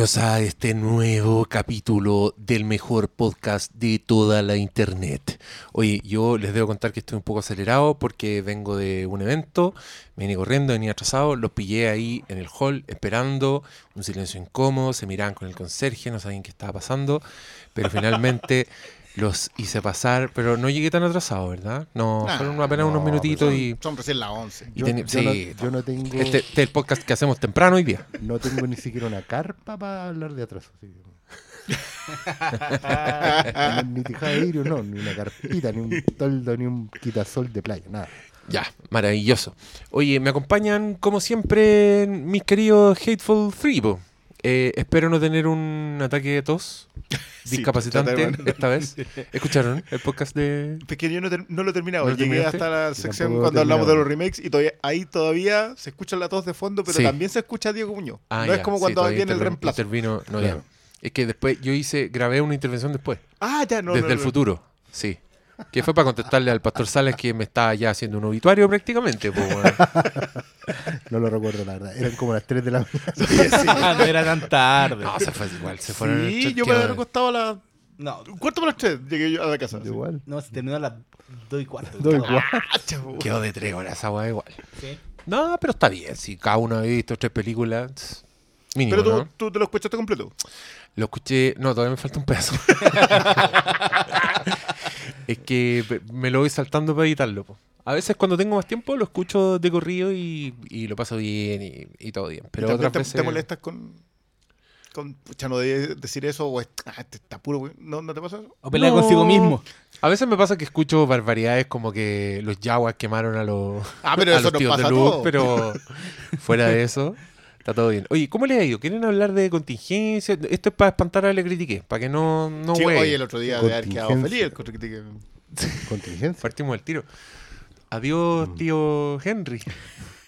Bienvenidos a este nuevo capítulo del mejor podcast de toda la internet. Oye, yo les debo contar que estoy un poco acelerado porque vengo de un evento, me vine corriendo, venía atrasado, los pillé ahí en el hall esperando, un silencio incómodo, se miraban con el conserje, no sabían qué estaba pasando, pero finalmente los hice pasar, pero no llegué tan atrasado, ¿verdad? No, Nah, fueron apenas unos no, minutitos son, y... Son recién las 11. y Yo, yo no, sí, yo no tengo, este, este es el podcast que hacemos temprano hoy día. no tengo ni siquiera una carpa para hablar de atraso. que- ni tijada de vidrio, no, ni una carpita, ni un toldo, ni un quitasol de playa, nada. Ya, maravilloso. Oye, me acompañan como siempre mis queridos Hateful Three. Eh, espero no tener un ataque de tos Sí, discapacitante esta vez. ¿Escucharon el podcast de...? Es que yo no, ter- no lo he terminado. ¿No lo Llegué terminaste? hasta la sección cuando hablamos de los remakes y todavía, ahí todavía se escucha la tos de fondo, pero Sí. también se escucha a Diego Muñoz. Ah, no ya, es como sí, cuando todavía viene el reemplazo. Intervino, no, Claro. ya. Es que después yo hice, grabé una intervención después, Ah, ya, no. desde no, el no. futuro, sí. Que fue para contestarle al pastor Sales que me estaba ya haciendo un obituario prácticamente. No lo recuerdo, la verdad. Eran como las 3 de la mañana. Ah, no era tan tarde. No, se fue igual, se fueron... Sí, yo me había acostado a las. No, Un cuarto para las tres llegué yo a la casa. Igual. no, se terminó a las 2 y cuarto. Dos y cuarto. Quedó de tres horas esa weá igual. Sí. No, pero está bien. Si cada uno ha visto tres películas, mínimo, Pero tú, ¿no? tú te lo escuchaste completo. Lo escuché. No, todavía me falta un pedazo. es que me lo voy saltando para editarlo. po. A veces cuando tengo más tiempo lo escucho de corrido y, y lo paso bien y, y todo bien. Pero ¿Y otras te, veces. te molestas con. con pucha, no de decir eso o ah, este está puro, güey. ¿No, ¿No te pasa eso? O pelea No. consigo mismo. A veces me pasa que escucho barbaridades como que los yaguas quemaron a los, Ah, pero a eso los nos pasa de luz, pero fuera de eso, está todo bien. Oye, ¿cómo les ha ido? ¿Quieren hablar de contingencia? Esto es para espantar a la critiqué, para que no, no Sí, oye, el otro día de haber quedado Contingencia. feliz. el que- Contingencia. Partimos el tiro. Adiós, tío Henry.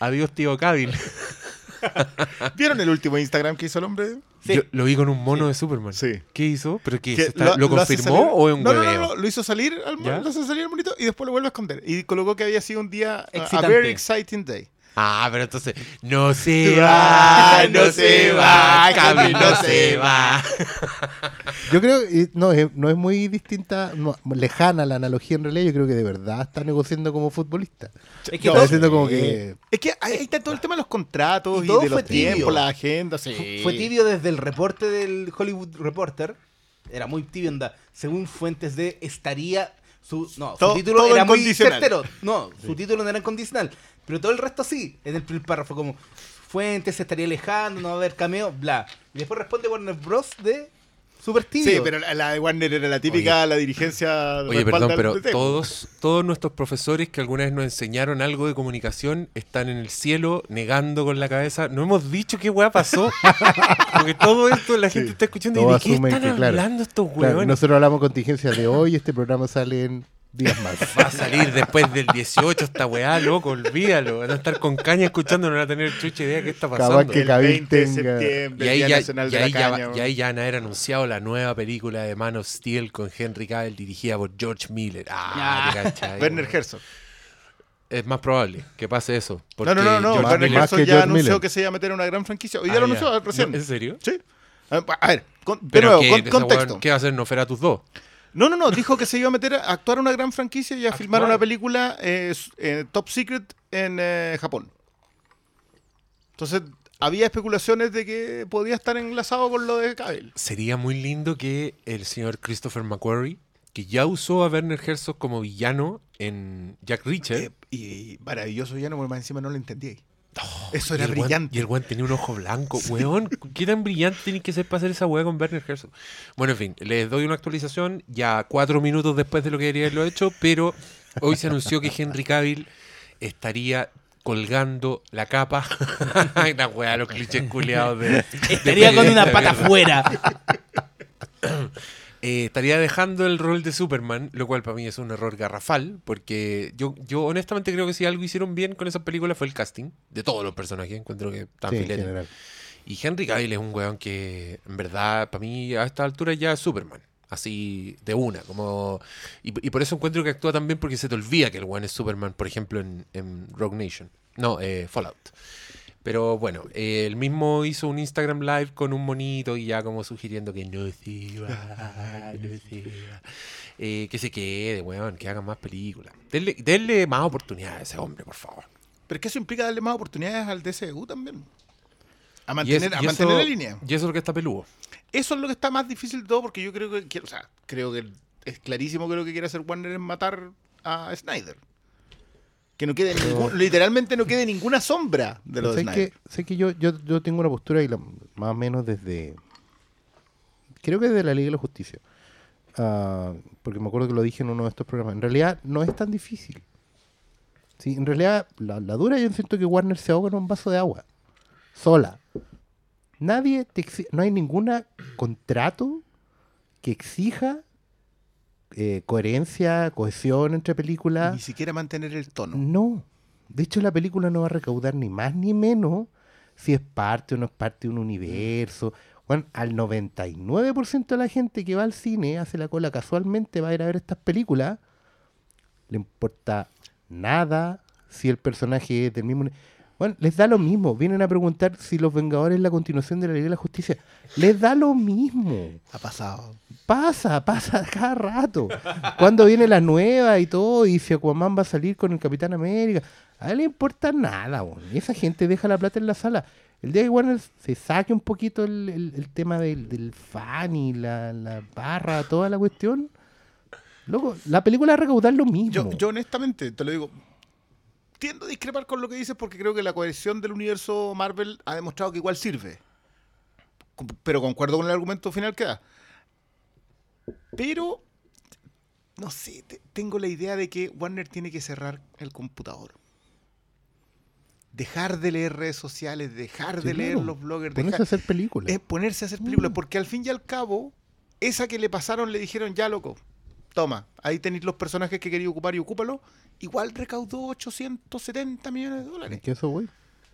Adiós, tío Cavill. ¿Vieron el último Instagram que hizo el hombre? Sí. Yo lo vi con un mono de Superman. Sí. ¿Qué hizo? ¿Pero qué? Que ¿Se está- ¿Lo, confirmó o es un no, no, hueveo? no, no, lo hizo salir al ¿Ya? lo hace salir al monito y después lo vuelve a esconder. Y colocó que había sido un día, a- a very exciting day. Ah, pero entonces, no se va, no se va, Cavill no se va. Yo creo que no, es, no es muy distinta, no, lejana la analogía en realidad. Yo creo que de verdad está negociando como futbolista. Es que No, Está diciendo como que. Es que ahí está todo el tema de los contratos Y y, todo de fue los tiempos, tibio. la agenda. Sí. Fu- Fue tibio desde el reporte del Hollywood Reporter. Era muy tibio, anda. Según fuentes de estaría. Su, no, su título era muy certero. No, su título no era incondicional. Pero todo el resto sí. En el primer párrafo, como fuentes se estaría alejando, no va a haber cameo, bla. Y después responde Warner Bros. de Super Tibio. Sí, pero la de Warner era la típica, la dirigencia. Oye, perdón, pero todos, todos nuestros profesores que alguna vez nos enseñaron algo de comunicación están en el cielo negando con la cabeza. No hemos dicho qué weá pasó. Porque todo esto la gente Sí. está escuchando y de qué están que, claro, hablando estos Claro, weones. nosotros hablamos contingencia de hoy, este programa sale en días más. Va a salir después del 18 esta weá, loco, olvídalo. Van a estar con caña escuchando, no van a tener chucha idea de qué está pasando. que el Cavill 20 de tenga- septiembre, Y ahí, Día ya, Nacional y de la ahí ya- Caña. y ahí ya van a haber anunciado la nueva película de Man of Steel con Henry Cavill dirigida por George Miller. Ah, Werner weón. Herzog. Es más probable que pase eso. No, no, no, no. Werner Herzog ya George anunció Miller. que se iba a meter en una gran franquicia. Hoy Ah, ya lo ya. anunció recién. No, ¿En serio? Sí. A ver, a ver, con- de ¿Pero nuevo, qué? con- Esa contexto. weón, ¿Qué va a hacer Nosferatu 2? No, no, no, dijo que se iba a meter a actuar una gran franquicia y a filmar una película eh, eh, Top Secret en eh, Japón. Entonces, había especulaciones de que podía estar enlazado con lo de Cavill. Sería muy lindo que el señor Christopher McQuarrie, que ya usó a Werner Herzog como villano en Jack Reacher. Y maravilloso ya no, porque más encima no lo entendí. Ahí. Eso era brillante. y el weón tenía un ojo blanco. Weón, ¿qué tan brillante tiene que ser para hacer esa weá con Werner Herzog? Bueno, en fin, les doy una actualización ya cuatro minutos después de lo que debería haberlo hecho, pero hoy se anunció que Henry Cavill estaría colgando la capa. la weá, los clichés culeados de... Estaría de con una pata afuera. Eh, estaría dejando el rol de Superman, lo cual para mí es un error garrafal, porque yo, yo honestamente creo que si algo hicieron bien con esa película fue el casting de todos los personajes, encuentro que están Sí, en filetes. general. Y Henry Cavill es un weón que, en verdad, para mí a esta altura ya es Superman. Así de una, como... Y, y por eso encuentro que actúa tan bien porque se te olvida que el weón es Superman, por ejemplo, en, en Rogue Nation. No, eh, Fallout. Pero bueno, eh, él mismo hizo un Instagram Live con un monito y ya como sugiriendo que no se va, no se va. Eh, que se quede, weón, que hagan más películas. Denle, denle más oportunidades a ese hombre, por favor. Pero es que eso implica darle más oportunidades al DCU también. A mantener, es- a mantener eso- la línea. Y eso es lo que está peludo. Eso es lo que está más difícil de todo porque yo creo que, que- o sea, creo que es clarísimo que lo que quiere hacer Warner es matar a Snyder. Que no quede ningún- literalmente no quede ninguna sombra de lo de sé que, sé que yo, yo, yo tengo una postura y la- más o menos desde. Creo que desde la Liga de la Justicia. Ah, porque me acuerdo que lo dije en uno de estos programas. En realidad no es tan difícil. Sí, en realidad, la, la dura yo siento que Warner se ahoga en un vaso de agua. Sola. Nadie te exi- no hay ningún contrato que exija eh, coherencia, cohesión entre películas. Ni siquiera mantener el tono. No. De hecho, la película no va a recaudar ni más ni menos si es parte o no es parte de un universo. Bueno, al 99% de la gente que va al cine, hace la cola casualmente, va a ir a ver estas películas, le importa nada si el personaje es del mismo... Bueno, les da lo mismo. Vienen a preguntar si Los Vengadores es la continuación de la Liga de la Justicia. Les da lo mismo. Ha pasado. Pasa, pasa cada rato. Cuando viene la nueva y todo, y si Aquaman va a salir con el Capitán América, a él le importa nada. Y esa gente deja la plata en la sala. El día que Warner se saque un poquito el, el- el tema del, del fan y la, la barra, toda la cuestión, loco, la película va a recaudar lo mismo. Yo, yo honestamente, te lo digo, tiendo a discrepar con lo que dices porque creo que la cohesión del universo Marvel ha demostrado que igual sirve. Pero concuerdo con el argumento final que da. Pero, no sé, te- tengo la idea de que Warner tiene que cerrar el computador. Dejar de leer redes sociales, dejar Sí, de leer claro. los bloggers, Ponerse dejar- a hacer películas. es ponerse a hacer películas, Mm. porque al fin y al cabo, esa que le pasaron le dijeron, ya loco, toma, ahí tenéis los personajes que quería ocupar y ocúpalo, igual recaudó 870 millones de dólares. Es que eso, güey.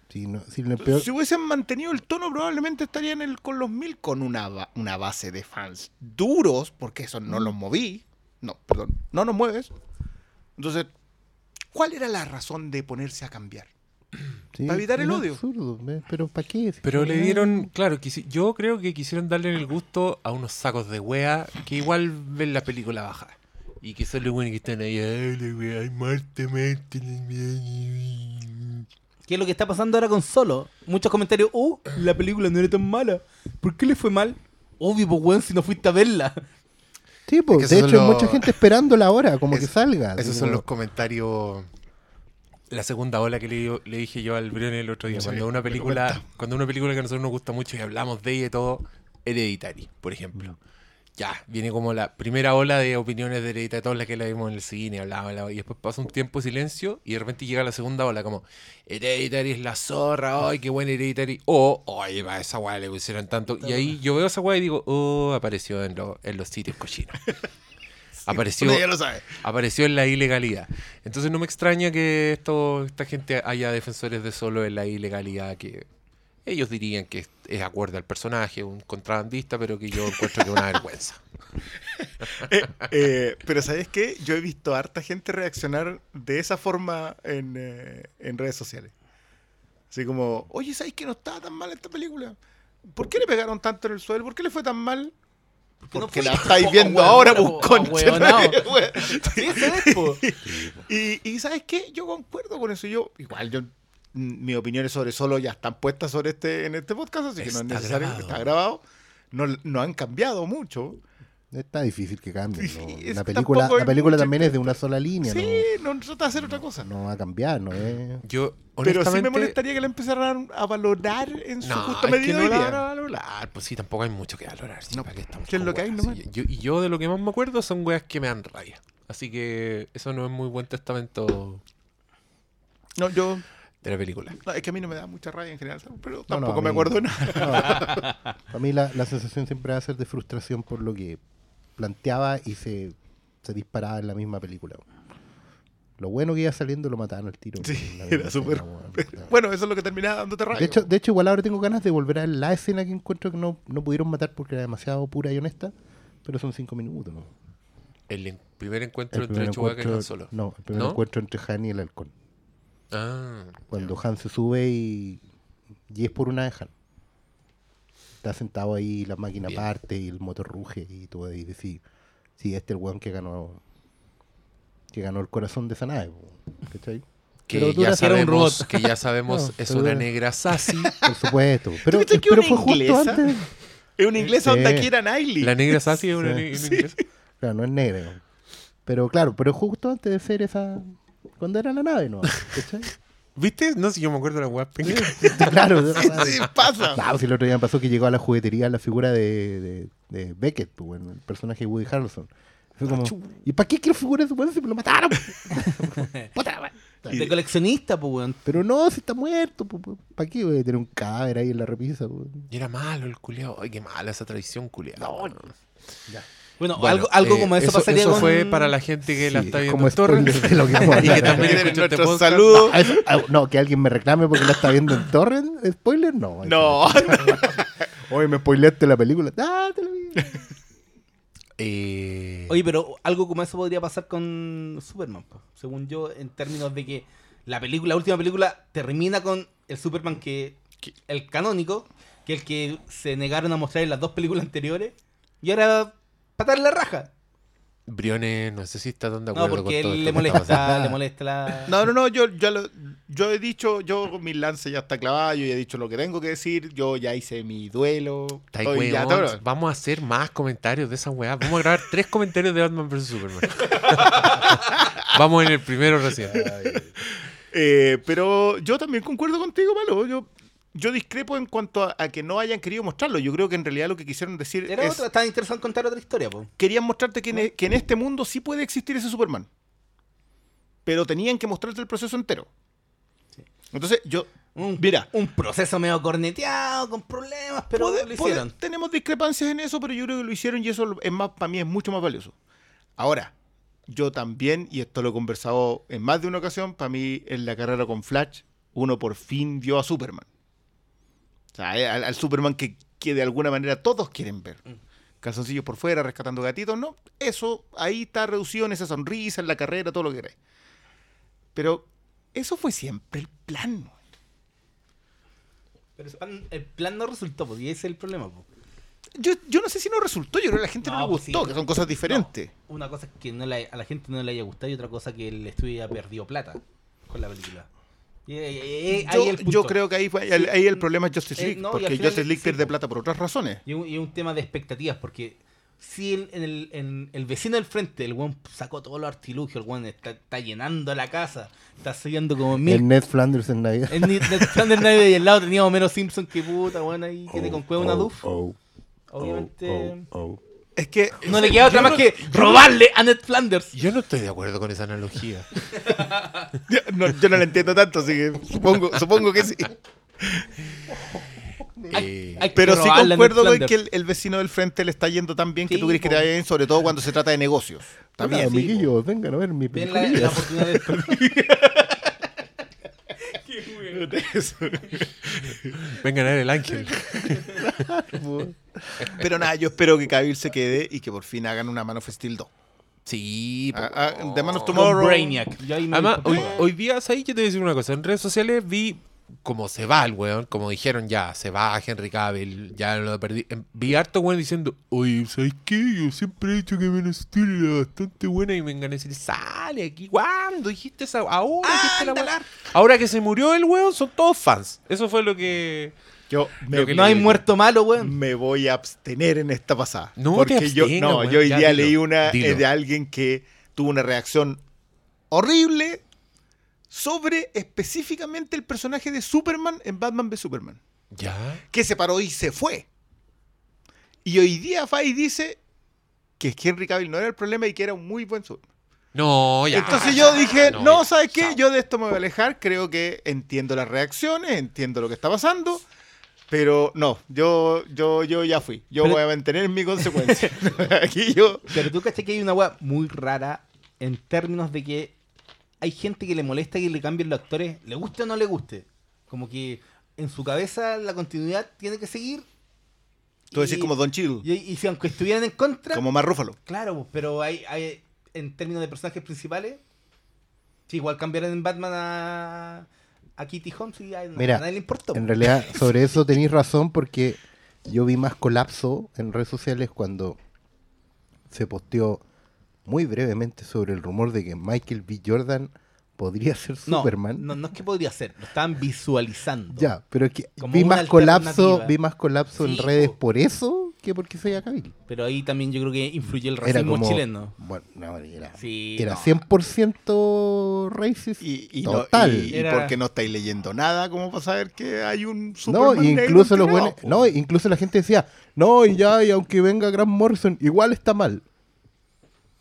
Si, no, si el peor- Si hubiesen mantenido el tono, probablemente estarían el- con los mil con una, ba- una base de fans duros, porque eso no los moví. No, perdón, no nos mueves. Entonces, ¿cuál era la razón de ponerse a cambiar? sí, para evitar el odio. absurdo. Pero ¿para qué? Si Pero le dieron, claro, quisi- yo creo que quisieron darle el gusto a unos sacos de wea que igual ven la película baja. Y que son los buenos que están ahí, ay, la wea, ay, Marte, Marte, ¿Qué es lo que está pasando ahora con Solo? Muchos comentarios, uh, la película no era tan mala. ¿Por qué le fue mal? Obvio, pues weón, si no fuiste a verla. Sí, pues, Es que de hecho, hay los- mucha gente esperándola ahora, como que salga. Esos son los comentarios. La segunda ola que le, dije yo al Brion el otro día. Sí, cuando una película, cuando una película que a nosotros nos gusta mucho y hablamos de ella y todo, Hereditary, por ejemplo. Ya, viene como la primera ola de opiniones de Hereditary, todas las que la vimos en el cine, hablaba, hablaba, y después pasa un tiempo de silencio y de repente llega la segunda ola, como Hereditary es la zorra, ay, qué buena Hereditary, o, oye, a esa weá le pusieron tanto. Y ahí yo veo esa weá y digo, oh, apareció en, lo- en los sitios cochinos. apareció, Uno ya lo sabe. apareció en la ilegalidad. Entonces no me extraña que esto, esta gente haya defensores de solo en la ilegalidad que ellos dirían que es, es acorde al personaje, un contrabandista, pero que yo encuentro que es una vergüenza. Eh, eh, pero ¿sabes qué? Yo he visto a harta gente reaccionar de esa forma en, eh, en redes sociales. Así como, oye, ¿sabes que no estaba tan mal esta película? ¿Por qué le pegaron tanto en el suelo? ¿Por qué le fue tan mal? No Porque fui- la estáis Oh, viendo oh, ahora, oh, no. po. Y, y ¿sabes qué? Yo concuerdo con eso. Yo, igual, yo, mm, mis opiniones sobre solo ya están puestas sobre este, en este podcast, así que no es necesario, grabado. está grabado. No, no han cambiado mucho. Está difícil que cambie. Sí, ¿no? es La película, la película también es de una sola línea. Sí, no, no trata de hacer otra cosa. no, va a cambiar, ¿no? es- Yo, Pero sí me molestaría que la empezaran a valorar en su No, justa es que medida. no la van a valorar. Pues sí, tampoco hay mucho que valorar. sí, No, ¿para qué estamos ¿qué es lo que hay nomás? Yo- y yo de lo que más me acuerdo son weas que me dan rabia. Así que eso no es muy buen testamento No, yo. de la película. no, es que a mí no me da mucha rabia en general, pero No, no, tampoco a me mí- acuerdo de nada. no, para mí la, la sensación siempre va a ser de frustración por lo que planteaba y se, se disparaba en la misma película. Lo bueno que iba saliendo lo mataron al tiro. Sí, era súper-. Bueno, eso es lo que terminaba dándote rabia. De hecho, de hecho, igual ahora tengo ganas de volver a la escena que encuentro que no, no pudieron matar porque era demasiado pura y honesta, pero son cinco minutos, ¿no? El primer encuentro El entre Chewbacca y Han Solo. No, el primer ¿No? encuentro entre Han y el halcón. Ah, Cuando Han se sube y, Y es por una de Han. Está sentado ahí, la máquina Bien. parte y el motor ruge y tú ahí decís, sí, este es el weón que ganó que ganó el corazón de esa nave. ¿Cachai? Que ya, sabemos, robot. que ya sabemos No, es una negra sassy. Por supuesto. Pero, que pero una fue justo inglesa? antes. Es una inglesa Sí. onda que era Niley. La negra sassy es una, Sí. una Sí. inglesa. Claro, no es negra. Pero claro, pero justo antes de ser esa. Cuando era la nave, ¿no? ¿Cachai? ¿Viste? No sé si yo me acuerdo de la weá. claro, Sí, pasa. No, si el otro día me pasó que llegó a la juguetería la figura de, de, de Beckett, pues, bueno, el personaje de Woody Harrelson. Fue como, ¿y para qué quiero figuras de weón si me lo mataron? De coleccionista, pues, weón. Pero no, si está muerto, ¿para qué voy a tener un cadáver ahí en la repisa? pues? Y era malo el culeado. Ay, qué mala esa tradición culeada. Bueno, Bueno, algo, algo eh, como eso, pasaría con... fue para la gente que la está es viendo como en torrent. spoiler de lo que vamos a y que hablar. también Miren escucha este podcast. saludo. Ah, eso- no, que alguien me reclame porque la está viendo en torrent, spoiler, no. No. Oye, me spoileaste la película. Ah, te lo vi. Eh, Oye, pero algo como eso podría pasar con Superman, po. según yo, en términos de que la película, la última película termina con el Superman que, que- el canónico, que el que se negaron a mostrar en las dos películas anteriores, y ahora patar la raja. Briones, no sé si está tan de No, acuerdo porque con todo él esto le molesta, le molesta la... No, no, no, yo, yo, lo- yo he dicho, yo mi lance ya está clavado, yo ya he dicho lo que tengo que decir, yo ya hice mi duelo. Está ya weón. todo. Vamos a hacer más comentarios de esa weá. Vamos a grabar tres comentarios de Batman vs Superman. Vamos en el primero recién. Eh, pero yo también concuerdo contigo, Malo. Yo, yo discrepo en cuanto a, a que no hayan querido mostrarlo. Yo creo que en realidad lo que quisieron decir Era es otra, estaba interesante contar otra historia, po. querían mostrarte que en, e- que en este mundo sí puede existir ese Superman. Pero tenían que mostrarte el proceso entero. Entonces, yo, Un, mira, un proceso medio corneteado, con problemas, pero Pode- lo hicieron. tenemos discrepancias en eso, pero yo creo que lo hicieron y eso es más para mí es mucho más valioso. Ahora, yo también, y esto lo he conversado en más de una ocasión, para mí en la carrera con Flash, uno por fin vio a Superman. Sea, al, al Superman que, que de alguna manera todos quieren ver. Mm. Calzoncillos por fuera, rescatando gatitos, no. Eso ahí está reducido en esa sonrisa, en la carrera, todo lo que queráis. Pero eso fue siempre el plan. Pero el plan, el plan no resultó, pues, y ese es el problema, po. Yo, yo no sé si no resultó, yo creo que a la gente no, No, le pues gustó, sí. que son cosas diferentes. No, una cosa es que no le- a la gente no le haya gustado y otra cosa que el estudio haya perdido plata con la película. Y, ahí Yo, el creo que ahí, fue- el, ahí el problema es Justice Eh, League, no, porque Justice League pierde plata por otras razones. Y un, y un tema de expectativas, porque si el, en el, en el vecino del frente, el weón sacó todos los artilugios, el weón está, está llenando la casa, está siguiendo como mil. El Ned Flanders en Navidad. En Ned Flanders Night y al lado teníamos menos Simpson que puta, weón, ahí tiene con cueva una Oh, duf. oh, Obviamente. Es que No le queda otra más no- que robarle a Ned Flanders. Yo no estoy de acuerdo con esa analogía. yo no, yo no la entiendo tanto, así que supongo, supongo que sí. Eh, Hay que Pero sí concuerdo con que el, el vecino del frente le está yendo tan bien que tú crees que te vaya bien, sobre todo cuando se trata de negocios. Bien. sí, amiguillos, vengan a ver mi Ven la, película. la oportunidad de vengan a ver el ángel. Pero nada, yo espero que Cavill se quede y que por fin hagan una Man of Steel 2. Sí. Ah, ah, The Man of Con Tomorrow. Brainiac. Además, hoy, hoy día, ¿sabes? Yo te voy a decir una cosa. En redes sociales vi cómo se va el weón. Como dijeron ya, se va Henry Cavill. Ya lo perdí. Em, Vi harto weón diciendo, oye, ¿sabes qué? Yo siempre he dicho que Man of Steel era bastante buena. Y me engané a decir, sale aquí. ¿Cuándo dijiste esa? Ahora dijiste la weá. Ahora que se murió el weón, son todos fans. Eso fue lo que. Yo me, No hay muerto malo, weón. me voy a abstener en esta pasada. No porque te yo, no, weón, yo hoy ya día dilo, leí una eh, dilo. de alguien que tuvo una reacción horrible sobre específicamente el personaje de Superman en Batman v Superman. Ya. Que se paró y se fue. Y hoy día Fay dice que Henry Cavill no era el problema y que era un muy buen Superman. No, ya. Entonces yo dije, no, ¿sabes qué? Yo de esto me voy a alejar. Creo que entiendo las reacciones, entiendo lo que está pasando. Pero no, yo, yo, yo ya fui. Yo Pero- voy a mantener mi consecuencia. Aquí yo. Pero tú caché que hay una weá muy rara en términos de que hay gente que le molesta que le cambien los actores, le guste o no le guste. Como que en su cabeza la continuidad tiene que seguir. Tú decís Y- como Don Chill, Y, y si aunque estuvieran en contra, como más Rúfalo. claro, pues, pero hay, hay en términos de personajes principales, sí, igual cambiaron en Batman a, a Kitty Holmes y a, Mira, a nadie le importó. En realidad, sobre eso tenéis razón porque yo vi más colapso en redes sociales cuando se posteó muy brevemente sobre el rumor de que Michael B. Jordan podría ser no, Superman. No, no es que podría ser, lo estaban visualizando. Ya, pero es que vi más colapso, vi más colapso Sí, en redes po. por eso que porque sea Cavill. Pero ahí también yo creo que influyó el Era racismo como chileno. Bueno, no, era, Sí, era no. 100% racist. Y, y, no- Total. y- y Era- porque no estáis leyendo nada, ¿cómo para saber que hay un No, Superman negro incluso los buenos, no, incluso la gente decía, no, y ya, y aunque venga Grant Morrison, igual está mal.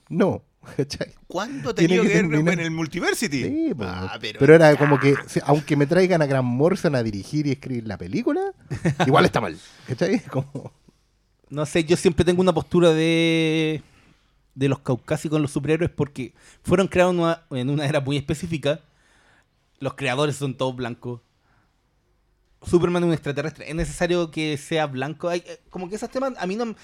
No, ¿cachai? ¿Cuándo tenía que que ver terminar- en el Multiversity? Sí. Ah, pero, era como que, aunque me traigan a Grant Morrison a dirigir y escribir la película, igual está mal. ¿Cachai? Como, No sé, yo siempre tengo una postura de de los caucásicos en los superhéroes porque fueron creados en una, en una era muy específica. Los creadores son todos blancos. Superman es un extraterrestre. Es necesario que sea blanco. Hay, eh, como que esos temas a mí no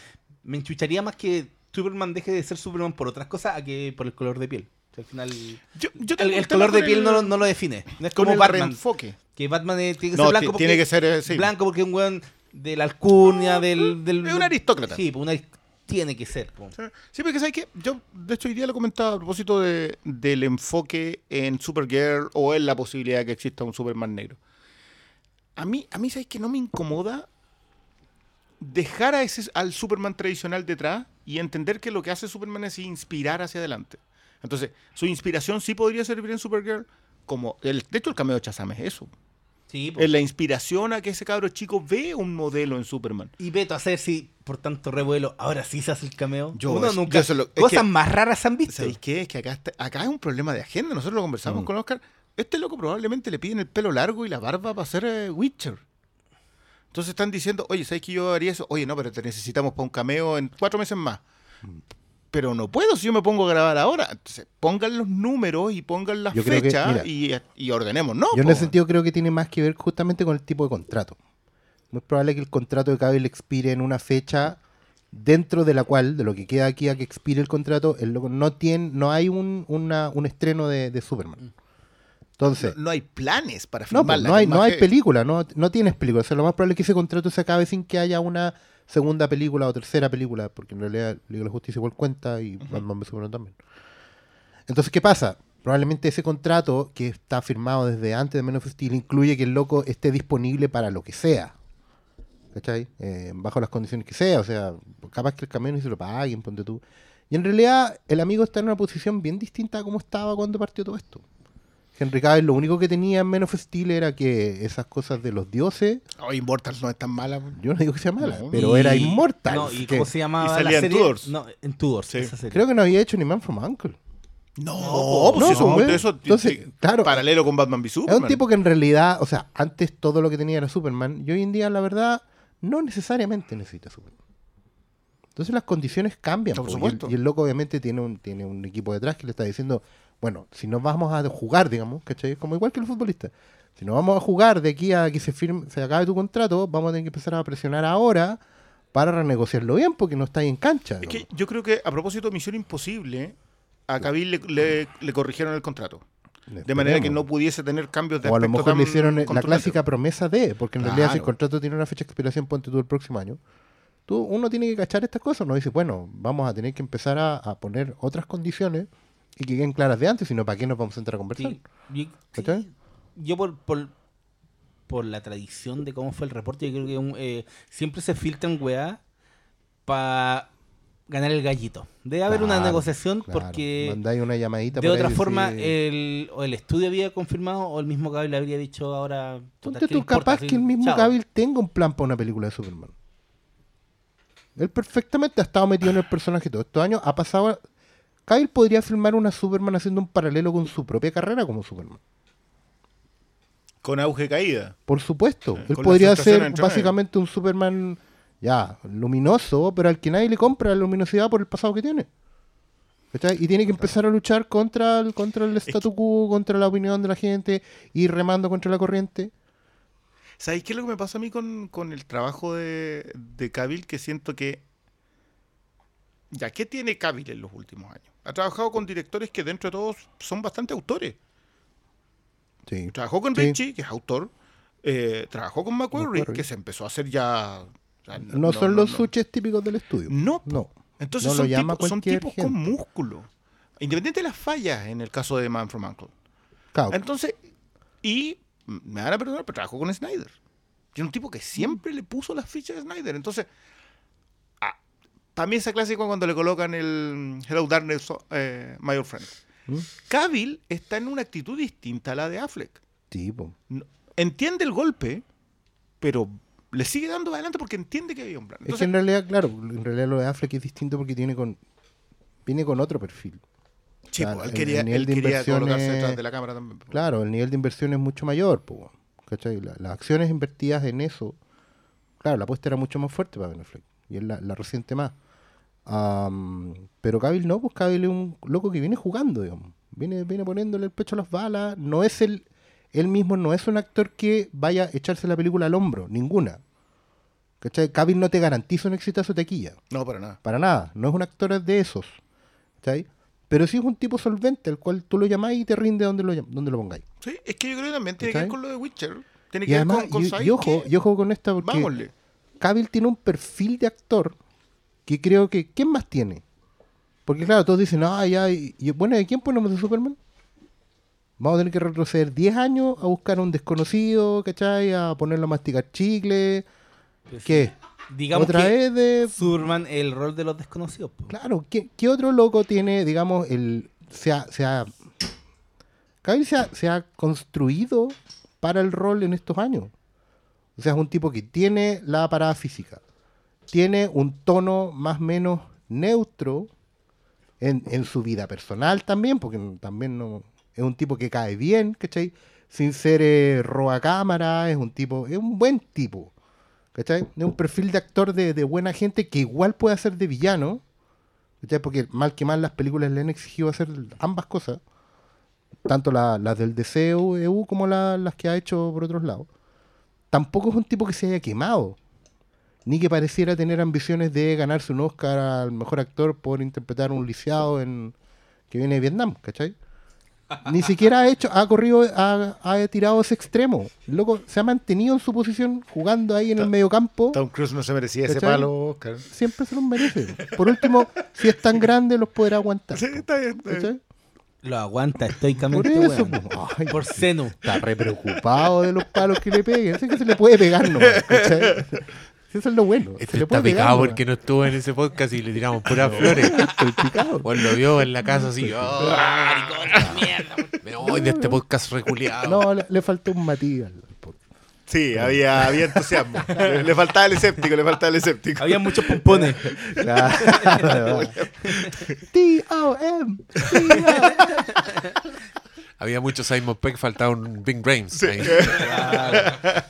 me enchucharía más que Superman deje de ser Superman por otras cosas a que por el color de piel. O sea, al final, Yo, yo el, el color de piel el- no, lo- no lo define. No es como Batman. reenfoque. Que Batman eh, tiene que No, ser blanco ti- porque tiene que ser, eh, sí. blanco porque es un weón de la alcurnia, del, del- Es un aristócrata. Sí, pues un arist- tiene que ser. po. Sí, porque sabes que yo, de hecho, hoy día lo comentaba a propósito de- del enfoque en Supergirl o en la posibilidad de que exista un Superman negro. A mí, a mí ¿sabes que no me incomoda dejar a ese, al Superman tradicional detrás y entender que lo que hace Superman es inspirar hacia adelante? Entonces, su inspiración sí podría servir en Supergirl, como, el, de hecho, el cameo de Shazam es eso. Sí, po. Es la inspiración a que ese cabro chico ve un modelo en Superman. Y Beto, a saber si por tanto revuelo, ahora sí se hace el cameo. Yo- Uno es- nunca. yo eso lo- es cosas que- más raras se han visto. ¿Sabéis qué? Es que acá, está- acá es un problema de agenda. Nosotros lo conversamos Mm. con Oscar. Este loco probablemente le piden el pelo largo y la barba para ser eh, Witcher. Entonces están diciendo, oye, ¿sabes que yo haría eso? Oye, no, pero te necesitamos para un cameo en cuatro meses más. Pero no puedo si yo me pongo a grabar ahora. Entonces, pongan los números y pongan las Yo creo que, fechas mira, y, y ordenemos, ¿no? yo en ese sentido creo que tiene más que ver justamente con el tipo de contrato. Muy probable que el contrato de Cavill expire en una fecha dentro de la cual, de lo que queda aquí a que expire el contrato, el loco no tiene, no hay un, una- un estreno de, de Superman. Entonces, no, no hay planes para No, pues, filmarla. no hay, no hay película, no, no tienes película. O sea, lo más probable es que ese contrato se acabe sin que haya una segunda película o tercera película, porque en realidad Liga de la Justicia igual cuenta y Batman v Superman también. Entonces, ¿qué pasa? Probablemente ese contrato que está firmado desde antes de Men of Steel incluye que el loco esté disponible para lo que sea. ¿Cachai? Eh, bajo las condiciones que sea. O sea, capaz que el camión y se lo paguen, ponte tú. Y en realidad el amigo está en una posición bien distinta a como estaba cuando partió todo esto. Henry Cavill lo único que tenía en Men of Steel era que esas cosas de los dioses, Oh, Immortals no es tan mala. yo no digo que sea mala, No. pero Y- era inmortal. No, ¿y que cómo se llamaba y la salía en serie? Tudors. No, en Tudors, Sí. esa serie. Creo que no había hecho ni Man from Uncle. No, No, pues no, si son güey. de eso, Entonces, claro. paralelo con Batman v Es Superman. un tipo que en realidad, o sea, antes todo lo que tenía era Superman y hoy en día, la verdad, no necesariamente necesita Superman. Entonces las condiciones cambian. No, por po, y el- supuesto. y, el, loco obviamente tiene un, tiene un equipo detrás que le está diciendo, bueno, si nos vamos a jugar, digamos, ¿cachai? Como igual que el futbolista. Si nos vamos a jugar de aquí a que se firme, se acabe tu contrato, vamos a tener que empezar a presionar ahora para renegociarlo bien porque no está ahí en cancha. Es que yo creo que a propósito de Misión Imposible, a Cavill le, le- le corrigieron el contrato. De manera que no pudiese tener cambios de O a lo mejor le hicieron la contundentes. clásica promesa de, porque en realidad si el Claro. contrato tiene una fecha de expiración, ponte tú el próximo año, tú, uno tiene que cachar estas cosas, no dice, bueno, vamos a tener que empezar a, a poner otras condiciones y que queden claras de antes, sino para qué nos vamos a entrar a conversar. Sí, yo, ¿Cachai? sí, yo por, por, por la tradición de cómo fue el reporte, yo creo que un, eh, siempre se filtran weá para ganar el gallito. Debe haber una negociación claro. porque Mandáis una llamadita de por otra forma el, o el estudio había confirmado o el mismo Gabriel habría dicho ahora... Ponte puta, ¿qué le tú capaz que el mismo chao. Tenga un plan para una película de Superman. Él perfectamente ha estado metido en el personaje todos estos años. Ha pasado. Cavill podría filmar una Superman haciendo un paralelo con su propia carrera como Superman. Con auge caída. Por supuesto. Él con podría ser básicamente un Superman ya luminoso, pero al que nadie le compra la luminosidad por el pasado que tiene. Y tiene que empezar a luchar contra el, contra el statu quo, contra la opinión de la gente, ir remando contra la corriente. ¿Sabéis qué es lo que me pasa a mí con, con el trabajo de, de? Que siento que. Ya, ¿qué tiene Cavill en los últimos años? Ha trabajado con directores que dentro de todos son bastante autores. Sí. Trabajó con Sí. Ritchie, que es autor. eh, trabajó con McQuarrie, McQuarrie. que se empezó a hacer ya. o sea, No, son los no. suches típicos del estudio. No, No. Entonces son, llama tipos, son con músculo. Independiente de las fallas en el caso de Man from Uncle. Claro, Entonces, y me van a perdonar, pero trabajó con Snyder. Y era un tipo que siempre le puso las fichas a Snyder. Entonces, para mí esa clásico cuando le colocan el Hello Darkness, eh, My Old Friend. ¿Mm? Cavill está en una actitud distinta a la de Affleck. Sí, po. No- entiende el golpe, pero le sigue dando adelante porque entiende que había un plan. Es que en realidad, claro, en realidad lo de Affleck es distinto porque tiene con viene con otro perfil. sí, claro, él el- quería, el nivel él de quería inversión colocarse es- detrás de la cámara también. Claro, el nivel de inversión es mucho mayor, po, ¿cachai? La- las acciones invertidas en eso, claro, la apuesta era mucho más fuerte para Ben Affleck y él la, la resiente más. Am, pero Cavill no, pues Cavill es un loco que viene jugando, digamos. Viene, viene poniéndole el pecho a las balas. No es el, él mismo no es un actor que vaya a echarse la película al hombro, ninguna. ¿Cachai? Cavill no te garantiza un exitazo taquilla. No, para nada. Para nada, no es un actor de esos. ¿cachai? Pero sí es un tipo solvente, el cual tú lo llamáis y te rinde donde lo, donde lo pongáis. Sí, es que yo creo que también tiene que ver con lo de Witcher. Tiene Y que además, ver con, con y, ¿sabes y ojo, y ojo con esta porque Vámonos. Cavill tiene un perfil de actor que creo que... ¿Quién más tiene? Porque claro, todos dicen, ah, ya, y, y bueno, ¿de quién ponemos de Superman? Vamos a tener que retroceder 10 años a buscar a un desconocido, ¿cachai? A ponerlo a masticar chicle. ¿Qué? Digamos Otra que vez de... Superman el rol de los desconocidos. po. Claro, ¿qué, qué otro loco tiene, digamos, el... Se ha, se ha- se ha, se ha construido para el rol en estos años. O sea, es un tipo que tiene la parada física, tiene un tono más o menos neutro en, su vida personal también, porque también no es un tipo que cae bien, ¿cachai? Sin ser eh, roba cámara, es un tipo, es un buen tipo, ¿cachai? Es un perfil de actor de, buena gente que igual puede hacer de villano, ¿cachai? Porque mal que mal las películas le han exigido hacer ambas cosas, tanto la- las del DCU EU como la- las que ha hecho por otros lados. Tampoco es un tipo que se haya quemado, ni que pareciera tener ambiciones de ganarse un Oscar al mejor actor por interpretar a un lisiado en, que viene de Vietnam, ¿cachai? Ni siquiera ha hecho, ha corrido, ha, ha tirado ese extremo. El loco se ha mantenido en su posición jugando ahí en el medio campo. Tom Cruise no se merecía ese palo, Oscar. Siempre se los merece. Por último, si es tan grande, los podrá aguantar. Sí, está bien. está bien. ¿cachai? Lo aguanta Por estoicamente, eso, weón. po. Ay, Por seno. está re preocupado de los palos que le peguen. Sé que se le puede pegar nomás, ¿cachai? Eso es lo bueno. Este se le está puede pegar picado nomás. porque no estuvo en ese podcast y le tiramos puras flores. Estoy picado. Bueno, lo vio en la casa así. "Oh, maricón, mierda. Me voy de este podcast reculeado. No, le, le faltó un matiz al podcast. Sí, había, había entusiasmo. le, le faltaba el escéptico, le faltaba el escéptico. Había muchos pompones. Claro. T-O-M. Había mucho Simon Peck, faltaba un Bing Brains. ahí.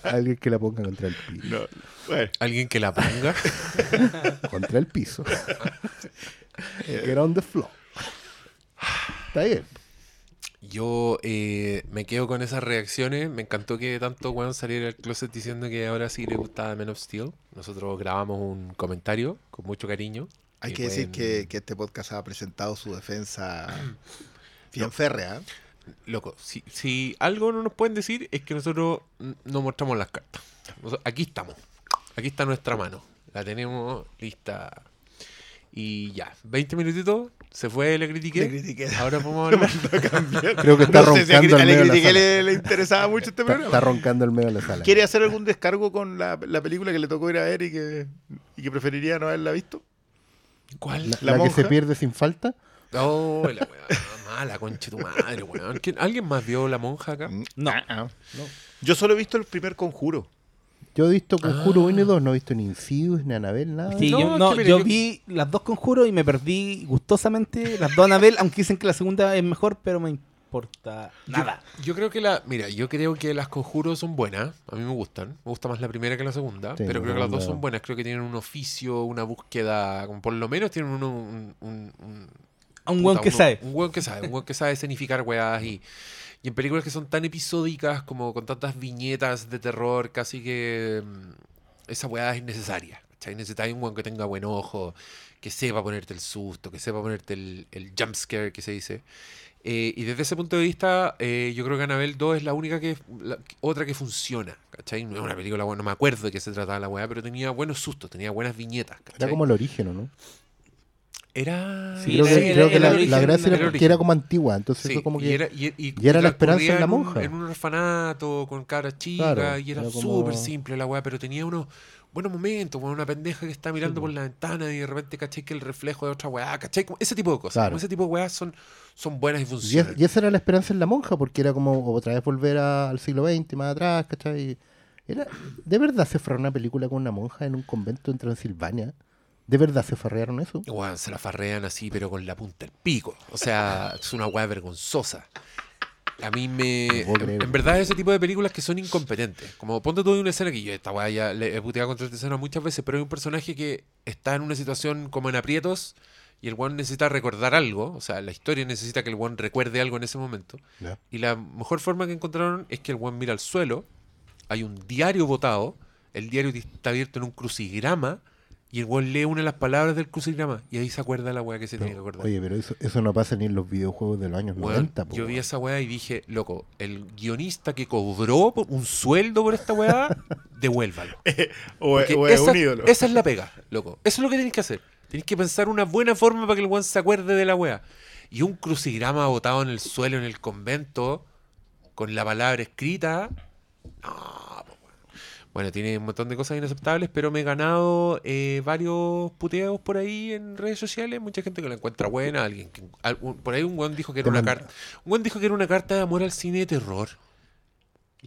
Alguien que la ponga contra el piso. No, bueno, Alguien que la ponga. Contra el piso. Get on the floor. Está bien. Yo eh, me quedo con esas reacciones. Me encantó que tanto weón saliera del closet diciendo que ahora sí le gustaba Man of Steel. Nosotros grabamos un comentario con mucho cariño. hay que decir pueden- que, que este podcast ha presentado su defensa bien férrea. ¿eh? Loco, si, si algo no nos pueden decir es que nosotros no mostramos las cartas. Aquí estamos. Aquí está nuestra mano. La tenemos lista. Y ya, 20 minutitos. Se fue, le critiqué. Le critiqué. Ahora podemos hablar. Creo que está No sé si a, roncando a al le, medio de la critiqué sala. le, le interesaba mucho este programa. está roncando el medio de la sala. ¿Quiere hacer algún descargo con la, la película que le tocó ir a ver y que, y que preferiría no haberla visto? ¿Cuál? La, La la que se pierde sin falta. Oh, la weá, mala, concha tu madre, weón. ¿Quién- ¿Alguien más vio la monja acá? No. Ah, ah. Yo solo he visto el primer conjuro. Yo he visto Conjuro Ah. 1 y 2, no he visto ni Insidious ni Anabel, nada. Sí, No, yo, no, mire, yo yo- vi las dos conjuros y me perdí gustosamente las dos Anabel, aunque dicen que la segunda es mejor, pero me importa nada. Yo creo que la. Mira, yo creo que las conjuros son buenas. A mí me gustan. Me gusta más la primera que la segunda. Sí, pero creo que las dos son buenas. Creo que tienen un oficio, una búsqueda. Como por lo menos tienen uno, un. un, un- A un puta, weón que uno- sabe. Un weón que sabe. Un weón que sabe escenificar weas. Y, y en películas que son tan episódicas, como con tantas viñetas de terror, casi que. mm, esa weá es innecesaria. ¿cachai? Necesitáis un weón que tenga buen ojo, que sepa ponerte el susto, que sepa ponerte el, el jump scare que se dice. Eh, y desde ese punto de vista, eh, yo creo que Annabelle 2 es la única que, la- otra que funciona, ¿cachai? No es una película, no me acuerdo de qué se trataba la weá, pero tenía buenos sustos, tenía buenas viñetas, ¿cachai? Era como el origen, ¿o ¿no? Era... Sí, creo que, era- creo que era la, el origen, la gracia era porque era como antigua, entonces Sí, fue como y era, y, y- y era la esperanza en la monja. En un orfanato con cabras chicas Claro, y era como- súper simple la weá, pero tenía unos buenos momentos, como una pendeja que está mirando por la ventana y de repente caché que el reflejo de otra weá, caché como ese tipo de cosas. Claro. Como ese tipo de weas son, son buenas y es- funcionan. y esa era la esperanza en la monja, porque era como otra vez volver a- al siglo XX, más atrás, ¿cachai? Era, ¿De verdad se farreó una película con una monja en un convento en Transilvania? ¿De verdad se farrearon eso? Weón, se la farrean así, pero con la punta del pico. O sea, es una weá vergonzosa. A mí me. No En, creer. en verdad, ese tipo de películas que son incompetentes. Como ponte tú en una escena que yo, esta weá ya le he puteado contra esta escena muchas veces, pero hay un personaje que está en una situación como en aprietos y el weón necesita recordar algo. O sea, la historia necesita que el weón recuerde algo en ese momento. Y la mejor forma que encontraron es que el weón mira al suelo, hay un diario botado, el diario está abierto en un crucigrama, y el weón lee una de las palabras del crucigrama, y ahí se acuerda la weá que se tiene que Pero, acordar. oye, pero eso, eso no pasa ni en los videojuegos de los años Weón, 90. po, yo vi weón. esa weá y dije, loco, el guionista que cobró un sueldo por esta weá, devuélvalo. O, es esa, un ídolo. esa es la pega, loco. Eso es lo que tenéis que hacer. Tenéis que pensar una buena forma para que el weón se acuerde de la weá. Y un crucigrama botado en el suelo en el convento, con la palabra escrita. No. Bueno, tiene un montón de cosas inaceptables, pero me he ganado eh, varios puteados por ahí en redes sociales. Mucha gente que la encuentra buena. Alguien que, al- un- por ahí un weón dijo que era una carta. Un weón dijo que era una carta de amor al cine de terror.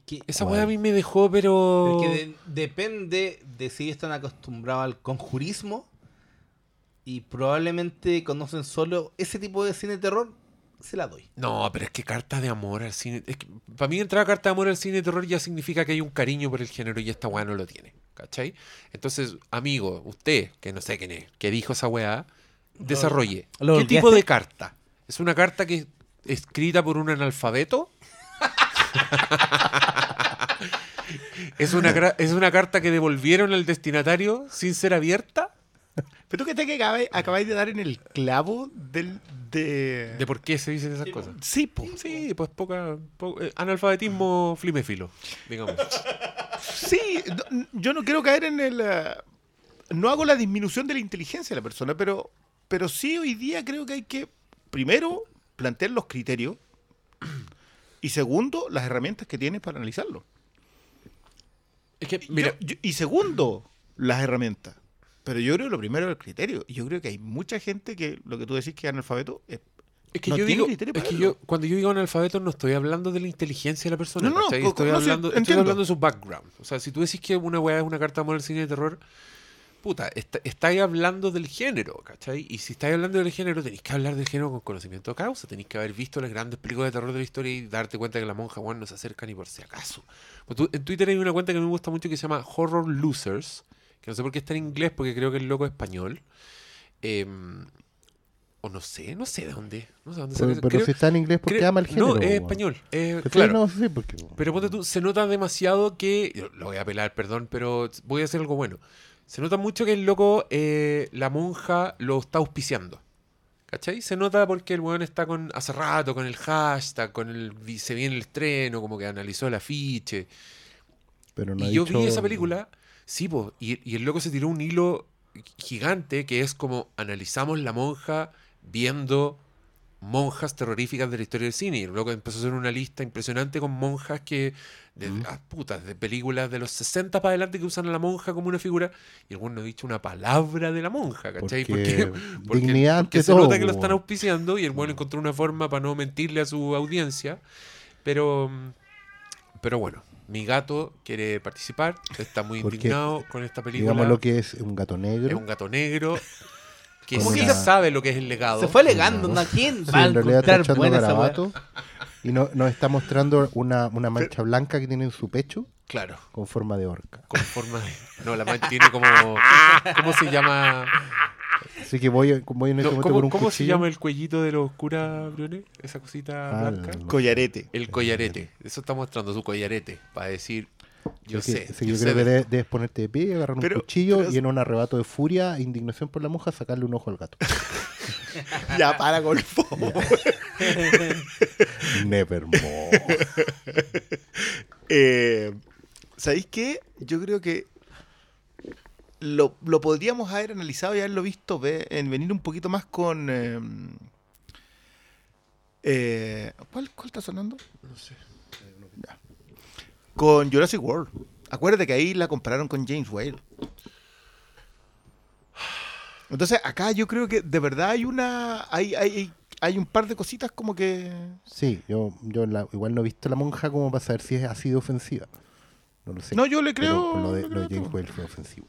Que, Esa weá a mí me dejó, pero. es que de- depende de si están acostumbrados al conjurismo y probablemente conocen solo ese tipo de cine de terror, se la doy. No, pero es que carta de amor al cine. Es que, para mí, entrar a carta de amor al cine de terror ya significa que hay un cariño por el género y esta weá no lo tiene. ¿Cachai? Entonces, amigo, usted, que no sé quién es, que dijo esa weá, desarrolle. ¿Lo ¿Qué tipo de carta? ¿Es una carta que escrita por un analfabeto? ¿Es una, ¿Es una carta que devolvieron al destinatario sin ser abierta? Pero tú que te que acabáis, acabáis de dar en el clavo del. De... ¿De por qué se dicen esas cosas? Sí, po. Sí, pues poca, po- eh, analfabetismo fliméfilo, digamos. Sí, no- yo no quiero caer en el. eh, no hago la disminución de la inteligencia de la persona, pero, pero sí hoy día creo que hay que, primero, plantear los criterios y segundo, las herramientas que tienes para analizarlo. Es que, Yo- mira, yo- y segundo, las herramientas. Pero yo creo que lo primero es el criterio. Yo creo que hay mucha gente que lo que tú decís que es analfabeto es es que no yo digo, es que yo, cuando yo digo analfabeto no estoy hablando de la inteligencia de la persona, No, no, estoy, no, sí, hablando, estoy hablando de su background. O sea, si tú decís que una weá es una carta de amor al cine de terror, puta, está- estáis hablando del género, ¿cachai? Y si estáis hablando del género, tenéis que hablar del género con conocimiento de causa. Tenéis que haber visto las grandes películas de terror de la historia y darte cuenta que la monja, weón, no se acerca ni por si acaso. Pues tú- en Twitter hay una cuenta que me gusta mucho que se llama Horror Losers, que no sé por qué está en inglés, porque creo que el loco es español. Em, o no sé, no sé de dónde. No sé de dónde Pero, sale pero Creo- si está en inglés, porque creo- ama el género? No, es español. eh, claro. No, sí, porque... Pero ponte tú, se nota demasiado que. Lo voy a apelar, perdón, pero voy a hacer algo bueno. Se nota mucho que el loco, eh, la monja, lo está auspiciando. ¿Cachai? Se nota porque el weón está con hace rato con el hashtag, con el se viene el estreno, como que analizó el afiche. pero no y yo dicho- vi esa película, sí, po, y, y el loco se tiró un hilo gigante que es como analizamos la monja viendo monjas terroríficas de la historia del cine. Y el loco empezó a hacer una lista impresionante con monjas que, de, Mm. ah, putas, de películas de los 60 para adelante que usan a la monja como una figura. Y el weón no ha dicho una palabra de la monja, ¿cachai? Porque porque, dignidad porque ante se todo, nota que lo están auspiciando y el bueno encontró una forma para no mentirle a su audiencia. Pero, pero bueno, mi gato quiere participar, está muy Porque, indignado con esta película. Digamos lo que es un gato Es negro. un gato negro que sí una- sabe lo que es el legado. Se fue alegando, ¿no? ¿A quién Sí, va a en realidad está encontrar echando buena garabato. Y no, nos está mostrando una, una mancha blanca que tiene en su pecho Claro, con forma de orca. con forma de... No, la mancha tiene como... ¿Cómo se llama? Así que voy, voy en este No, momento ¿Cómo, con un cómo se llama el cuellito de los curas, Briones? Esa cosita Ah, blanca. no. collarete. El collarete. Eso está mostrando su collarete. Para decir, Yo Sí, sé. sí, yo yo sé creo que de- de- debes ponerte de pie, agarrar un cuchillo pero- y en un arrebato de furia e indignación por la monja sacarle un ojo al gato. Ya, para con el. Nevermore. Eh, ¿Sabéis qué? Yo creo que lo, lo podríamos haber analizado y haberlo visto ve- en venir un poquito más con. eh, eh, ¿cuál, ¿Cuál está sonando? No sé. Ya. Con Jurassic World. Acuérdate que ahí la compararon con James Whale. Entonces, acá yo creo que de verdad hay una. Hay, hay, hay un par de cositas como que. Sí, yo, yo la- igual no he visto la monja como para saber si es- ha sido ofensiva. No lo sé. No, yo le Pero creo. lo de, lo James. Whale fue ofensivo.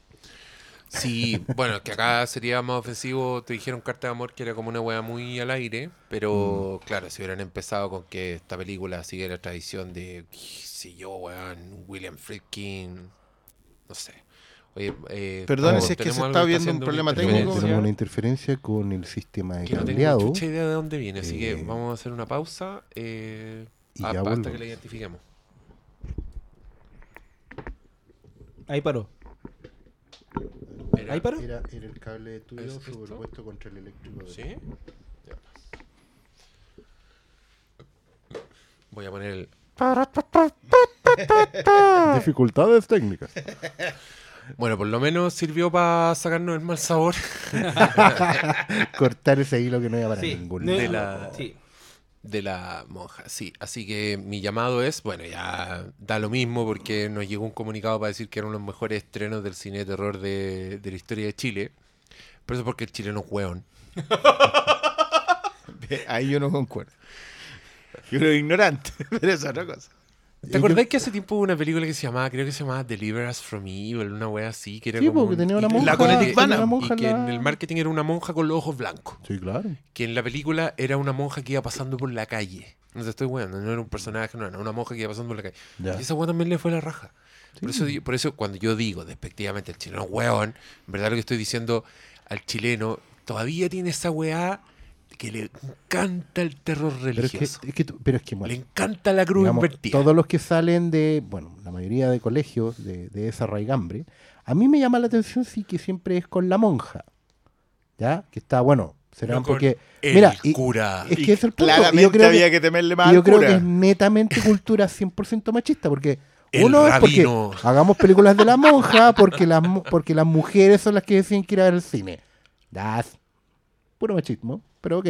Sí, bueno, que acá sería más ofensivo. Te dijeron Carta de Amor que era como una wea muy al aire. Pero claro, si hubieran empezado con que esta película sigue la tradición de. Si yo, weón, William Friedkin. No sé. Oye, eh, si es que se está viendo un problema Tenemos, técnico. tenemos una interferencia con el sistema de Que no tengo mucha idea de dónde viene, así que Eh, vamos a hacer una pausa eh, y a- ya hasta que la identifiquemos. Ahí paró. Era- Ahí paró. Era, era el cable tuyo ¿Es esto? sobrepuesto contra el eléctrico. de- ¿Sí? Ya. Voy a poner el... Dificultades técnicas. Bueno, por lo menos sirvió para sacarnos el mal sabor. Cortar ese hilo que no iba para Sí, ningún no- de la- sí. De la monja, sí. Así que mi llamado es, bueno, ya da lo mismo porque nos llegó un comunicado para decir que eran los mejores estrenos del cine de terror de, de la historia de Chile. Pero eso es porque el chileno es hueón. Ahí yo no concuerdo. Yo ignorante, pero es otra cosa. ¿Te acordás que hace tiempo hubo una película que se llamaba, creo que se llamaba Deliver Us From Evil, una wea así, que era Sí, como tenía una monja. La con Eric y- que en la- en el marketing era una monja con los ojos blancos. Sí, claro. Que en la película era una monja que iba pasando por la calle. No te estoy weando, no era un personaje, no era una monja que iba pasando por la calle. Ya. Y esa weá también le fue la raja. Por, eso, por eso cuando yo digo despectivamente el chileno weón, en verdad lo que estoy diciendo al chileno todavía tiene esa weá que le encanta el terror Pero es que, religioso. es que tú- pero es que, bueno, le encanta la cruz digamos, invertida. todos los que salen de, bueno, la mayoría de colegios de, de esa raigambre, a mí me llama la atención sí que siempre es con la monja. ¿Ya? Que está, bueno, será No porque... el mira, y- es Y que es el punto. Claramente yo creo había que, que, temerle más yo al creo cura. que es netamente cultura 100% machista, porque El uno es porque hagamos películas de la monja, porque las, porque las mujeres son las que deciden que ir a ver el cine. Das. Puro machismo, pero ok.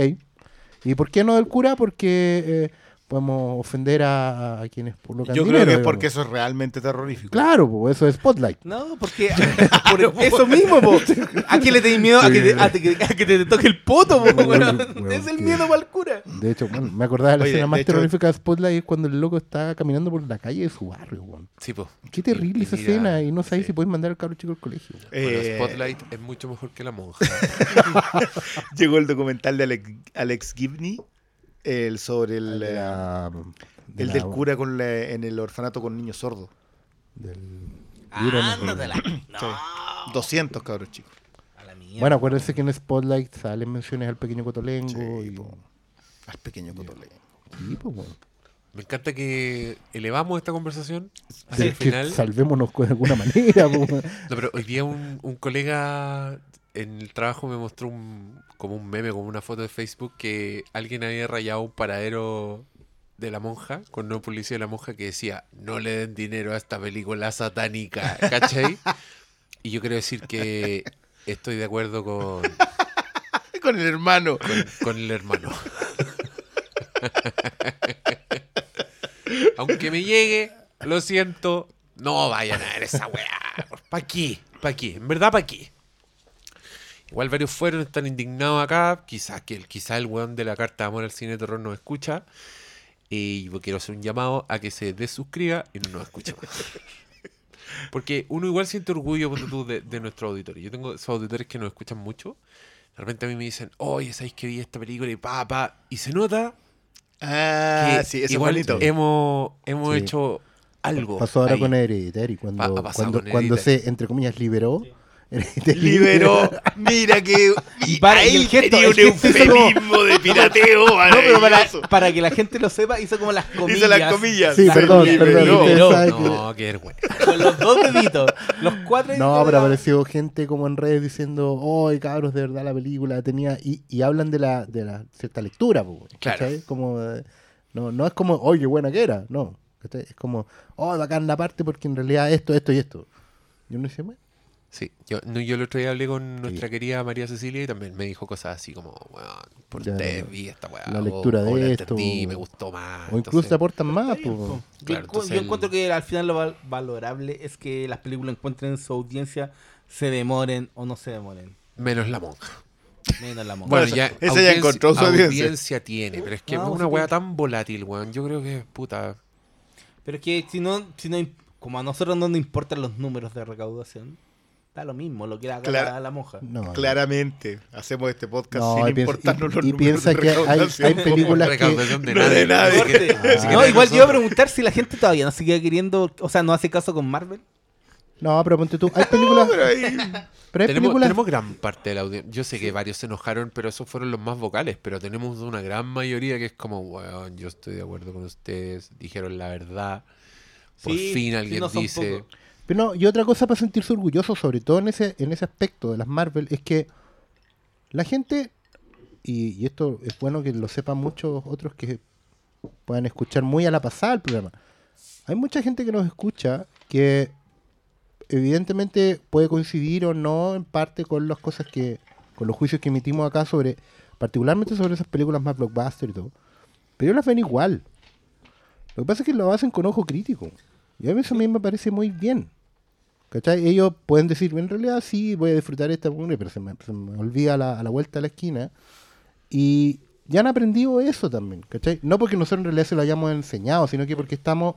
¿Y por qué no del cura? Porque eh, podemos ofender a, a quienes colocan Yo creo dinero, que es digamos. porque eso es realmente terrorífico. Claro, eso es Spotlight. No, porque por eso mismo, po. ¿A qué le tenés miedo? A que te, a que- a que te toque el poto, po, Bueno, weón. bueno, Es el miedo para el cura. De hecho, bueno, me acordaba de la Oye, escena de más hecho- terrorífica de Spotlight es cuando el loco está caminando por la calle de su barrio, weón. Sí, po. Qué terrible Y- esa mira, escena y no sabes sí. si puedes mandar al cabro chico al colegio. Bueno, Eh, Spotlight es mucho mejor que la monja. Llegó el documental de Alex, Alex Gibney el sobre el, De la- de el la- del cura con la- en el orfanato con niños sordos. del- Ándate No. Sí. 200 cabros chicos. A la mierda. Bueno, acuérdense que en Spotlight salen menciones al pequeño Cotolengo Sí, y... po. Al pequeño Cotolé. Sí, pues, bueno. Me encanta que elevamos esta conversación hacia De el que final. salvémonos de alguna manera. No, pero hoy día un, un colega en el trabajo me mostró un, como un meme, como una foto de Facebook que alguien había rayado un paradero de la monja, con una publicidad de la monja que decía, no le den dinero a esta película satánica, ¿cachai? Y yo quiero decir que estoy de acuerdo con, Con el hermano. con, con el hermano. Aunque me llegue, lo siento, no vayan a ver esa weá. ¿Para qué? ¿Para qué? En verdad, ¿para qué? Igual varios fueron, están indignados acá. Quizás que el, quizá el weón de la carta de amor al cine de terror nos escucha. Y yo quiero hacer un llamado a que se desuscriba y no nos escuche más. Porque uno igual siente orgullo de, de nuestro auditorio. Yo tengo esos auditores que nos escuchan mucho. De repente a mí me dicen, oye, ¿sabéis que vi esta película? Y pa, pa. Y se nota Ah, que sí, eso es igual bonito. hemos, hemos Sí. hecho algo. Pasó ahora ahí. con Hereditary, cuando, Pa- cuando, con cuando se, entre comillas, liberó liberó. Mira que. Y para- ahí el gesto- tenía un hizo como- eufemismo de pirateo. No, pero para, que la gente lo sepa, hizo como las comillas. Hizo las comillas. Sí, Las perdón, perdón. liberó. No, qué vergüenza. Con los dos deditos. Los cuatro No, pero de- apareció gente como en redes diciendo, ¡ay, cabros, de verdad la película tenía... Y, y hablan de la, de la cierta lectura, Claro. ¿cachai? Como, eh, no, no es como, oye, buena que era, no. Es como, oh, bacán la parte porque en realidad esto, esto y esto. Y uno dice, bueno, Sí, yo, no, yo el otro día hablé con nuestra querida María Cecilia y también me dijo cosas así como, weón, por Ya, ustedes vi esta weá. la o- lectura o de la esto, entendí, o- me gustó más. o incluso entonces- te aportan más, po. Claro, yo, entonces yo el- encuentro que al final lo val- valorable es que las películas encuentren su audiencia, se demoren o no se demoren. Menos la monja. Menos la monja. Bueno, Bueno, ya, esa ya audiencia- encontró su audiencia. tiene, pero es que No, es sí una weá tiene. tan volátil, weón. Yo creo que, puta, Pero es que si no, si no, como a nosotros no nos importan los números de recaudación, da lo mismo lo que haga Claro. la, la monja. No, Claramente, hacemos este podcast No, sin importarnos y- los y números piensa de que hay- películas que- recaudación de No nadie. de nadie. Que- No, igual yo iba a preguntar si la gente todavía no sigue queriendo, o sea, no hace caso con Marvel. No, pero ponte tú, hay películas, Pero ahí- pero hay Tenemos, películas... tenemos gran parte de la audiencia. Yo sé que varios se enojaron, pero esos fueron los más vocales. Pero tenemos una gran mayoría que es como, weón, yo estoy de acuerdo con ustedes. Dijeron la verdad. Por Sí, fin alguien dice. Pero no, y otra cosa para sentirse orgulloso, sobre todo en ese, en ese aspecto de las Marvel, es que la gente, y, y esto es bueno que lo sepan muchos otros que puedan escuchar muy a la pasada el programa. Hay mucha gente que nos escucha que evidentemente puede coincidir o no en parte con las cosas que, con los juicios que emitimos acá sobre, particularmente sobre esas películas más blockbuster y todo. Pero ellos las ven igual. Lo que pasa es que lo hacen con ojo crítico. Y a mí eso a mí me parece muy bien. ¿Cachai? Ellos pueden decir, en realidad sí, voy a disfrutar esta película, pero se me, se me olvida a la, a la vuelta de la esquina. Y ya han aprendido eso también, ¿cachai? No porque nosotros en realidad se lo hayamos enseñado, sino que porque estamos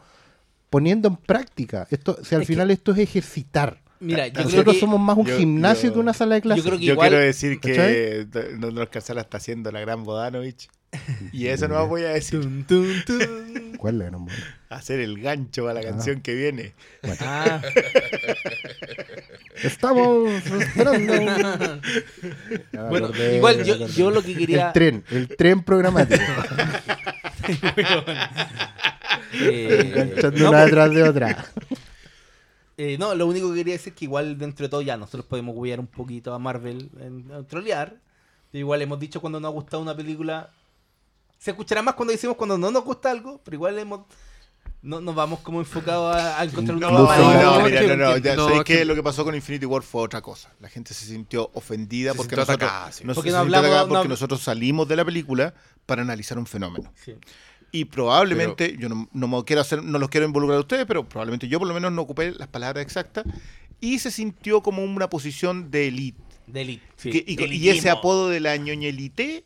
poniendo en práctica. Esto, o sea, al Es que- final esto es ejercitar. Mira, yo creo Nosotros que, somos más un yo- gimnasio yo- que una sala de clases. yo creo que Yo igual, quiero decir que ¿Cachai? no nos Carcela está haciendo la gran Bodanovich. Y eso no voy a decir. Tun, tun, tun. ¿Cuál? Hacer el gancho a la Ah. canción que viene. Ah, Estamos esperando. Ya bueno, acordé, igual yo, lo que quería... El tren, el tren programático. eh, Enganchando no, una detrás de otra. eh, no, lo único que quería decir es que igual dentro de todo ya nosotros podemos huear un poquito a Marvel en, en trolear. Igual hemos dicho cuando nos ha gustado una película. Se escuchará más cuando decimos cuando no nos gusta algo, pero igual hemos no nos vamos como enfocados a, a encontrar una No, no, no, no, no, mira, no, no. Ya no, sabéis que que- lo que pasó con Infinity War fue otra cosa. La gente se sintió ofendida Se porque sintió nosotros, atacada, sí. no se Porque no sintió hablamos- atacada no porque hab- nosotros salimos de la película para analizar un fenómeno. Sí. Y probablemente, yo no, no me quiero hacer, no los quiero involucrar a ustedes, pero probablemente yo por lo menos no ocupé las palabras exactas. Y se sintió como una posición de elite. De Elite. sí, Que- y, de y ese apodo de la ñoñelite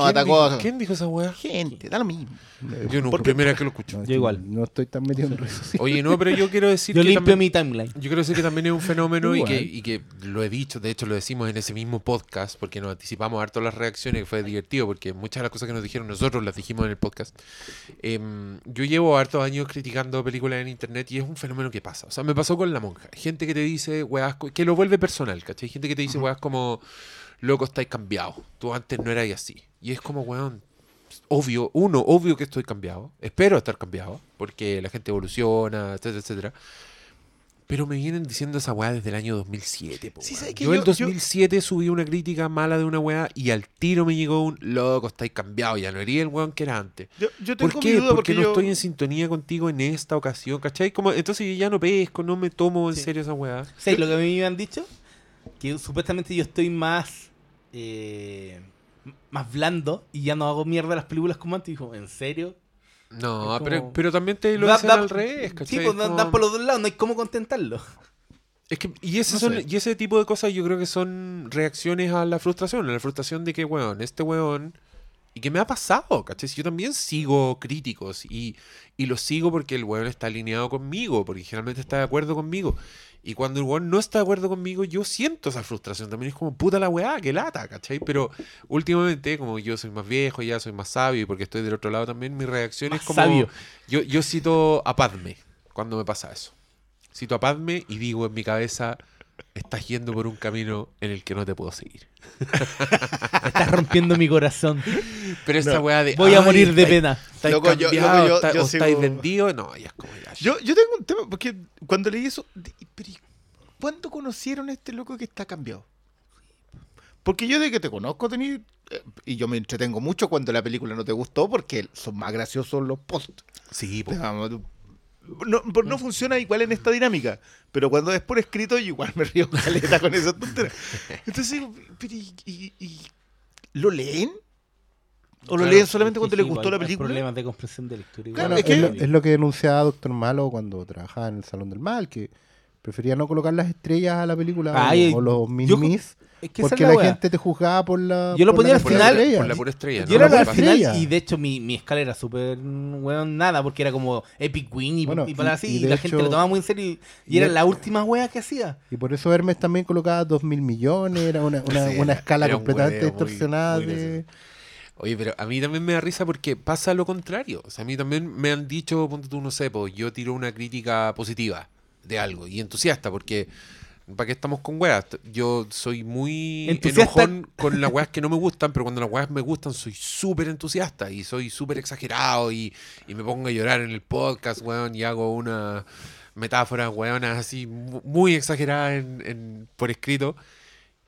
¿Quién atacó dijo- a ¿Quién dijo esa weá? gente, da lo mismo. Yo nunca, Porque- primera vez que lo escucho. No, Yo igual. No estoy tan metido en redes sociales. Oye, no, pero yo quiero decir Yo que limpio también- mi timeline. Yo quiero decir que también es un fenómeno y que, y que lo he dicho, de hecho lo decimos en ese mismo podcast, porque nos anticipamos harto las reacciones y fue divertido, porque muchas de las cosas que nos dijeron nosotros las dijimos en el podcast. Em, yo llevo hartos años criticando películas en internet y es un fenómeno que pasa. O sea, me pasó con La Monja. Gente que te dice, weas, que lo vuelve personal, ¿cachai? Gente que te dice, weas, como, loco, estáis cambiado. Tú antes no eras así. Y es como, weón, obvio, uno, obvio que estoy cambiado. Espero estar cambiado, porque la gente evoluciona, etcétera, etcétera. Pero me vienen diciendo esa weá desde el año 2007. po, Sí, weón. ¿sabes qué? yo, el Yo- yo- 2007 subí una crítica mala de una weá y al tiro me llegó un loco, estáis cambiado, ya no ería el weón que era antes. Yo, yo tengo ¿Por mi qué? duda porque, porque no estoy en sintonía contigo en esta ocasión, ¿cachai? Como, entonces yo ya no pesco, no me tomo en Sí. serio esa weá. ¿Sabes lo que a mí me han dicho? Que supuestamente yo estoy más. Eh, más blando y ya no hago mierda las películas como antes. Dijo, ¿en serio? No, Es pero, también te lo Da- dicen da- al revés, ¿cachai? Sí, pues Como- dan por los dos lados, no hay cómo contentarlo. Es que, y, ese No son, sé. y ese tipo de cosas yo creo que son reacciones a la frustración, a la frustración de que, weón, este weón, y que me ha pasado, ¿cachai? Si Yo también sigo críticos y, y los sigo porque el weón está alineado conmigo, porque generalmente está de acuerdo conmigo. Y cuando el weón no está de acuerdo conmigo, yo siento esa frustración. También es como, puta la weá, que lata, ¿cachai? Pero últimamente, como yo soy más viejo, ya soy más sabio y porque estoy del otro lado también, mi reacción Más es como... sabio. Yo, yo cito a Padme cuando me pasa eso. Cito a Padme y digo en mi cabeza, estás yendo por un camino en el que no te puedo seguir. Estás rompiendo mi corazón. Pero esa No, weá de. Voy a "Ay, morir de pena. estáis Loco, yo- cambiado, loco, yo- está- yo o estáis. No, ya es como ya. Yo, yo tengo un tema, porque cuando leí eso, di- pero ¿y ¿cuándo conocieron a este loco que está cambiado? Porque yo de que te conozco, tení, eh, y yo me entretengo mucho cuando la película no te gustó, porque son más graciosos los posts. Sí, po. No, no funciona igual en esta dinámica, pero cuando es por escrito, yo igual me río caleta con esa. Entonces digo, pero ¿y, y- y- lo leen? ¿O lo Claro, leen solamente cuando Sí, les gustó la hay película? problemas de comprensión de lectura. igual. Claro, Bueno, es que- es, lo, es lo que denunciaba Doctor Malo cuando trabajaba en el Salón del Mal, que prefería no colocar las estrellas a la película Ay, o, o los yo- minimis, Es que porque la gente te juzgaba por la. Yo lo por ponía al Por la, final- estrella. por la pura estrella. Yo ¿no? era al final y de hecho mi, mi escala era súper, weón, nada, porque era como Epic Win y, Bueno, y para así, y la hecho- gente lo tomaba muy en serio y, y y era la última wea que hacía. Y por eso Hermes también colocaba dos mil millones, era una, una, Sí, una escala completamente hueveo distorsionada muy de. gracioso. Oye, pero a mí también me da risa porque pasa lo contrario. O sea, a mí también me han dicho, ponte tú, no sé, pues yo tiro una crítica positiva de algo y entusiasta porque. ¿Para qué estamos con weas? Yo soy muy Entusiasta. enojón con las weas que no me gustan, pero cuando las weas me gustan soy súper entusiasta y soy súper exagerado y, y me pongo a llorar en el podcast, weón, y hago una metáfora, weonas así mu- muy exagerada en, en- por escrito.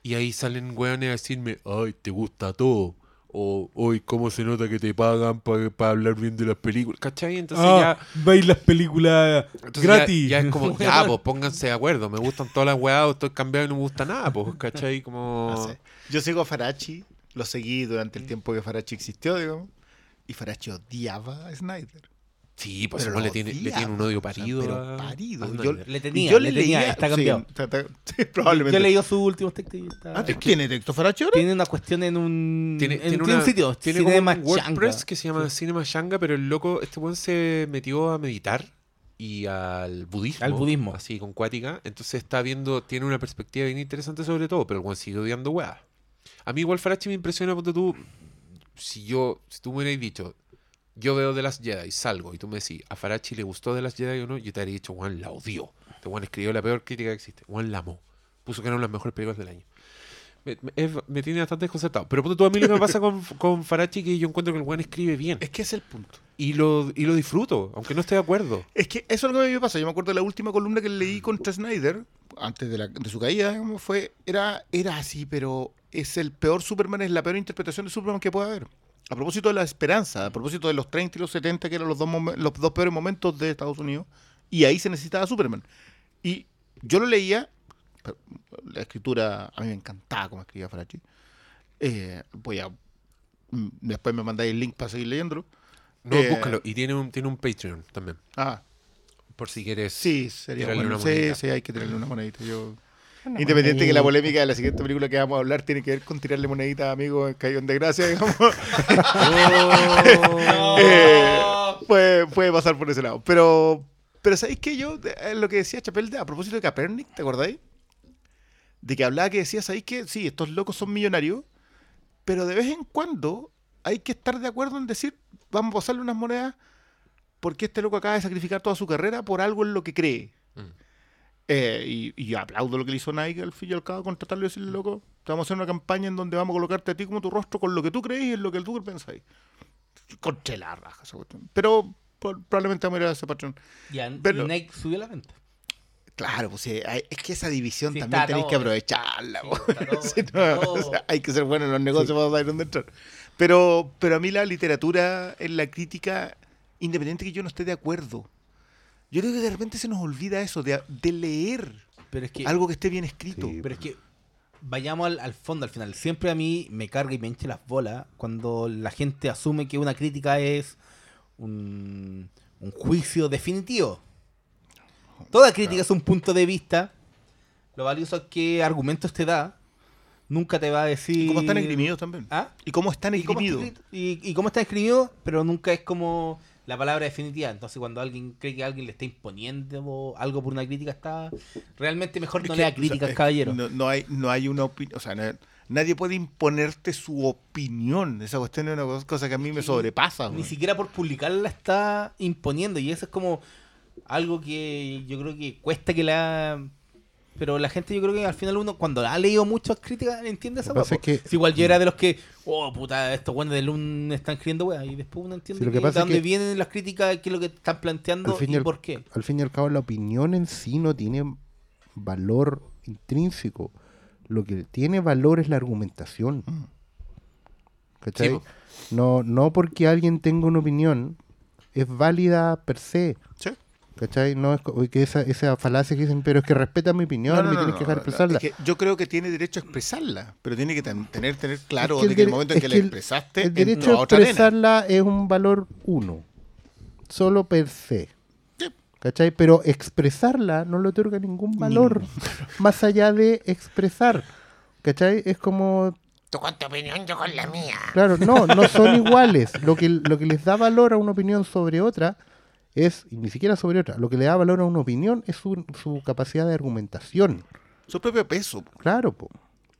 Y ahí salen weones a decirme, ay, te gusta todo. O, hoy, ¿cómo se nota que te pagan para hablar bien de las películas? ¿Cachai? Entonces ya... veis las películas entonces ya- Ya, es como, ya, pues pónganse de acuerdo. Me gustan todas las weas, estoy cambiado y no me gusta nada, pues, ¿cachai? Como... No sé. Yo sigo a Farachi, lo seguí durante el tiempo que Farachi existió, digamos, y Farachi odiaba a Snyder. Sí, pues Pero igual le tiene, le tiene un odio o sea, parido. pero parido. a Yo-. Le tenía, yo le tenía, está sí, cambiado. está- está- sí, probablemente. Yo leí su último texto y está... Ah, ¿Tiene texto Farachi ahora? Tiene una cuestión en un, Tiene, en, tiene tiene una- un sitio, tiene Cinema como un WordPress que se llama Cinema Shanga, pero el loco, este weón se metió a meditar y al budismo. Al budismo. Así, con cuática. Entonces está viendo, tiene una perspectiva bien interesante sobre todo, pero el weón sigue odiando weas. A mí igual Farachi me impresiona porque tú, si yo, si tú me hubieras dicho, yo veo de las Jedi, salgo y tú me decís, a Farachi le gustó de las Jedi o no, yo te habría dicho, Juan la odió. Este Juan escribió la peor crítica que existe. Juan la amó. Puso que eran las mejores películas del año. Me, me- es- me tiene bastante desconcertado. Pero ponte tú a mí lo que me pasa con, con Farachi que yo encuentro que el Juan escribe bien. Es que es el punto. Y lo, y lo disfruto, aunque no esté de acuerdo. Es que eso es lo que a mí me pasa. Yo me acuerdo de la última columna que leí contra Snyder, antes de, la- de su caída, digamos, fue, era, era así, pero es el peor Superman, es la peor interpretación de Superman que puede haber. A propósito de la esperanza, a propósito de los 30 y los 70, que eran los dos, los dos peores momentos de Estados Unidos, y ahí se necesitaba Superman. Y yo lo leía, la escritura, a mí me encantaba como escribía Farachi. Eh, voy a. mm, Después me mandáis el link para seguir leyéndolo. No, Eh, búscalo. Y tiene un, tiene un Patreon también. Ah, Por si quieres. Sí, sería bueno. una Sí, sí, hay que tirarle una monedita. Yo... Independiente que la polémica de la siguiente película que vamos a hablar tiene que ver con tirarle monedita a amigos en Caído en Desgracia, digamos. Eh, puede, puede pasar por ese lado. Pero, pero ¿sabéis qué? Yo, de- eh, lo que decía Chapel de- a propósito de Capernic, ¿te acordáis? De que hablaba que decía, ¿sabéis qué? Sí, estos locos son millonarios, pero de vez en cuando hay que estar de acuerdo en decir, vamos a pasarle unas monedas porque este loco acaba de sacrificar toda su carrera por algo en lo que cree. Mm. Eh, y, y yo aplaudo lo que le hizo Nike al fin y al cabo, contratarlo y decirle, loco, te vamos a hacer una campaña en donde vamos a colocarte a ti como tu rostro con lo que tú crees y en lo que tú pensáis. Conche la raja esa cuestión. Pero por- probablemente vamos a ir a ese patrón. Pero- y Nike subió la venta. Claro, pues sí, hay- es que esa división Sí, también tenéis todo, que aprovecharla. sí, todo, no, o sea, hay que ser bueno en los negocios para saber dónde entrar. Pero, pero a mí la literatura, en la crítica, independiente que yo no esté de acuerdo, yo creo que de repente se nos olvida eso, de, de leer Pero es que, algo que esté bien escrito. Sí. pero es que vayamos al, al fondo al final. Siempre a mí me carga y me hinche las bolas cuando la gente asume que una crítica es un, un juicio definitivo. Toda crítica es un punto de vista. Lo valioso es qué argumentos te da. Nunca te va a decir. Y cómo están esgrimidos también. ¿Ah? Y cómo están y cómo, está esgrimidos. escrito- y, y cómo está escribido, pero nunca es como la palabra definitiva. Entonces, cuando alguien cree que alguien le está imponiendo algo por una crítica, está realmente mejor Es no que, lea o sea, críticas, es- caballero. No, no hay, no hay una opinión, o sea, no- nadie puede imponerte su opinión. Esa cuestión es una cosa- que a mí me sobrepasa. Ni siquiera por publicarla la está imponiendo. Y eso es como algo que yo creo que cuesta que la Pero la gente yo creo que al final uno, cuando ha leído muchas críticas, entiende esa es que- Si igual yo era de los que, oh puta, estos buenos de Lun están escribiendo weá, y después uno entiende que que de dónde vienen las críticas, qué es lo que están planteando Al fin y, por qué. Al fin y al cabo, la opinión en sí no tiene valor intrínseco. Lo que tiene valor es la argumentación. ¿Cachai? Sí, po. no, no porque alguien tenga una opinión es válida per se. Sí. ¿Cachai? No es que esa, esa falacia que dicen, pero es que respeta mi opinión, No, no, me no, tienes no, que dejar no, expresarla. es que yo creo que tiene derecho a expresarla, pero tiene que ten- tener, tener claro Es que el de que el momento en es que, que la expresaste el derecho a arena. expresarla es un valor uno, solo per se. Sí. ¿Cachai? Pero expresarla no le otorga ningún valor más allá de expresar. ¿Cachai? Es como Tú con tu opinión, yo con la mía. Claro, no, no son iguales. Lo que, lo que les da valor a una opinión sobre otra es, y ni siquiera sobre otra, lo que le da valor a una opinión es su, su capacidad de argumentación. Su propio peso. Claro, po.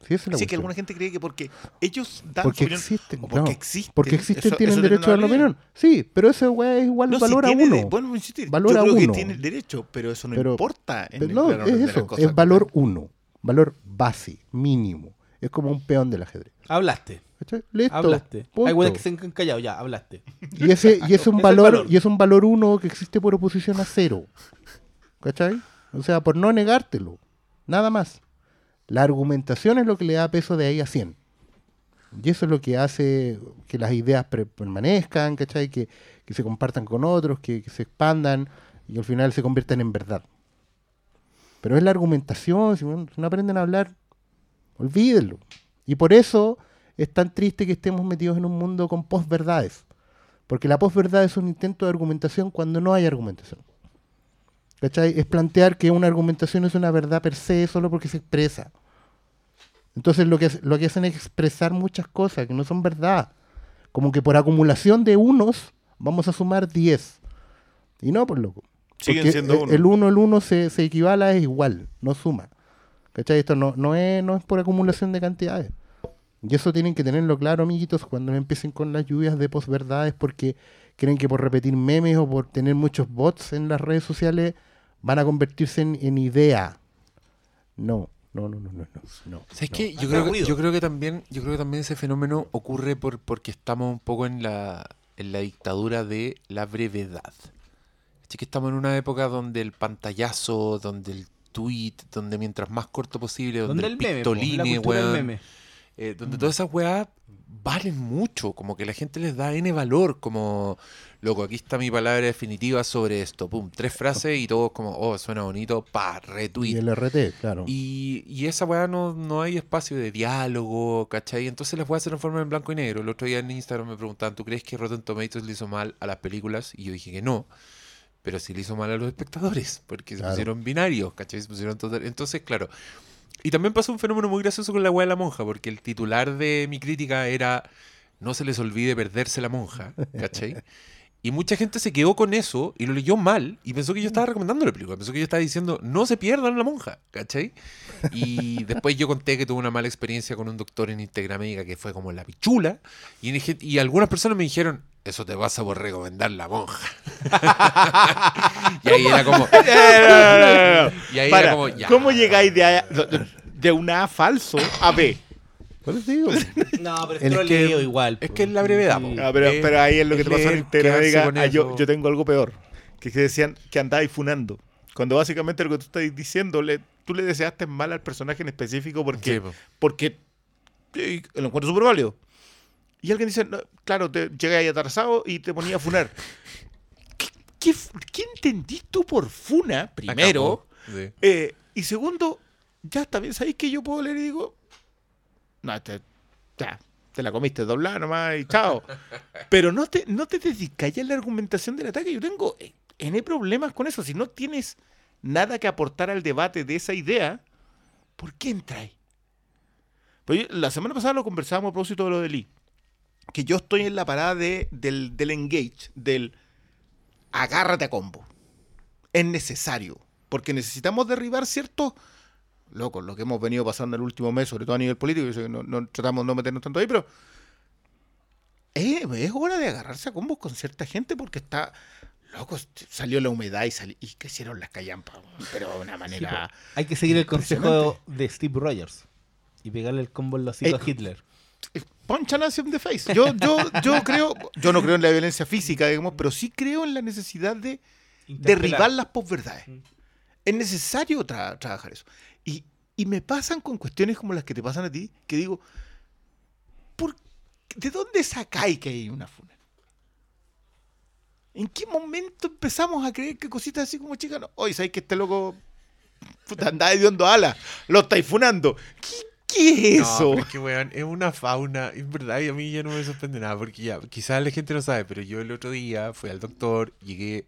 Sí, es la Así que alguna gente cree que porque ellos dan porque su opinión, existen, o porque claro, existen, porque existen eso- tienen eso derecho a la una validez. opinión. Sí, pero ese weá es igual No, si valor a tiene uno. de- bueno, Valor yo a creo que uno. tiene el derecho, pero eso no Pero- importa. en Pero el no, es eso, cosas, es valor uno, valor base, mínimo. Es como un peón del ajedrez. Hablaste, ¿Cachai? Listo. hablaste. punto. Hay weones que se han callado, ya, hablaste. Y ese, y es un valor, valor. y es un valor uno que existe por oposición a cero. ¿Cachai? O sea, por no negártelo. Nada más. La argumentación es lo que le da peso de ahí a 100. Y eso es lo que hace que las ideas permanezcan, ¿cachai? Que, que se compartan con otros, que, que se expandan y al final se conviertan en verdad. Pero es la argumentación, si no si no aprenden a hablar, olvídenlo. Y por eso es tan triste que estemos metidos en un mundo con posverdades. Porque la posverdad es un intento de argumentación cuando no hay argumentación. ¿Cachai? Es plantear que una argumentación es una verdad per se solo porque se expresa. Entonces lo que, lo que hacen es expresar muchas cosas que no son verdad. Como que por acumulación de unos vamos a sumar 10. Y no, por loco. Siguen Porque siendo el- uno. El 1, el 1 se, se equivale, es igual, no suma. ¿Cachai? Esto no, no, es, no es por acumulación de cantidades. Y eso tienen que tenerlo claro, amiguitos, cuando empiecen con las lluvias de posverdades, porque creen que por repetir memes o por tener muchos bots en las redes sociales van a convertirse en, en idea. No, no, no, no, no, no. no, ¿Sabes no. qué? Yo creo, que, yo creo que también, yo creo que también ese fenómeno ocurre por, porque estamos un poco en la, en la dictadura de la brevedad. Así que estamos en una época donde el pantallazo, donde el tweet, donde mientras más corto posible, donde, Donde el el meme, pictoline, weón, meme. Eh, donde todas esas weas valen mucho, como que la gente les da N valor, como, loco, aquí está mi palabra definitiva sobre esto, pum, tres frases y todos como, oh, suena bonito, pa, retweet. Y el RT, claro. Y, y esa weá no, no hay espacio de diálogo, ¿cachai? Entonces las weas se transforman en blanco y negro. El otro día en Instagram me preguntaban, ¿tú crees que Rotten Tomatoes le hizo mal a las películas? Y yo dije que no. Pero sí le hizo mal a los espectadores, porque se pusieron binarios, ¿cachai? Se pusieron total... Entonces, claro. Y también pasó un fenómeno muy gracioso con la weá de la monja, porque el titular de mi crítica era no se les olvide perderse la monja, ¿cachai? Y mucha gente se quedó con eso y lo leyó mal y pensó que yo estaba recomendando la película. Pensó que yo estaba diciendo, no se pierdan la monja, ¿cachai? Y después yo conté que tuve una mala experiencia con un doctor en Integramédica que fue como la pichula. Y, algunas personas me dijeron, eso te pasa por recomendar la monja. y ahí era como, y ahí Para, era como, ya. ¿Cómo llegáis de, A- de una A falso a B? Por eso digo. No, pero es que- troleo igual. es que es la brevedad, Sí. Ah, pero, Eh, pero ahí es lo que te es pasó en con Ah, yo, yo tengo algo peor. Que se decían que andabais funando. Cuando básicamente lo que tú estás diciendo, le, tú le deseaste mal al personaje en específico porque, Sí, po. porque eh, lo encuentro súper válido. Y alguien dice, no, claro, te llega ahí atrasado y te ponía a funar. ¿Qué, qué, qué entendís tú por funa, primero? Sí. Eh, y segundo, ya está bien, ¿sabéis que yo puedo leer y digo, no, te, te la comiste doblada nomás y chao. Pero no te, no te dedicáis a la argumentación del ataque. Yo tengo eh, N problemas con eso. Si no tienes nada que aportar al debate de esa idea, ¿por qué entráis? Pues la semana pasada lo conversábamos a propósito de lo de Lee. Que yo estoy en la parada de, del, del engage, del agárrate a combo. Es necesario. Porque necesitamos derribar ciertos. Loco, lo que hemos venido pasando el último mes, sobre todo a nivel político, yo sé que no, no- tratamos de no meternos tanto ahí, pero es, es hora de agarrarse a combos con cierta gente porque está. loco, salió la humedad y, sali- y crecieron las callampas, pero de una manera... Hay que seguir el consejo de Steve Rogers y pegarle el combo en los Eh, a Hitler. Punch a Nazi on the face. Yo, yo, yo creo, yo no creo en la violencia física, digamos, pero sí creo en la necesidad de derribar las posverdades. Mm. Es necesario tra- trabajar eso. Y, y me pasan con cuestiones como las que te pasan a ti, que digo, ¿por, ¿de dónde sacáis que hay una funa? ¿En qué momento empezamos a creer que cositas así como chicas, no? Oye, ¿sabes que este loco puta, anda hediondo alas? Lo estáis funando. ¿Qué, qué es No, eso? pero es que, weón, es una fauna, es verdad, y a mí ya no me sorprende nada, porque ya, quizás la gente no sabe, pero yo el otro día fui al doctor, llegué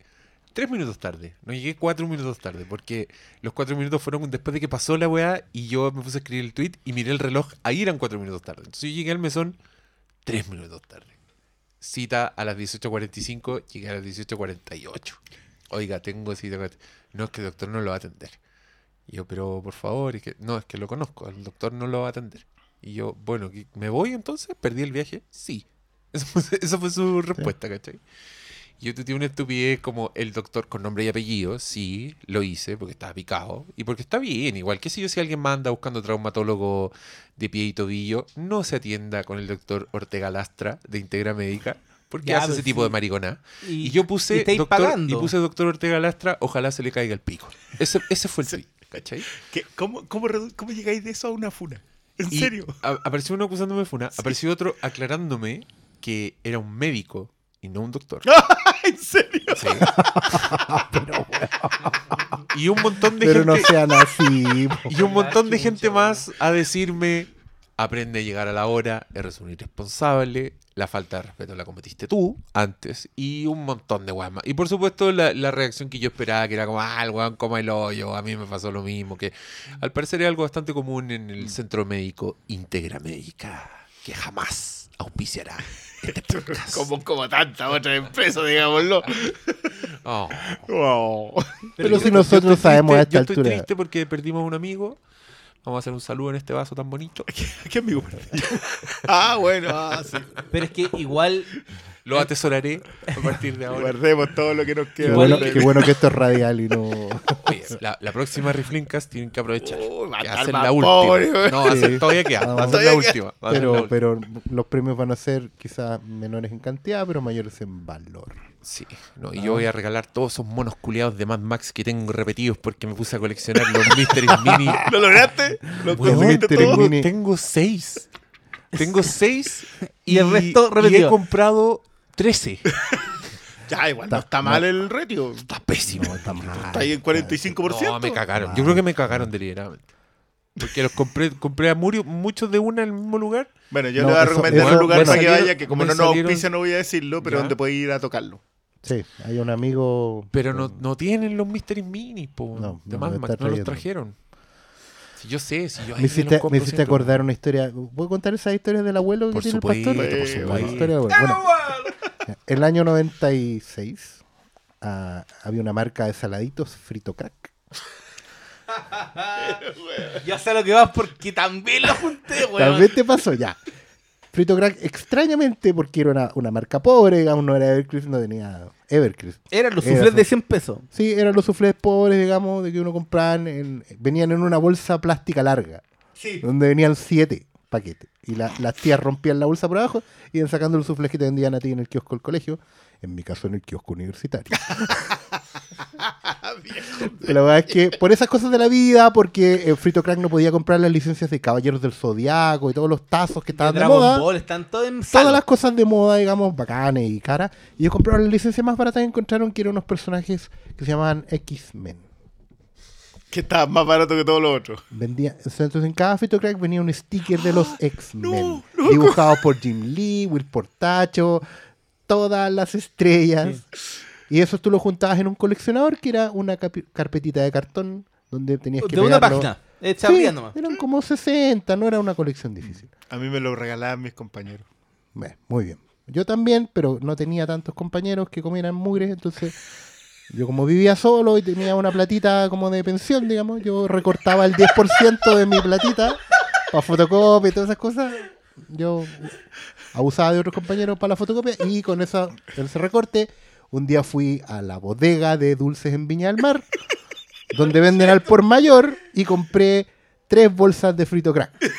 tres minutos tarde, no llegué cuatro minutos tarde, porque los cuatro minutos fueron después de que pasó la weá y yo me puse a escribir el tweet y miré el reloj, ahí eran cuatro minutos tarde. Entonces yo llegué al mesón tres minutos tarde. Cita a las 18.45, llegué a las 18.48. Oiga, tengo cita. con- No, es que el doctor no lo va a atender. Y yo, pero por favor, es que, no, es que lo conozco, el doctor no lo va a atender. Y yo, bueno, ¿qué- ¿me voy entonces? ¿Perdí el viaje? Sí. Esa fue, esa fue su respuesta, ¿cachai? Yo te tuve una estupidez como el doctor con nombre y apellido, sí, lo hice porque estaba picado y porque está bien, igual que si yo si alguien manda buscando traumatólogo de pie y tobillo, no se atienda con el doctor Ortega Lastra de Integra Médica, porque Ya, hace pues ese tipo sí. de maricona. Y, Y yo puse y doctor, y puse doctor Ortega Lastra, ojalá se le caiga el pico. Ese, ese fue el tweet, ¿cachai? ¿Qué- cómo, cómo, cómo llegáis de eso a una funa? ¿En Y serio? a- apareció uno acusándome de funa, apareció otro aclarándome que era un médico y no un doctor. ¿En serio? Sí. y un montón de Pero no gente sean así. y un montón de gente más a decirme aprende a llegar a la hora, eres un irresponsable, la falta de respeto la cometiste tú antes y un montón de más. Y por supuesto la, la reacción que yo esperaba que era como, ah, el weón coma el hoyo, a mí me pasó lo mismo, que al parecer es algo bastante común en el centro médico Integra Médica, que jamás auspiciará. Como, como tantas otras empresas, digámoslo. Oh. Wow. Pero si nosotros sabemos a triste- esta yo estoy altura. triste porque perdimos a un amigo. Vamos a hacer un saludo en este vaso tan bonito. ¿Qué amigo? ah, bueno, ah, sí. Pero es que igual Lo atesoraré a partir de ahora. Guardemos todo lo que nos Qué queda. bueno, Igual- qué bueno que esto es radial y no. Oye, la, la próxima Riflincast tienen que aprovechar. Uy, va a más la última. pobre, no, va a ser- Sí. todavía queda. Va a ser la última. ser la Pero, pero los premios van a ser quizás menores en cantidad, pero mayores en valor. Sí, no, y yo voy a regalar todos esos monos culiados de Mad Max que tengo repetidos porque me puse a coleccionar los Mystery Mini. ¿Lo lograste? ¿Lo conseguiste todo? tengo, Mini. tengo seis. Tengo seis Y el resto y he repetido. comprado 13. Ya, igual no Está- mal no. el retio. Está pésimo. Está mal. Está ahí en 45%. No, me cagaron. Yo creo que me cagaron deliberadamente. Porque los compré, compré a Murio, muchos de una en el mismo lugar. Bueno, yo No, le voy a recomendar eso- un lugar bueno, para que vaya, que como me no nos auspicia no voy a decirlo, pero Ya. donde puede ir a tocarlo. Sí, hay un amigo. Pero no, no tienen los Mystery Mini, po, No, de no no los trajeron. Si yo sé, si yo Me hiciste, me hiciste acordar una historia. ¿Puedo contar esa historia del abuelo que Por tiene supuesto, el pastor? por Eh, supuesto. buena. Bueno, el año 96 uh, ah, había una marca de saladitos frito crack. ya sé lo que vas porque también lo junté, weón. También te pasó, ya. Frito Crack, extrañamente, porque era una, marca pobre, digamos, no era Evercrisp, no tenía Evercrisp. Eran los suflés de 100 pesos. Sí, eran los suflés pobres, digamos, de que uno compraban, en, venían en una bolsa plástica larga. Sí. Donde venían 7 paquete. Y la, las tías rompían la bolsa por abajo y iban sacando los sufles que te vendían a ti en el kiosco del colegio. En mi caso, en el kiosco universitario. la verdad es que por esas cosas de la vida, porque eh, Frito Crack no podía comprar las licencias de Caballeros del Zodiaco y todos los tazos que estaban de, de moda. Están todo en todas las cosas de moda, digamos, bacanes y caras. Y ellos compraron la licencia más barata y encontraron que eran unos personajes que se llamaban X-Men. Que está más barato que todo lo otro. Vendía, entonces en cada Frito Crack venía un sticker de los X-Men. no, loco. dibujados por Jim Lee, Will Portacho, todas las estrellas. Y eso tú lo juntabas en un coleccionador que era una carpetita de cartón donde tenías que De una página. Hecha Sí, abría nomás. eran como 60, no era una colección difícil. A mí me lo regalaban mis compañeros. Bueno, muy bien. Yo también, pero no tenía tantos compañeros que comieran mugre, entonces yo como vivía solo y tenía una platita como de pensión, digamos, yo recortaba el 10% de mi platita para fotocopia y todas esas cosas. Yo abusaba de otros compañeros para la fotocopia y con esa, ese recorte un día fui a la bodega de dulces en Viña del Mar, donde venden al por mayor, y compré tres bolsas de frito crack. Ya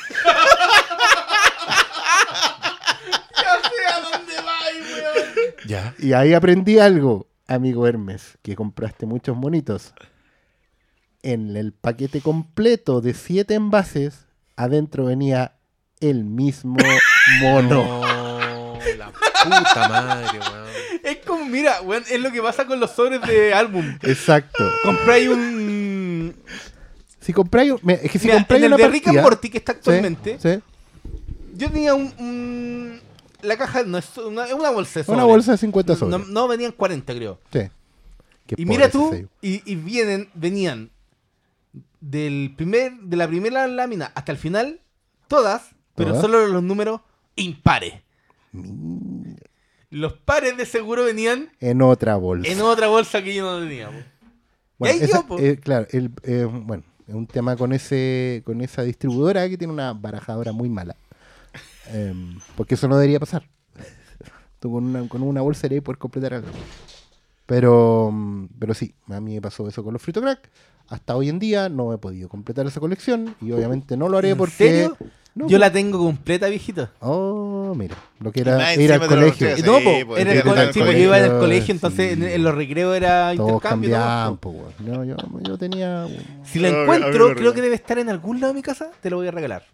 sé a dónde vais, weón. Ya. Y ahí aprendí algo, amigo Hermes, que compraste muchos monitos. En el paquete completo de siete envases, adentro venía el mismo mono. No, la puta madre, weón. Es como, mira, weón, es lo que pasa con los sobres de álbum. Exacto. Compráis un. Si compráis, un- es que si Mira, compráis en el una de Rick and Morty que está Sí, actualmente, sí. yo tenía un, un- La caja no es una, es una bolsa de Una bolsa de 50 No, sobres. no venían 40, creo. Sí. Qué Y mira tú, y, y vienen, venían del primer, de la primera lámina hasta el final, todas, pero Todas. solo los números impares. Los pares de seguro venían En otra bolsa. en otra bolsa que yo no tenía. po. Bueno, Y ahí esa- yo, eh, claro, el, eh, bueno, es un tema con ese con esa distribuidora que tiene una barajadora muy mala. Em, porque eso no debería pasar. Tú con una, con una bolsa deberías poder completar algo. Pero, mm, pero sí, a mí me pasó eso con los Frito Crack. Hasta hoy en día no he podido completar esa colección y obviamente no lo haré ¿En porque... serio? No, Yo la tengo completa, viejito. Oh, mira, lo que era ir al lo colegio. no, sí, po, pues, era el al colegio, sí, porque colegio, yo iba en el colegio, entonces sí. en, en los recreos era Todos intercambio. todo, cambiaban, po. po. No, yo, yo tenía... Si la encuentro, creo que debe estar en algún lado de mi casa, te lo voy a regalar.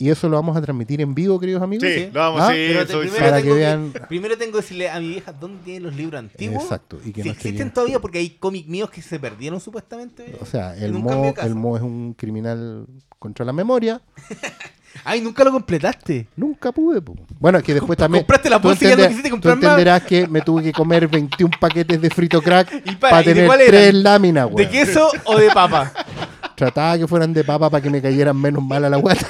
Y eso lo vamos a transmitir en vivo, queridos amigos. Sí, Sí. lo vamos, Ah, sí, Pero te- soy- primero, Para tengo que, vean- primero tengo que decirle a mi vieja dónde los libros antiguos. Exacto. Y que si no existen todavía, porque hay cómics míos que se perdieron supuestamente. O sea, el Mo, de el Mo es un criminal contra la memoria. Ay, nunca lo completaste. Nunca pude. po. Bueno, es que después también. compraste la bolsa y ya no quisiste tú comprar más. entenderás que me tuve que comer 21 paquetes de frito crack ¿Y para- de tener tres láminas, ¿De weón. queso o de papa? Trataba que fueran de papa para que me cayeran menos mal a la guata.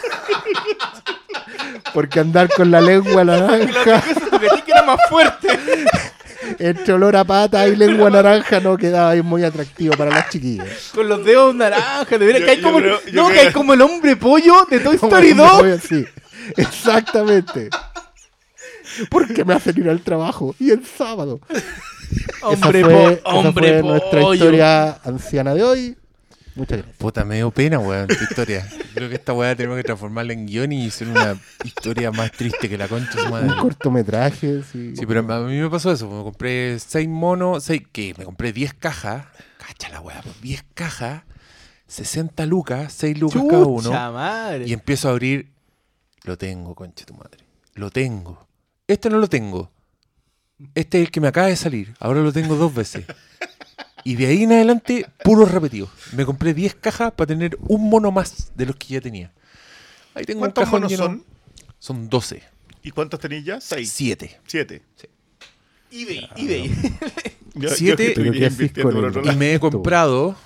Porque andar con la lengua naranja, Porque sí que era más fuerte. entre olor a pata y lengua naranja, no quedaba ahí muy atractivo para las chiquillas. Con los dedos naranjas. De veras que hay como, creo- no, que creo- hay como el hombre pollo de Toy Como Story me 2. voy así. Exactamente. Porque me hacen ir al trabajo y el sábado. Hombre, esa fue, po- esa hombre fue nuestra pollo. historia anciana de hoy. Muchas gracias. Puta, me dio pena, weón, tu historia. Creo que esta weá tenemos que transformarla en guion y hacer una historia más triste que la concha de su Un madre. cortometraje. Sí. Sí, pero a mí me pasó eso. Me compré seis monos, seis, ¿qué? Me compré 10 cajas. Cacha la weá, pues 10 cajas, 60 lucas, 6 lucas cada uno. Madre. Y empiezo a abrir. Lo tengo, concha tu madre. Lo tengo. Este no lo tengo. Este es el que me acaba de salir. Ahora lo tengo dos veces. Y de ahí en adelante, puro repetido. Me compré 10 cajas para tener un mono más de los que ya tenía. Ahí tengo un ¿Cuántos cajón monos lleno. son? Son 12. ¿Y cuántos tenéis ya? Seis. 7. Siete. eBay, eBay. Yo- yo Siete. que estoy Pero ¿qué haces invirtiendo con por el- otro Y me he comprado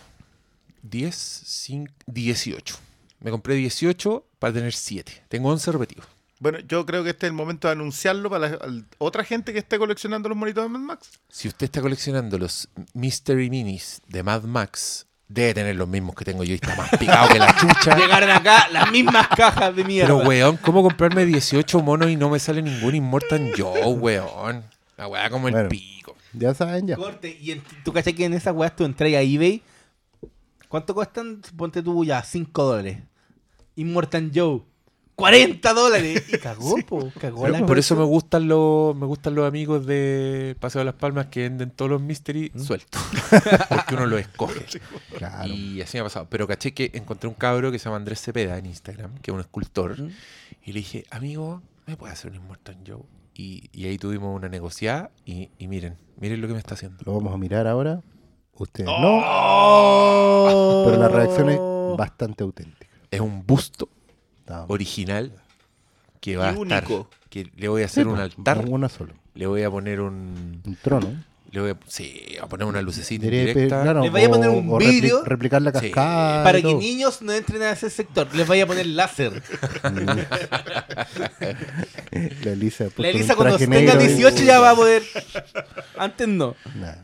10, 5, 18. Me compré 18 para tener 7. Tengo 11 repetidos. Bueno, yo creo que este es el momento de anunciarlo para la al- otra gente que esté coleccionando los monitos de Mad Max. Si usted está coleccionando los Mystery Minis de Mad Max, debe tener los mismos que tengo yo y está más picado que la chucha. Llegaron acá las mismas cajas de mierda. Pero, weón, ¿cómo comprarme 18 monos y no me sale ningún Immortal Joe, weón? La weá como el Bueno. pico. Ya saben, ya. Corte. Y en, tú cachai que en esas weas tú entras a eBay. ¿Cuánto cuestan? Ponte tú ya, 5 dólares. Immortal Joe. 40 dólares. Y cagó, po. Cagó la Por eso me gustan los me gustan los amigos de Paseo de las Palmas que venden todos los Mystery sueltos. Porque uno los escoge. Claro. Y así me ha pasado. Pero caché que encontré un cabro que se llama Andrés Cepeda en Instagram, que es un escultor. ¿Mm? Y le dije, amigo, ¿me puede hacer un Immortal Joe? Y, y ahí tuvimos una negociada y, y miren, miren lo que me está haciendo. Lo vamos a mirar ahora. Ustedes Oh. no. Pero la reacción es bastante auténtica. Es un busto original que va Y a estar. único. Que le voy a hacer Sí, un altar. Una sola. Le voy a poner un. Un trono. Le voy a, sí, a poner una lucecita Diré, indirecta. pe- claro, Le vaya a poner un o repli- vidrio. replicar la cascada. Para que niños no entren a ese sector, les vaya a poner láser. La Elisa, La Elisa cuando tenga negro y- 18 ya va a poder. Antes no. Nah.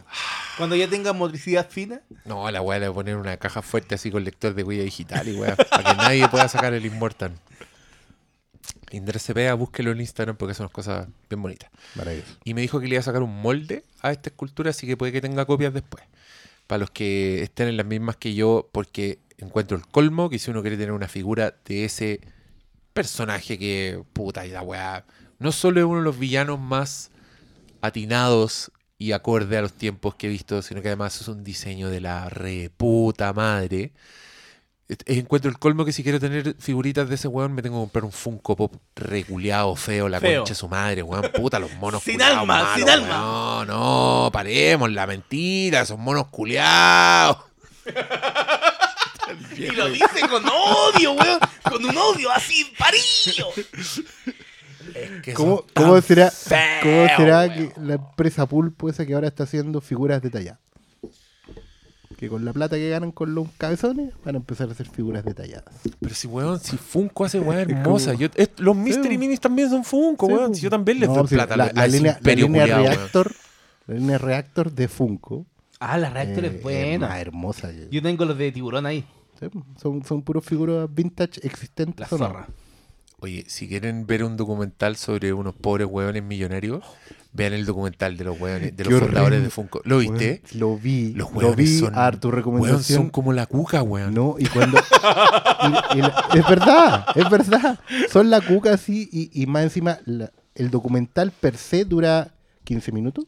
Cuando ya tenga motricidad fina. No, la weá le voy a poner una caja fuerte así con lector de huella digital y weá, para que nadie pueda sacar el Immortal. Indra Cepeda, búsquelo en Instagram porque son unas cosas bien bonitas. Maravilloso. Y me dijo que le iba a sacar un molde a esta escultura, así que puede que tenga copias después. Para los que estén en las mismas que yo, porque encuentro el colmo que si uno quiere tener una figura de ese personaje que, puta, y la weá, no solo es uno de los villanos más atinados y acorde a los tiempos que he visto, sino que además es un diseño de la reputa madre. Et- Encuentro el colmo que si quiero tener figuritas de ese weón me tengo que comprar un Funko Pop reculeado, feo, la Feo. concha de su madre, weón. Puta, los monos Sin culiados alma, malos, sin alma. No, no, paremos, la mentira, son monos culiados. Y lo dice con odio, weón. Con un odio así, parillo. Que ¿Cómo, son cómo será, cómo será weón. que la empresa Pulpo esa que ahora está haciendo figuras detalladas? Que con la plata que ganan con los cabezones van a empezar a hacer figuras detalladas. Pero si, weón, si Funko hace weón Es hermosa. Yo, es- los Mystery weón. Minis también son Funko, Sí, weón. Si yo también les No, doy sí, plata la, la línea, la línea weón. reactor, la línea reactor de Funko. Ah, la reactor eh, es buena. más hermosa. Yo tengo los de tiburón ahí. sí, son, son puros figuras vintage existentes. La no. zorra. Oye, si quieren ver un documental sobre unos pobres hueones millonarios, vean el documental de los hueones, de Qué los fundadores de Funko. ¿Lo viste? Weón, Lo vi. Los lo vi son, a tu son como la cuca, weón. No, y cuando. y- y la- es verdad, es verdad. Son la cuca así y, y más encima la- el documental per se dura 15 minutos.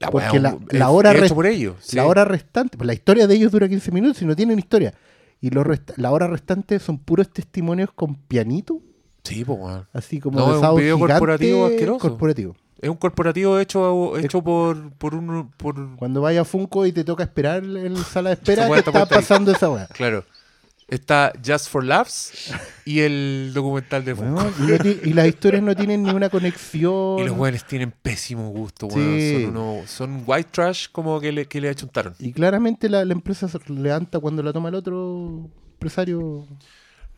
la porque la- la hora es hecho rest- por ellos. sí. La hora restante, pues la historia de ellos dura 15 minutos y no tienen historia. Y resta- la hora restante son puros testimonios con pianito, Sí, pues, así como No, de un video gigante corporativo asqueroso. corporativo. Es un corporativo hecho, hecho por, por un... Por, Cuando vaya a Funko y te toca esperar en la sala de espera, weá está ahí. pasando esa weá. claro. Está Just for Laughs y el documental de Funko. Y, las historias no tienen ni una conexión. Y los weones tienen pésimo gusto, weón. Sí. Son, uno, son white trash como que le, que le achuntaron. Y claramente la, la empresa se levanta cuando la toma el otro empresario.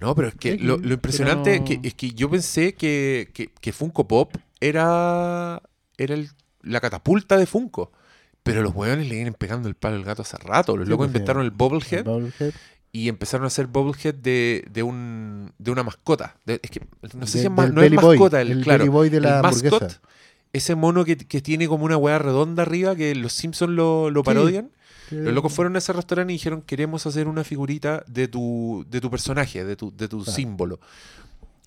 No, pero es que lo, impresionante no- que, es que yo pensé que, que, que Funko Pop era, era el- la catapulta de Funko. Pero los hueones le vienen pegando el palo al gato hace rato. Los Sí, locos pues, inventaron el Bubblehead. y empezaron a hacer Bubblehead de, de, un, de una mascota. De- es que no sé De- si es, no es Boy, mascota, el, el claro, Boy de la el mascot, ese mono que, que tiene como una hueá redonda arriba que los Simpsons lo, lo Sí. parodian. Que- Los locos fueron a ese restaurante y dijeron, queremos hacer una figurita de tu, de tu personaje, de tu, de tu Claro. símbolo.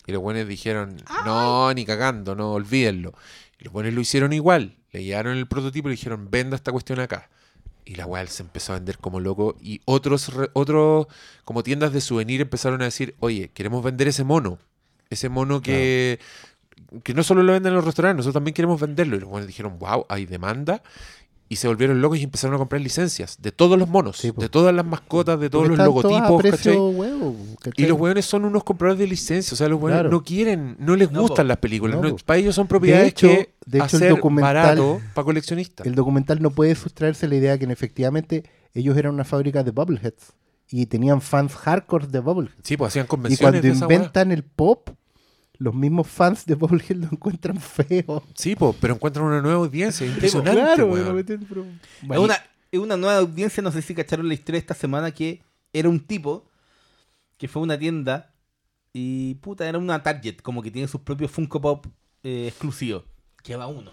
Y los buenos dijeron, no, ni cagando, no, olvídenlo. Y los buenos lo hicieron igual. Le llevaron el prototipo y le dijeron, venda esta cuestión acá. Y la weá se empezó a vender como loco. Y otros, otros, como tiendas de souvenir, empezaron a decir, oye, queremos vender ese mono. Ese mono que, que no solo lo venden en los restaurantes, nosotros también queremos venderlo. Y los buenos dijeron, wow, hay demanda. Y se volvieron locos y empezaron a comprar licencias de todos los monos, Sí, de todas las mascotas, de todos los logotipos, precio ¿cachai? huevo, Y los hueones son unos compradores de licencias, o sea, los hueones Claro. no quieren, no les No, gustan po. las películas, No, no- po. para ellos son propiedades hecho- que de hecho, el hacer documental- barato para coleccionistas. El documental no puede sustraerse la idea que en efectivamente ellos eran una fábrica de Bubbleheads y tenían fans hardcore de Bubbleheads. Sí, pues hacían Y convenciones cuando de esa hueá. inventan el pop, los mismos fans de Bubblehead lo encuentran feo. Sí, pues, pero encuentran una nueva audiencia, impresionante, claro, weón. meten, pero- Es una, es una nueva audiencia, no sé si cacharon la historia esta semana, que era un tipo que fue a una tienda y puta, era una Target, como que tiene sus propios Funko Pop eh, exclusivos. Que va uno.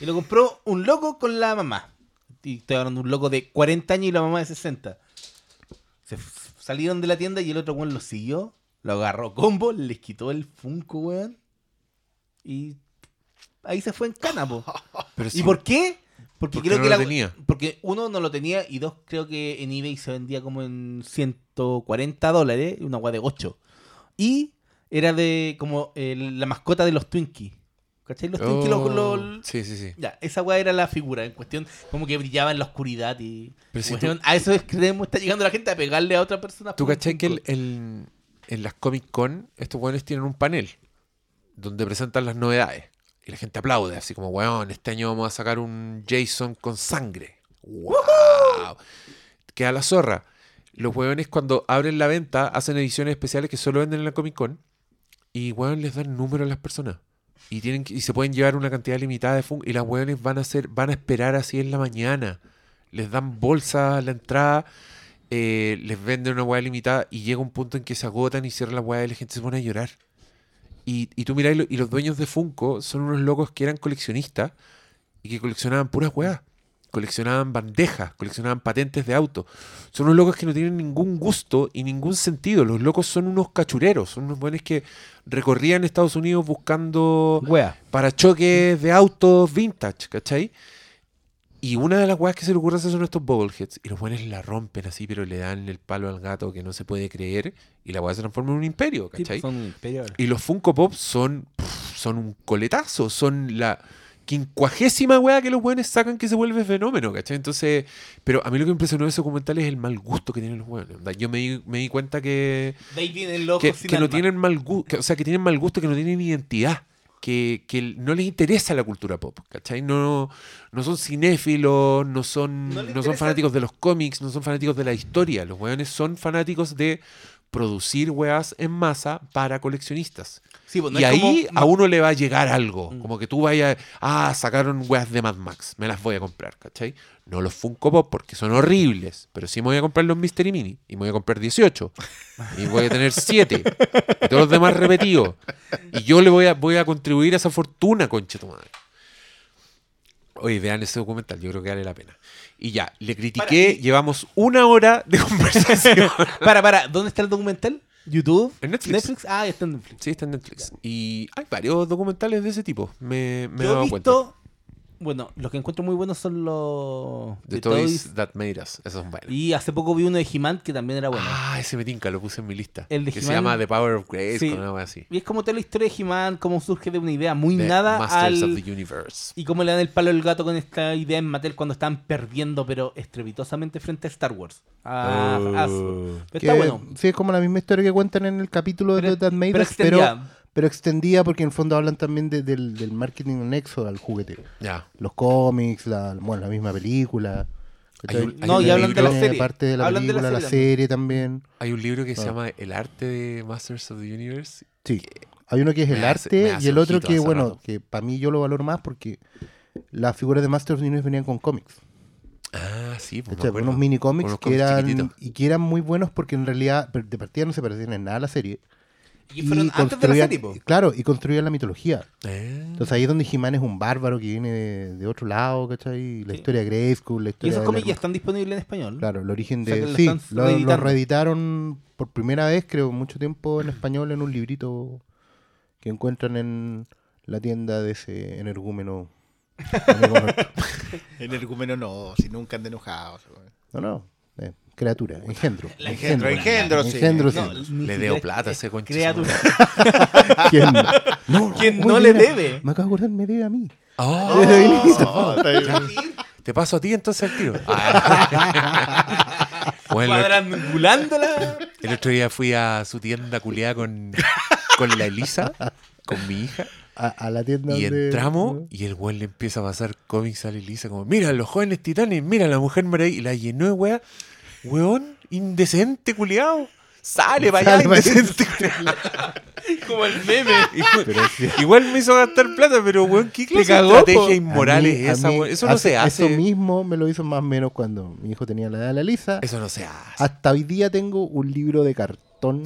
Y lo compró un loco con la mamá. Y estoy hablando de un loco de 40 años y la mamá de 60. Se salieron de la tienda y el otro weón lo siguió, lo agarró combo, les quitó el Funko, weón. Y ahí se fue en cana, po. Pero ¿Y por qué? Porque Porque creo no que lo la- tenía. Porque uno no lo tenía y dos creo que en eBay se vendía como en 140 dólares, una guay de 8. Y era de como eh, la mascota de los Twinkies. ¿Cachai? Los Twinkies, los- Oh, los- Sí, sí, sí. Ya, esa weá era la figura, en cuestión, como que brillaba en la oscuridad y... Pero si A eso es que creemos, está llegando la gente a pegarle a otra persona. ¿Tú cachai que el- en las Comic Con estos weones tienen un panel donde presentan las novedades? Y la gente aplaude, así como, weón, este año vamos a sacar un Jason con sangre. ¡Wow! Queda la zorra. Los weones cuando abren la venta hacen ediciones especiales que solo venden en la Comic Con y weón les dan número a las personas. Y, tienen y se pueden llevar una cantidad limitada de Funko y las weones van a hacer, van a esperar así en la mañana. Les dan bolsas a la entrada eh, les venden una hueá limitada y llega un punto en que se agotan y cierran la hueá y la gente se pone a llorar. Y, y tú mirás, y lo- y los dueños de Funko son unos locos que eran coleccionistas y que coleccionaban puras weas. Coleccionaban bandejas, coleccionaban patentes de auto. Son unos locos que no tienen ningún gusto y ningún sentido. Los locos son unos cachureros, son unos buenos que recorrían Estados Unidos buscando Wea. parachoques de autos vintage, ¿cachai? Y una de las weas que se le ocurre hacer son estos bobbleheads. Y los buenos la rompen así, pero le dan el palo al gato que no se puede creer. Y la wea se transforma en un imperio, Sí, ¿cachai? son imperiales. Y los Funko Pop son, pff, son un coletazo, son la quincuagésima weá que los weones sacan que se vuelve fenómeno, ¿cachai? Entonces, pero a mí lo que me impresionó de ese documental es el mal gusto que tienen los onda. Yo me di, me di cuenta que, De ahí vienen que, ojos sin que no tienen mal gusto, o sea, que tienen mal gusto, que no tienen identidad. Que, no les interesa la cultura pop, ¿cachai? No, no son cinéfilos, no son, No no son fanáticos de los cómics, no son fanáticos de la historia. Los weones son fanáticos de producir weas en masa para coleccionistas. Sí, pues, no y ahí como- a uno le va a llegar algo. Mm. Como que tú vayas, ah, sacaron weas de Mad Max, me las voy a comprar, ¿cachai? No los Funko Pop porque son horribles, pero sí me voy a comprar los Mystery Mini y me voy a comprar 18 y voy a tener 7 y todos los demás repetidos. Y yo le voy a, voy a contribuir a esa fortuna, concha tu madre. Oye, vean ese documental, yo creo que vale la pena. Y ya, le critiqué, Para, llevamos una hora de conversación. Para, para, ¿dónde está el documental? ¿YouTube? En Netflix. Ah, está en Netflix. Sí, está en Netflix. Y hay varios documentales de ese tipo. Me, me he dado cuenta. Bueno, los que encuentro muy buenos son los. The de Toys, That Made Us. Esos son buenos. Y hace poco vi uno de He-Man que también era bueno. Ah, ese me tinca, lo puse en mi lista. El de que se llama The Power of Grace, Sí. con una wea así. Y es como toda la historia de He-Man, cómo surge de una idea muy The nada Masters al. of the Universe. Y cómo le dan el palo al gato con esta idea en Mattel cuando están perdiendo, pero estrepitosamente frente a Star Wars. A, Oh. Pero Que, está bueno. Sí, es como la misma historia que cuentan en el capítulo Pero- de That Made pero Us, pero. Pero extendida porque en el fondo hablan también de- del, del marketing anexo al juguete. Ya. Los cómics, la, bueno, la misma película. Hay un- hay No, y hablan de la serie. Parte de la Hablan de la película, la serie también. Hay un libro que se Ah. llama El arte de Masters of the Universe. Sí. Hay uno que es me el hace- arte y el otro que, bueno, rato. que para mí yo lo valoro más porque las figuras de Masters of the Universe venían con cómics. Ah, sí, pues unos mini cómics Unos que eran y que eran muy buenos porque en realidad de partida no se parecían en nada a la serie. Y fueron antes de la serie, po. Claro, y construían la mitología. Eh, Entonces ahí es donde He-Man es un bárbaro que viene de, de otro lado, ¿cachai? Y La Sí. historia de Grayskull, la Y historia esos del cómics ya están disponibles en español. Claro, el origen O sea, de... lo sí, lo, reeditaron por primera vez, creo, mucho tiempo en español en un librito que encuentran en la tienda de ese energúmeno. Energúmeno no, si nunca han enojado. no, no, criatura, engendro. engendro, engendro, sí. Engendro, sí. No, le es- plata a es ese concha. Criatura. ¿Quién? No, ¿Quién no le mira, debe? Me acabo de acordar, me debe a mí. Oh, Oh, bien. te paso a ti entonces el tiro. Bueno, el, Cuadrangulándola. el otro día fui a su tienda culiada con, con la Elisa, con mi hija. A, a la tienda Y donde- entramos y el weón le empieza a pasar cómics a la Elisa como, mira, los jóvenes titanes, mira la mujer maravilla. Y la llenó de weá. Weón, indecente, culiao. Sale para allá, indecente, culiao. Como el meme. Igual, me hizo gastar plata, pero weón, ¿qué clase de estrategia inmoral mí- es esa, mí weón? Eso no se hace. Eso mismo me lo hizo más o menos cuando mi hijo tenía la edad de la Lisa. Eso no se hace. Hasta hoy día tengo un libro de cartón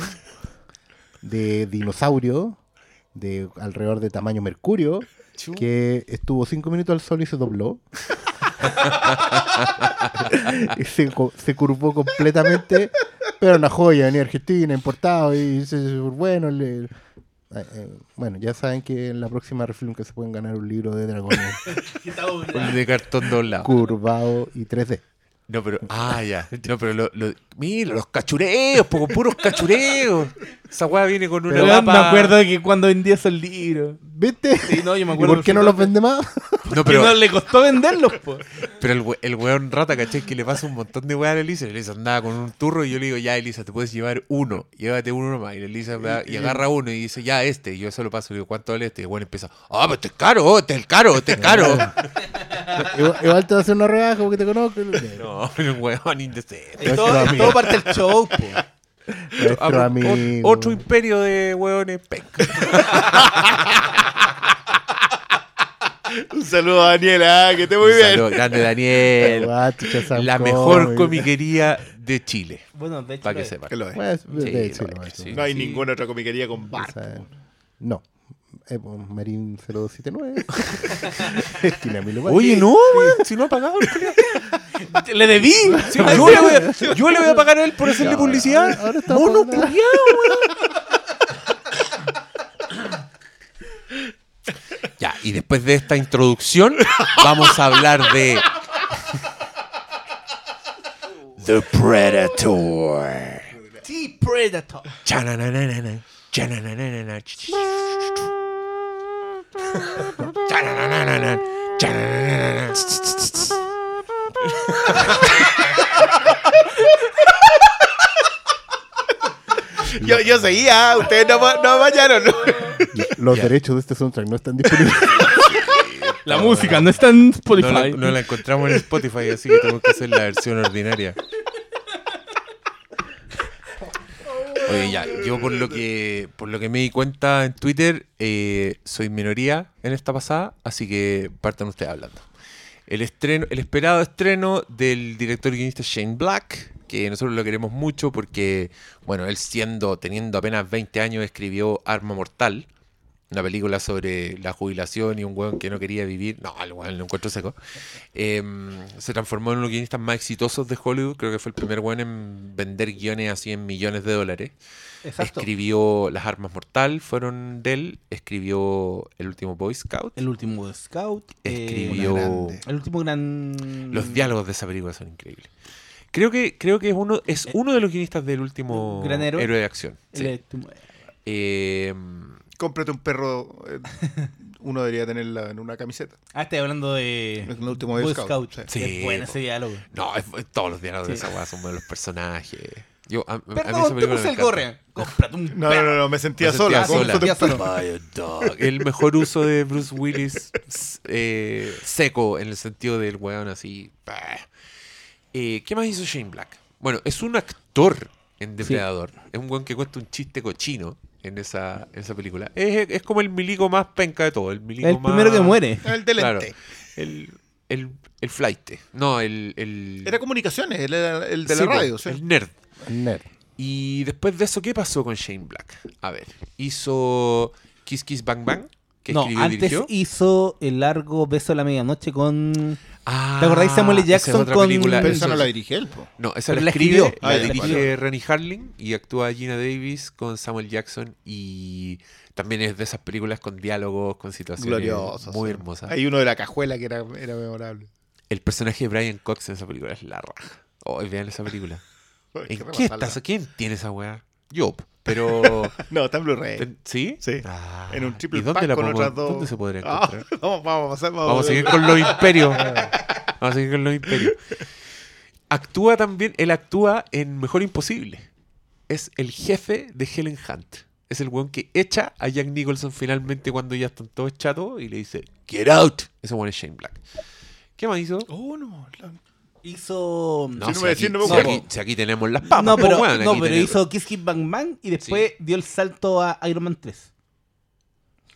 de dinosaurio de alrededor de tamaño mercurio que estuvo cinco minutos al sol y se dobló. y se, se curvó completamente. Pero una joya, venía de Argentina, importado y se- bueno. le- eh, eh, bueno, ya saben que en la próxima refilm que se pueden ganar un libro de dragones de cartón doblado. curvado y 3D. No, pero. Ah, ya. No, pero lo, lo- mira, los cachureos, poco puros cachureos. Esa weá viene con una Pero me acuerdo de que cuando vendía esos libros. ¿Viste? Sí, no, yo me ¿Y acuerdo por qué no los vende más? No, Pero no le costó venderlos, po. pero el, we- el weón rata, ¿cachai? Que le pasa un montón de weá a la Elisa. Y Elisa andaba con un turro y yo le digo, ya, Elisa, te puedes llevar uno. Llévate uno nomás. Y Elisa va- y agarra uno y dice, ya, este. Y yo se lo paso y le digo, ¿cuánto vale este? Y el weón empieza, ah, pero este es caro, este es el caro, este es caro. igual, igual te va a hacer una rebaja porque te conozco. no, pero un weón indecente. Todo, todo parte del show, po. Nuestro Ah, amigo. o- Otro imperio de weones penca. Un saludo a Daniela, que esté muy Un bien. grande Daniel. La mejor comiquería de Chile. Bueno, de hecho, Para que sepan. Es. Pues, Sí. No hay Sí. ninguna otra comiquería con bar. O sea, No. Eh, pues, Marín 0279. Esquina Emilio Valle. Oye, no, weón, si no ha pagado. Le debí. Sí, yo, le voy a, yo le voy a pagar a él por hacerle publicidad. ahora está Mono pagando. culiao, weón. Ya, y después de esta introducción, vamos a hablar de. The Predator. Sí, Predator. Chananana, chananana. Yo, yo seguía, ustedes no, no bañaron. Los Ya. derechos de este soundtrack no están disponibles. La música no está en No Spotify. la, no la encontramos en Spotify, así que tenemos que hacer la versión ordinaria. Oye, ya, yo por lo que por lo que me di cuenta en Twitter, eh, soy minoría en esta pasada, así que partan ustedes hablando. El estreno, el esperado estreno del director y guionista Shane Black, que nosotros lo queremos mucho porque, bueno, él siendo, teniendo apenas 20 años, escribió Arma Mortal, una película sobre la jubilación y un weón que no quería vivir. No, el weón lo encuentro seco. Eh, se transformó en uno de los guionistas más exitosos de Hollywood. Creo que fue el primer weón en vender guiones así en millones de dólares. Exacto. Escribió Las Armas Mortal, fueron de él. Escribió El último Boy Scout. El último Scout. eh, Escribió. El último gran. Los diálogos de esa película son increíbles. Creo que, creo que es uno, es uno de los guionistas del último Gran héroe. de acción. El Sí. último- Eh, Cómprate un perro. eh, uno debería tenerla en una camiseta. Ah, estoy hablando de. En el último Boy Boy Scout. Scout, sí. Sí, es bueno po. ese diálogo. no, es- es- todos los diálogos de Sí. esa weá son buenos los personajes. Yo, a, a mí esa Perdón, te película puse me el encanta. gorre. Cómprate un No, no, perro. no, no, me sentía Me sola. sentía sola. cómprate un Ya perro. sola. Buy a dog. El mejor uso de Bruce Willis s- eh, seco en el sentido del weón así. bah. Eh, ¿Qué más hizo Shane Black? Bueno, es un actor en Depredador. Es un weón que cuenta un chiste cochino en esa, esa película. Es, es como el milico más penca de todo. El, milico El más- primero que muere. El de Claro. lente. El, el, el flight. No, el. el Era comunicaciones, él era el de Sí, la radio. sí. El nerd. Nerd. Y después de eso, ¿qué pasó con Shane Black? A ver, hizo Kiss Kiss Bang Bang, que no, escribió y antes dirigió. hizo el largo beso de la medianoche con. Ah, ¿Te acordás de Samuel L. Jackson con- película. Pero esa no la dirige él, po. No, esa Pero la la escribe, escribió. la Ah, ya, dirige Rennie Harling y actúa Gina Davis con Samuel Jackson y también es de esas películas con diálogos, con situaciones Glorioso. muy sí. hermosas. Hay uno de la cajuela que era, era memorable. El personaje de Brian Cox en esa película es la raja. Oh, vean esa película. ¿En qué repasarla. estás? ¿Quién tiene esa weá? Yo, pero... No, está en Blu-ray. ¿ten- ¿Sí? Sí. Ah, En un triple ¿Y dónde pack la con podemos- otras dos. ¿Dónde se podría Ah, encontrar? vamos, vamos a pasar. Vamos, Vamos a seguir con los imperios. Vamos a seguir con los imperios. Actúa también, él actúa en Mejor Imposible. Es el jefe de Helen Hunt. Es el weón que echa a Jack Nicholson finalmente cuando ya están todos chatos y le dice, Get out. Ese weón es Shane Black. ¿Qué más hizo? Oh, no. la- Hizo. No, no si, me aquí, decís, no me si acuerdo. aquí- si aquí tenemos las papas. no, po, pero, weón, no, aquí pero tenemos- hizo Kiss Kiss Bang Bang y después dio el salto a Iron Man 3.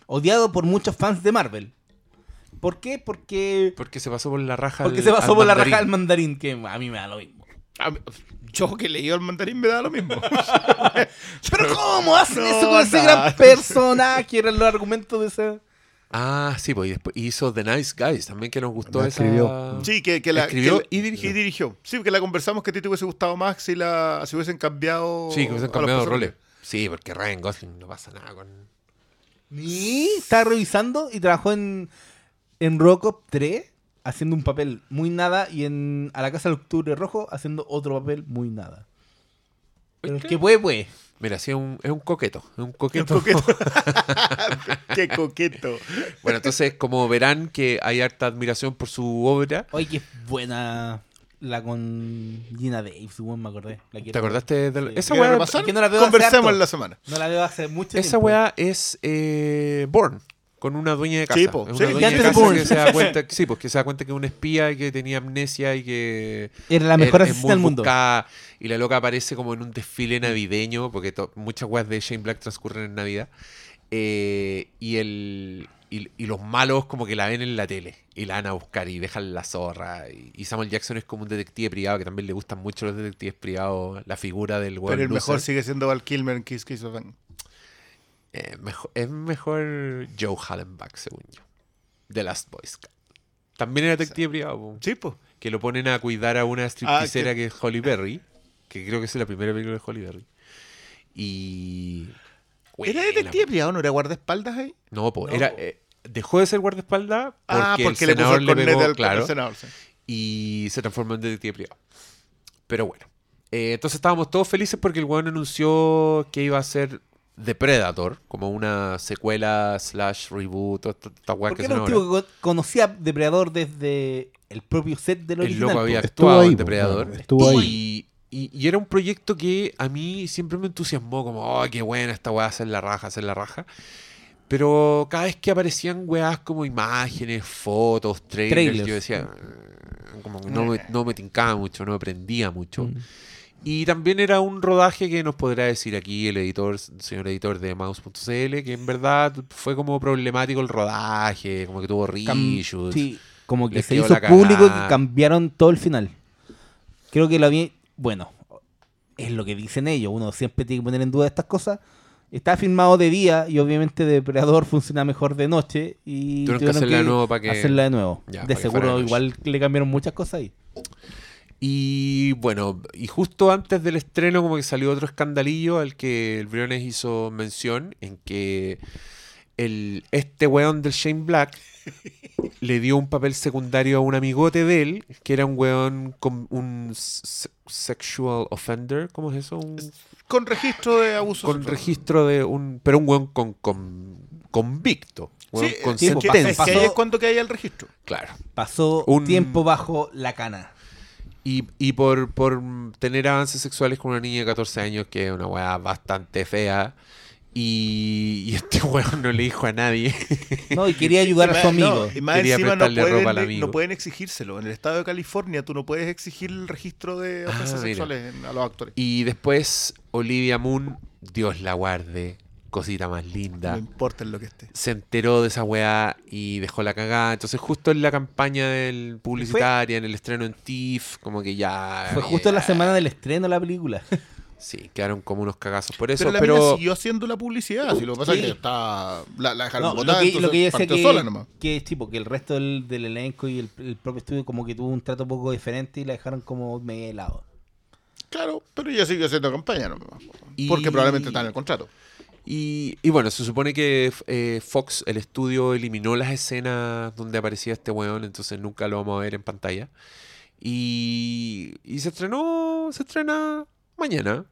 Odiado por muchos fans de Marvel. ¿Por qué? Porque. Porque se pasó por la raja Porque al- se pasó al por la raja del mandarín, que a mí me da lo mismo. mí- Yo que leí el mandarín me da lo mismo. Pero ¿cómo hacen No, eso con ese gran personaje? Eran los argumentos de ese. Ah, sí, pues y después hizo The Nice Guys también que nos gustó La esa... escribió. Sí, que, que la Escribió que- y dirigió. Sí, porque la conversamos que a ti te hubiese gustado más si la si hubiesen cambiado. Sí, que hubiesen cambiado roles. Sí, porque Ryan Gosling no pasa nada con... Y estaba revisando y trabajó en, en Robocop 3 haciendo un papel muy nada y en A la Casa del Octubre Rojo haciendo otro papel muy nada. Pero el ¿Qué? que puede, puede. Mira, sí, es un, es un coqueto. Es un Qué coqueto. coqueto. Qué coqueto. bueno, entonces, como verán que hay harta admiración por su obra. Oye, que buena la con Gina Davis, me acordé. La ¿Te acordaste de la- Sí. Esa ¿Quieres weá, repasar? es que no la veo hace Conversemos harto. en la semana. No la veo hace mucho esa tiempo. weá es eh, Born. Con una dueña de casa. Sí, po, sí, una dueña de casa que se da cuenta, sí, pues, que se da cuenta que es un espía y que tenía amnesia y que Era la mejor es- es asistente muy del mundo. buscada, y la loca aparece como en un desfile navideño, porque muchas weas de Shane Black transcurren en Navidad. eh, y el y, y los malos como que la ven en la tele y la van a buscar y dejan la zorra. Y, y Samuel Jackson es como un detective privado que también le gustan mucho los detectives privados, la figura del weón Pero el mejor sigue siendo Val Kilmer en Kiss Kiss Bang. Eh, mejor, es mejor Joe Hallenbach, según yo. The Last Boy Scout. También era detective privado, Sí, pues. que lo ponen a cuidar a una stripteasera que... es Holly Berry, que creo que es la primera película de Holly Berry. Y... ¿Era detective privado? ¿No era guardaespaldas ahí? No, No, era, eh, dejó de ser guardaespaldas porque, ah, porque el le puso senador el le pegó, al, claro, senador. sí. y se transformó en detective privado. Pero bueno. Eh, entonces estábamos todos felices porque el weón anunció que iba a ser Predator, como una secuela slash reboot, esta, weá que era son un tipo que co- conocía Depredador desde el propio set del El original. loco había. Estuvo actuado ahí, en po, Depredador. claro, estuvo y, y- y era un proyecto que a mí siempre me entusiasmó, como, oh, qué buena esta weá, hacer la raja, hacer la raja. Pero cada vez que aparecían weás como imágenes, fotos, trailers, Trailers. yo decía, como que no me, no me tincaba mucho, no me prendía mucho. Mm. Y también era un rodaje que nos podrá decir aquí el editor, señor editor de Mouse.cl, que en verdad fue como problemático el rodaje, como que tuvo reshoots. sí, como que se hizo público que cambiaron todo el final. Creo que lo había. Bueno, es lo que dicen ellos. Uno siempre tiene que poner en duda estas cosas. Está filmado de día y obviamente Depredador funciona mejor de noche. Y Tuvieron que hacerla de nuevo para que- hacerla de nuevo. Ya, de seguro igual le cambiaron muchas cosas ahí. Y bueno, y justo antes del estreno como que salió otro escandalillo al que el Briones hizo mención, en que el, este weón del Shane Black le dio un papel secundario a un amigote de él, que era un weón con un se- sexual offender, ¿cómo es eso? Un, Con registro de abuso con sexual. registro de un... pero un weón con, con- convicto. weón Sí, con es que- es cuando que hay el registro. Claro. Pasó Un- tiempo bajo la cana. Y, y por, por tener avances sexuales con una niña de 14 años, que es una weá bastante fea. Y, y este weón no le dijo a nadie. No, y quería ayudar Y a su amigo. no, y más Quería encima no prestarle ropa al pueden, amigo. no pueden exigírselo. En el estado de California tú no puedes exigir el registro de Ah, ofensas sexuales en- a los actores. Y después Olivia Moon, Dios la guarde, cosita más linda. No importa en lo que esté. Se enteró de esa weá y dejó la cagada. Entonces, justo en la campaña del publicitaria, en el estreno en TIFF, como que ya. Fue justo en la semana del estreno de la película. Sí, quedaron como unos cagazos por eso. Pero Pero, la mina siguió haciendo la publicidad. Si lo que pasa es que está. La, la dejaron No, lo botada, que, lo que yo entonces decía partió que, sola nomás. que es tipo que el resto del, del elenco y el, el propio estudio como que tuvo un trato poco diferente y la dejaron como medio de lado. Claro, pero ella siguió haciendo campaña nomás. Y- Porque probablemente está en el contrato. Y, y bueno, se supone que eh, Fox, el estudio, eliminó las escenas donde aparecía este weón, entonces nunca lo vamos a ver en pantalla. Y, y se estrenó, se estrena mañana.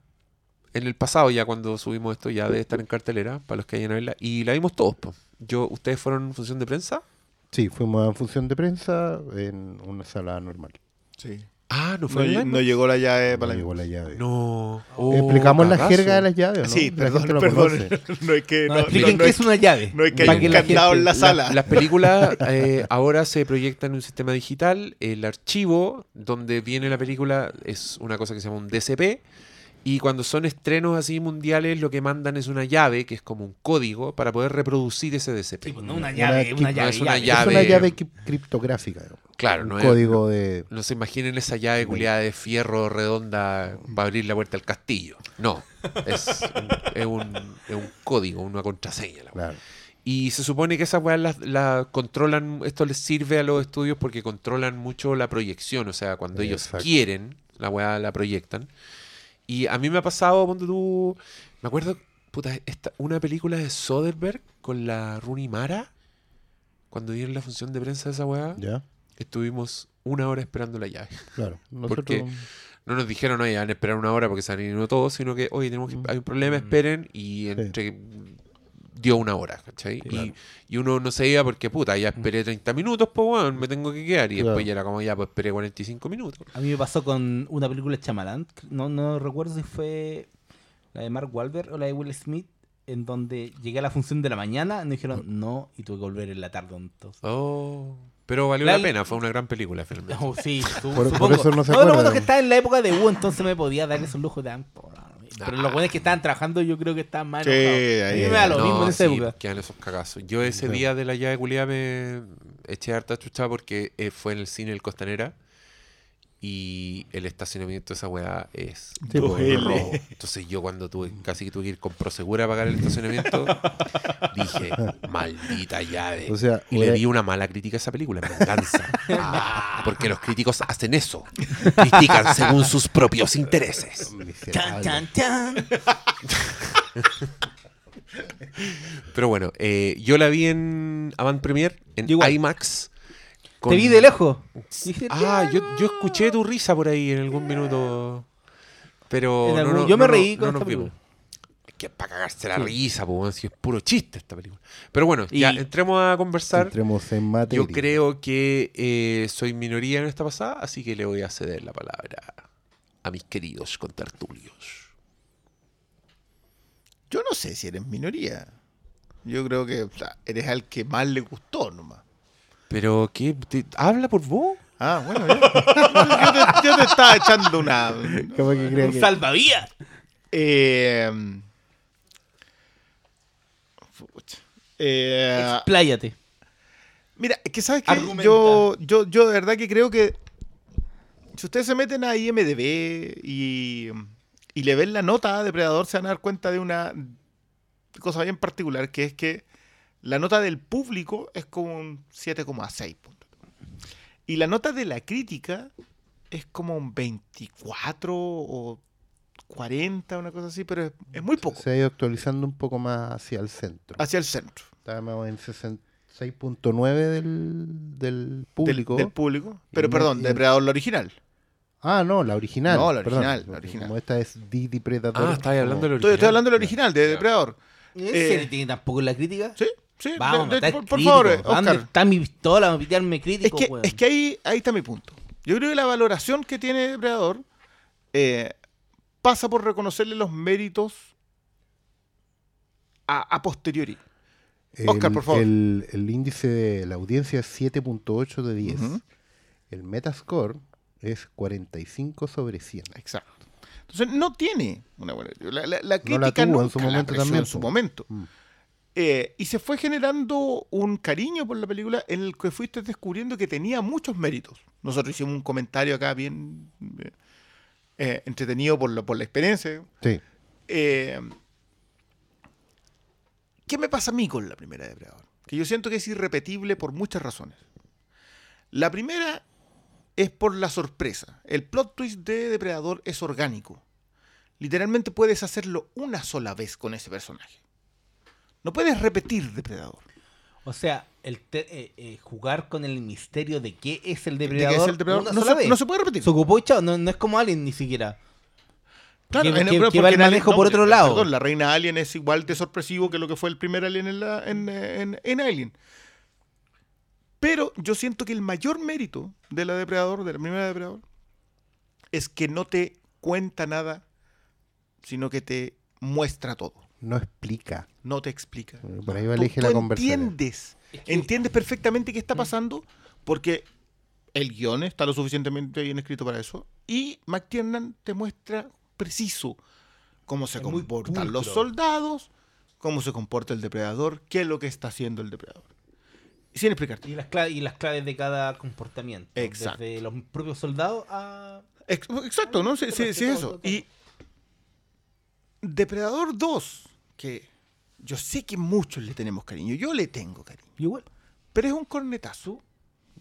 En el pasado, ya cuando subimos esto, ya debe estar en cartelera para los que hayan a verla. Y la vimos todos. po. Yo, ¿Ustedes fueron en función de prensa? Sí, fuimos a función de prensa en una sala normal. Sí. Ah, no fue no llegó la llave No para la llegó la llave. No. Explicamos Oh, la cagazo. jerga de las llaves, ¿no? Sí, La perdón, gente lo perdón. conoce. No es que. No, No, expliquen no- qué es, es una llave. no es que hay Para un que la candado en la sala. Las películas eh, ahora se proyectan en un sistema digital. El archivo donde viene la película es una cosa que se llama un DCP. Y cuando son estrenos así mundiales, lo que mandan es una llave, que es como un código, para poder reproducir ese DCP. Sí, pues no una llave, Una- llave. es una llave. Es una llave cri- criptográfica. ¿no? Claro, un no es- código de... No se imaginen esa llave culiada de fierro redonda para abrir la puerta al castillo. No, es un, es un, es un código, una contraseña. la Claro. Y se supone que esas weas las las controlan, esto les sirve a los estudios porque controlan mucho la proyección, o sea, cuando ellos Exacto. quieren, la weá la proyectan. Y a mí me ha pasado, ponte tú, me acuerdo, puta, esta, una película de Soderbergh con la Rooney Mara, cuando dieron la función de prensa de esa weá, ¿Ya? Estuvimos una hora esperando la llave. Claro. Nosotros... Porque No nos dijeron, oye, van a esperar una hora porque se han ido todos, sino que, oye, tenemos que, Mm. hay un problema, esperen, y entre dio una hora, ¿cachai? Claro. Y, y uno no se iba porque, puta, ya esperé 30 minutos, pues, bueno, me tengo que quedar. Y Claro. después ya era como, ya, pues esperé 45 minutos. A mí me pasó con una película de Chamalán, no, no recuerdo si fue la de Mark Wahlberg o la de Will Smith, en donde llegué a la función de la mañana me dijeron no y tuve que volver en la tarde. Entonces. Oh, pero valió La- la, pena, fue una gran película, finalmente. Oh, sí, su- Por- por eso no se bueno es que estaba en la época de U, entonces me podía dar esos lujos de ampo. Pero Ah. los buenos que estaban trabajando yo creo que estaban más Sí. A mí ahí- me da lo No, mismo en esa sí, época. quedan esos cagazos. Yo ese Sí. día de la llave culiada me eché harta chuchada porque eh, fue en el cine El Costanera y el estacionamiento de esa weá es pues. rojo. Entonces yo cuando tuve, casi que tuve que ir con Prosegura a pagar el estacionamiento, dije, maldita llave. O sea, y le era- di una mala crítica a esa película, en venganza. Porque los críticos hacen eso. Critican según sus propios intereses. Chan, Miserable. chan, chan. Pero bueno, eh, yo la vi en Avant Premiere, en igual. IMAX. Te vi de lejos. Dije, Ah, yo, yo escuché tu risa por ahí en algún minuto. Pero. No, no, yo me no, reí no con esta película. Es que es para cagarse la Sí. risa, po, si es puro chiste esta película. Pero bueno, ya entremos a conversar. Entremos en materia. Yo creo que eh, soy minoría en esta pasada, así que le voy a ceder la palabra a mis queridos contertulios. Yo no sé si eres minoría. Yo creo que o sea, eres al que más le gustó nomás. Pero, ¿qué? ¿Te- ¿Habla por vos? Ah, bueno, ya. yo, te, yo te estaba echando una. Como que creo que- salvavidas. Eh, pucha. Eh, Expláyate. mira, es que sabes que Argumenta. yo, yo, yo de verdad que creo que si ustedes se meten a IMDB y, y le ven la nota a Depredador, se van a dar cuenta de una cosa bien particular, que es que la nota del público es como un 7,6 puntos. Y la nota de la crítica es como un 24 o 40, una cosa así, pero es, es muy poco. Se ha ido actualizando un poco más hacia el centro. Hacia el centro. Estábamos en 66.9 del, del del- público. Del, público. Pero Y perdón, Depredador la original. Ah, no, la original. No, la perdón, original, la original. Como esta es Didi Predator. Ah, estabas hablando de lo Estoy, original. estoy hablando del original, de Depredador. ¿En Eh, tiene tampoco la crítica? Sí, sí. Vamos, de- de- por, por favor, eh, ¿Dónde Oscar. está mi pistola para pitearme Es crítico, que, weón? es que ahí, ahí está mi punto. Yo creo que la valoración que tiene Depredador eh, pasa por reconocerle los méritos a, a posteriori. El, Oscar, por favor. El, el índice de la audiencia es 7.8 de 10. Ujú. El Metascore es 45 sobre 100. Exacto. Entonces, no tiene una buena. La, la- la No crítica la tuvo en nunca su la momento apreció también, en su momento. Mm. Eh, y se fue generando un cariño por la película en el que fuiste descubriendo que tenía muchos méritos. Nosotros hicimos un comentario acá bien eh, eh, entretenido por la, por la experiencia. Sí. Eh, ¿Qué me pasa a mí con la primera de Depredador? Que yo siento que es irrepetible por muchas razones. La primera es por la sorpresa. El plot twist de Depredador es orgánico. Literalmente puedes hacerlo una sola vez con ese personaje. No puedes repetir Depredador. O sea, el te- eh, eh, jugar con el misterio de qué es el De depredador, es el depredador una no, se, vez. no se puede repetir. Se ocupó y chao, no, no es como Alien ni siquiera. Claro, que- en- que- pero que porque va el Alien- manejo por otro perdón, lado. la reina Alien es igual de sorpresivo que lo que fue el primer Alien en, la, en, en- en Alien. Pero yo siento que el mayor mérito de la Depredador, de la primera Depredador, es que no te cuenta nada, sino que te muestra todo. No explica. No te explica. Por ahí va el Tú- eje de tú la conversación. entiendes, entiendes perfectamente qué está pasando porque el guion está lo suficientemente bien escrito para eso y McTiernan te muestra preciso cómo se Es comportan los soldados, cómo se comporta el depredador, qué es lo que está haciendo el depredador. Sin explicarte. Y las, claves, y las claves de cada comportamiento. Exacto. Desde los propios soldados a... Ex- Exacto, ¿no? Sí, sí, sí, es eso. Y Depredador 2, que yo sé que muchos le tenemos cariño, yo le tengo cariño, Igual. pero es un cornetazo.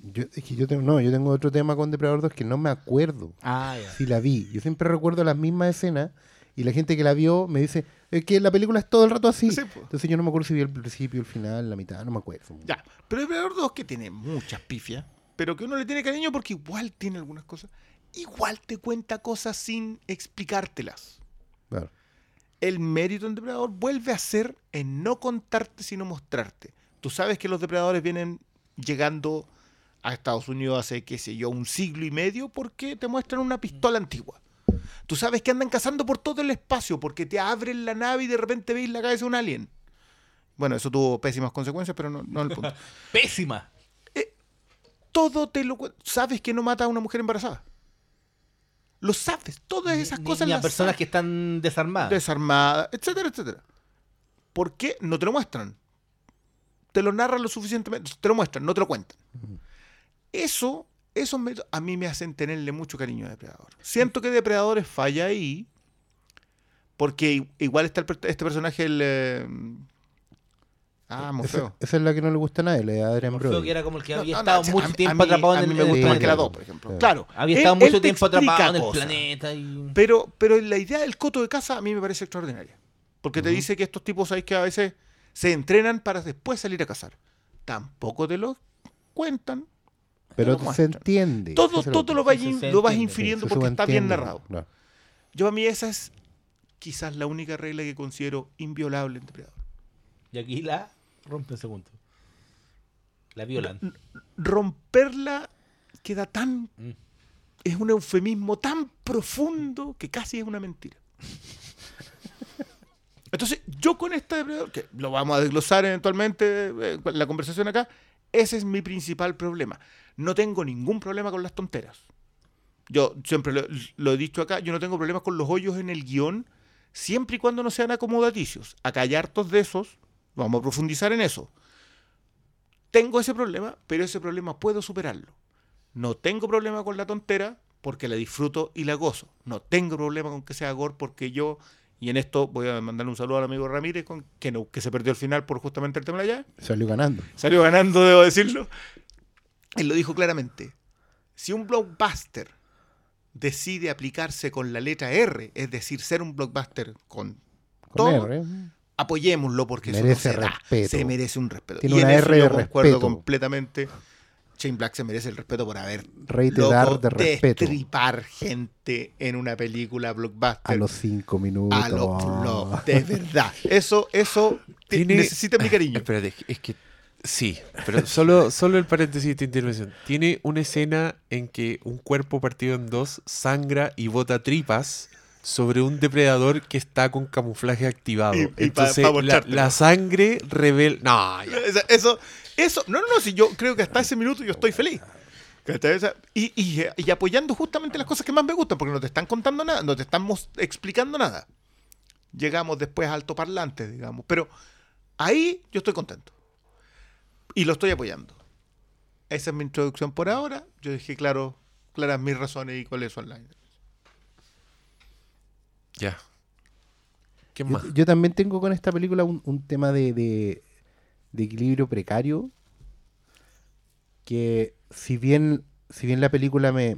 Yo, es que yo tengo, no, yo tengo otro tema con Depredador 2 que no me acuerdo Ah, si la vi. Yo siempre recuerdo las mismas escenas y la gente que la vio me dice es que la película es todo el rato así. Sí, pues. Entonces yo no me acuerdo si vi el principio, el final, la mitad, no me acuerdo. Ya, pero Depredador 2 que tiene muchas pifias, pero que uno le tiene cariño porque igual tiene algunas cosas, igual te cuenta cosas sin explicártelas. Claro. El mérito en Depredador vuelve a ser en no contarte sino mostrarte. Tú sabes que los depredadores vienen llegando a Estados Unidos hace, qué sé yo, un siglo y medio porque te muestran una pistola antigua. Tú sabes que andan cazando por todo el espacio porque te abren la nave y de repente veis la cabeza de un alien. Bueno, eso tuvo pésimas consecuencias, pero no, no el punto. Pésima. todo te lo sabes que no mata a una mujer embarazada. Lo sabes, todas esas Ni- cosas ni las personas sabes. que están desarmadas. desarmadas, etcétera, etcétera. ¿Por qué no te lo muestran? Te lo narran lo suficientemente, te lo muestran, no te lo cuentan. Eso esos métodos a mí me hacen tenerle mucho cariño a Depredador. Siento que Depredadores falla ahí, porque igual está el este personaje, el... ah, Esa, es la que no le gusta a nadie, la de Adrian Morfeo, Brody. que era como el que había no, estado no, mucho a tiempo a mí- atrapado en a el mí me gusta Sí, más que la claro. 2, por ejemplo. Claro. Claro. Había él- estado él mucho tiempo atrapado en el planeta y... Pero, pero la idea del coto de casa a mí me parece extraordinaria. Porque te dice que estos tipos hay que a veces se entrenan para después salir a cazar. Tampoco te lo cuentan. Pero lo se entiende. Todo, todo lo, vas se lo vas entiende. infiriendo se porque está bien narrado. Yo a mí esa es quizás la única regla que considero inviolable en Depredador. Y aquí la rompe en segundo. La violan. Romperla queda tan... Mm. Es un eufemismo tan profundo que casi es una mentira. Entonces, yo con esta depredador, que lo vamos a desglosar eventualmente eh, en la conversación acá, ese es mi principal problema. No tengo ningún problema con las tonteras. Yo siempre lo, lo he dicho acá, yo no tengo problemas con los hoyos en el guion, siempre y cuando no sean acomodaticios. Acá hay hartos de esos, vamos a profundizar en eso. Tengo ese problema, pero ese problema puedo superarlo. No tengo problema con la tontera porque la disfruto y la gozo. No tengo problema con que sea gore porque yo, y en esto voy a mandarle un saludo al amigo Ramírez, con, que, no, que se perdió al final por justamente el tema de llave. Salió ganando. Salió ganando, debo decirlo. Él lo dijo claramente. Si un blockbuster decide aplicarse con la letra R, es decir, ser un blockbuster con Con todo, R, ¿eh? Apoyémoslo porque Merece eso no se da. Se merece un respeto. Tiene y en una eso R yo de concuerdo respeto. completamente. Shane Black se merece el respeto por haber Reiterar loco, de respeto. destripar gente en una película blockbuster. A los cinco minutos. A los no, de verdad. Eso, eso te- Tiene- necesita mi cariño. Espérate, es que sí, pero solo, solo el paréntesis de esta intervención. Tiene una escena en que un cuerpo partido en dos sangra y bota tripas sobre un depredador que está con camuflaje activado. Y- y pa- Entonces, pa la, sangre revela. No, ya. Eso, eso, no, no, no, si yo creo que hasta ese minuto yo estoy feliz. Y, y, y apoyando justamente las cosas que más me gustan, porque no te están contando nada, no te estamos explicando nada. Llegamos después a altoparlante, digamos. Pero ahí yo estoy contento. Y lo estoy apoyando. Esa es mi introducción por ahora. Yo dejé claro, claras mis razones y cuáles son las. Ya. ¿Qué Yo, más? yo también tengo con esta película un, un tema de, de- de equilibrio precario. Que si bien, si bien la película me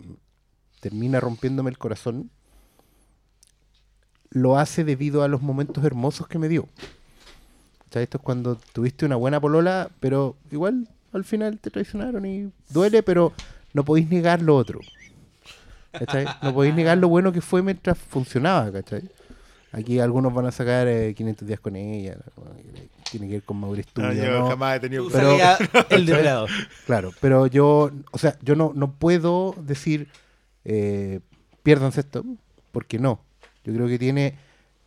termina rompiéndome el corazón, lo hace debido a los momentos hermosos que me dio. O sea, esto es cuando tuviste una buena polola, pero igual al final te traicionaron y duele, pero no podéis negar lo otro. ¿Cachai? No podéis negar lo bueno que fue mientras funcionaba, ¿cachai? Aquí algunos van a sacar eh, 500 días con ella, tiene que ver con Mauricio No, yo ¿no? jamás he tenido. Pero- el depredador. Claro, pero yo, o sea, yo no, no puedo decir, eh, piérdanse esto, porque no. Yo creo que tiene,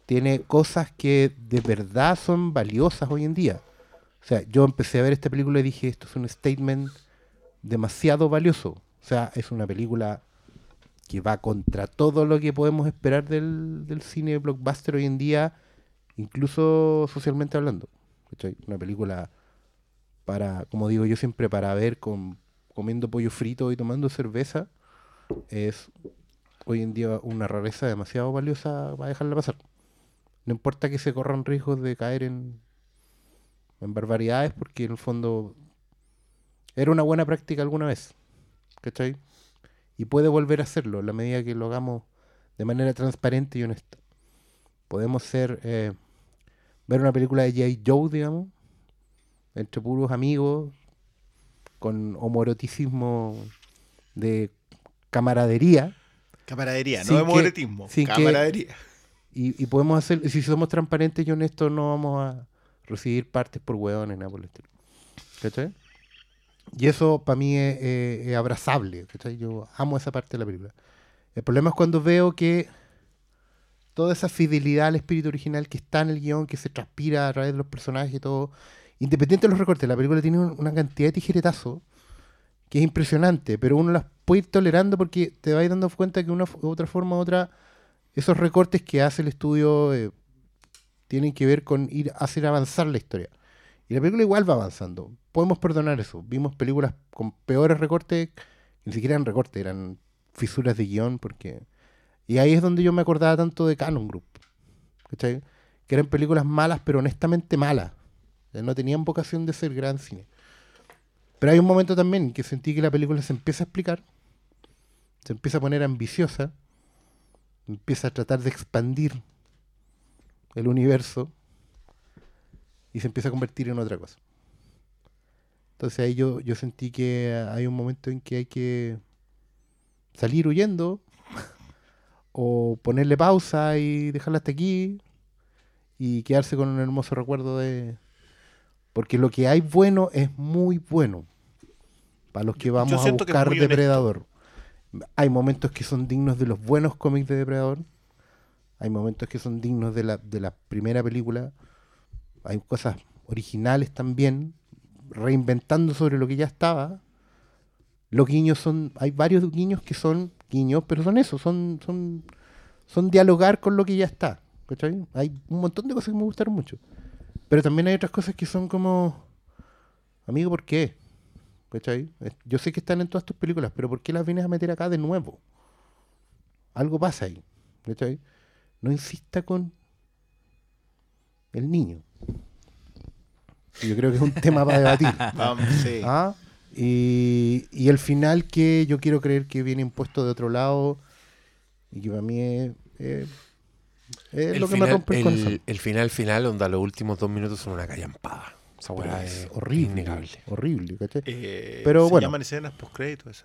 tiene cosas que de verdad son valiosas hoy en día. O sea, yo empecé a ver esta película y dije, esto es un statement demasiado valioso. O sea, es una película que va contra todo lo que podemos esperar del, del cine blockbuster hoy en día, incluso socialmente hablando. Una película para, como digo yo siempre, para ver con comiendo pollo frito y tomando cerveza, es hoy en día una rareza demasiado valiosa para dejarla pasar. No importa que se corran riesgos de caer en, en barbaridades, porque en el fondo era una buena práctica alguna vez. ¿Cachai? Y puede volver a hacerlo en la medida que lo hagamos de manera transparente y honesta. Podemos ser, eh, ver una película de J. Joe, digamos, entre puros amigos, con homoeroticismo de camaradería, Camaradería, no homoerotismo. que- Camaradería. y, y podemos hacer, si somos transparentes y honestos, no vamos a recibir partes por hueones, nada por el estilo. ¿Cachai? Y eso para mí es, abrazable, ¿cachai? Yo amo esa parte de la película. El problema es cuando veo que toda esa fidelidad al espíritu original que está en el guion, que se transpira a través de los personajes y todo, independiente de los recortes, la película tiene un- una cantidad de tijeretazos que es impresionante, pero uno las puede ir tolerando porque te vas dando cuenta que una otra forma u otra, esos recortes que hace el estudio eh, tienen que ver con ir hacer avanzar la historia. Y la película igual va avanzando. Podemos perdonar eso. Vimos películas con peores recortes Ni siquiera eran recortes, eran fisuras de guion, porque... Y ahí es donde yo me acordaba tanto de Canon Group. ¿Cachai? Que eran películas malas, pero honestamente malas. Sea, No tenían vocación de ser gran cine. Pero hay un momento también que sentí que la película se empieza a explicar, se empieza a poner ambiciosa, empieza a tratar de expandir el universo y se empieza a convertir en otra cosa. Entonces ahí yo, yo sentí que hay un momento en que hay que salir huyendo o ponerle pausa y dejarla hasta aquí y quedarse con un hermoso recuerdo de... Porque lo que hay bueno es muy bueno. Para los que vamos a buscar. Depredador. Hay momentos que son dignos de los buenos cómics de Depredador. Hay momentos que son dignos de la, de la primera película. Hay cosas originales también, reinventando sobre lo que ya estaba. Los guiños son, hay varios guiños que son guiños, pero son eso, son, son, son dialogar con lo que ya está. ¿cachai? Hay un montón de cosas que me gustaron mucho. Pero también hay otras cosas que son como, amigo, ¿por qué? ¿Cachai? Yo sé que están en todas tus películas, pero ¿por qué las vienes a meter acá de nuevo? Algo pasa ahí. ¿cachai? No insista con el niño. Yo creo que es un tema para debatir. Vamos, sí. ¿Ah? Y, y el final que yo quiero creer que viene impuesto de otro lado y que para mí es, es- lo que final, me rompe el, el- corazón. el final final, onda, los últimos dos minutos son una callampada. Esa weá es es horrible, innegable. horrible, ¿cachai? Eh, Pero se bueno. llaman escenas post-crédito eso.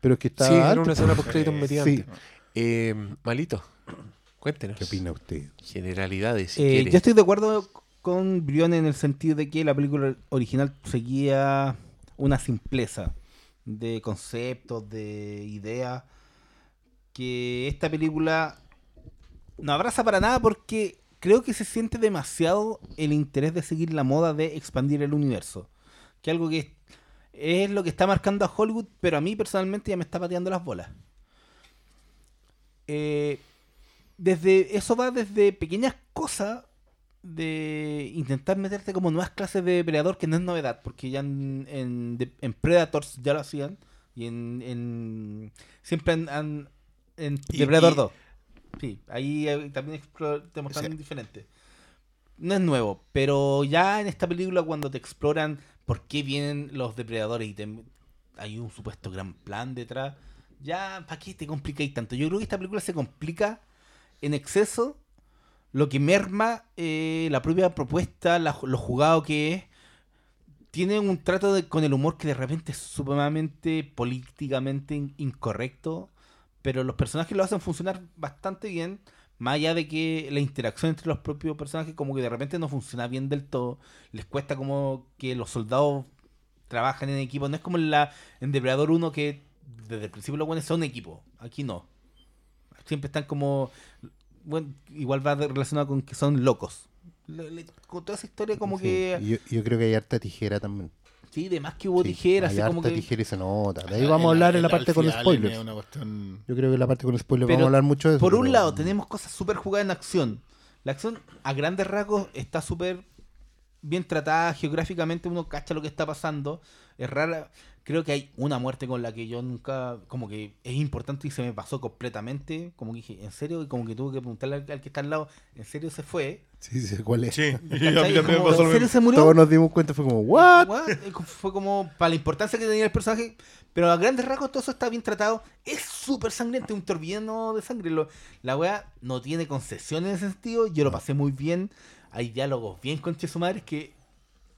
Pero es que está Sí, era una escena post créditos metida Sí. antes. Eh, Malito, cuéntenos. ¿Qué opina usted? Generalidades, si Eh, yo estoy de acuerdo con Brion en el sentido de que la película original seguía una simpleza de conceptos, de ideas, que esta película no abraza para nada porque creo que se siente demasiado el interés de seguir la moda de expandir el universo. Que algo que es, lo que está marcando a Hollywood, pero a mí personalmente ya me está pateando las bolas. Eh, desde eso va desde pequeñas cosas de intentar meterte como nuevas clases de depredador que no es novedad porque ya en, en, en Predators ya lo hacían y en, en- siempre han, han- en Y- Depredador y- 2 sí ahí eh, también te mostraron Sí. diferente no es nuevo pero ya en esta película cuando te exploran por qué vienen los depredadores y te- hay un supuesto gran plan detrás ya para qué te complicáis tanto yo creo que esta película se complica en exceso lo que merma eh, la propia propuesta, la- lo jugado que es. Tiene un trato de- con el humor que de repente es supremamente políticamente in- incorrecto, pero los personajes lo hacen funcionar bastante bien, más allá de que la interacción entre los propios personajes como que de repente no funciona bien del todo, les cuesta como que los soldados trabajan en equipo, no es como en, la, en Depredador 1 que desde el principio los buenos son equipo, aquí no. Siempre están como bueno, igual va relacionado con que son locos. Le- le- con toda esa historia como Sí, que... Yo, yo creo que hay harta tijera también. Sí, de más que hubo Sí, tijeras, hay así como harta que... tijera y se nota. De ahí vamos a hablar en la parte con spoilers. Cuestión... Yo creo que en la parte con spoilers Pero, vamos a hablar mucho de eso. Por un pero- lado, tenemos cosas súper jugadas en acción. La acción, a grandes rasgos, está súper bien tratada. Geográficamente uno cacha lo que está pasando. Es rara. Creo que hay una muerte con la que yo nunca... Como que es importante y se me pasó completamente. Como que dije, ¿en serio? Y como que tuve que preguntarle al, al que está al lado, ¿en serio se fue? Sí, sí, ¿cuál es? Sí, y a mí ¿Cachai? también me Como, pasó lo ¿En serio se murió? Todos nos dimos cuenta, fue como, ¿what? What? Eh, Fue como para la importancia que tenía el personaje. Pero a grandes rasgos todo eso está bien tratado. Es súper sangriente, un torbellino de sangre. Lo- la wea no tiene concesiones en ese sentido. Yo lo pasé muy bien. Hay diálogos bien con su madre que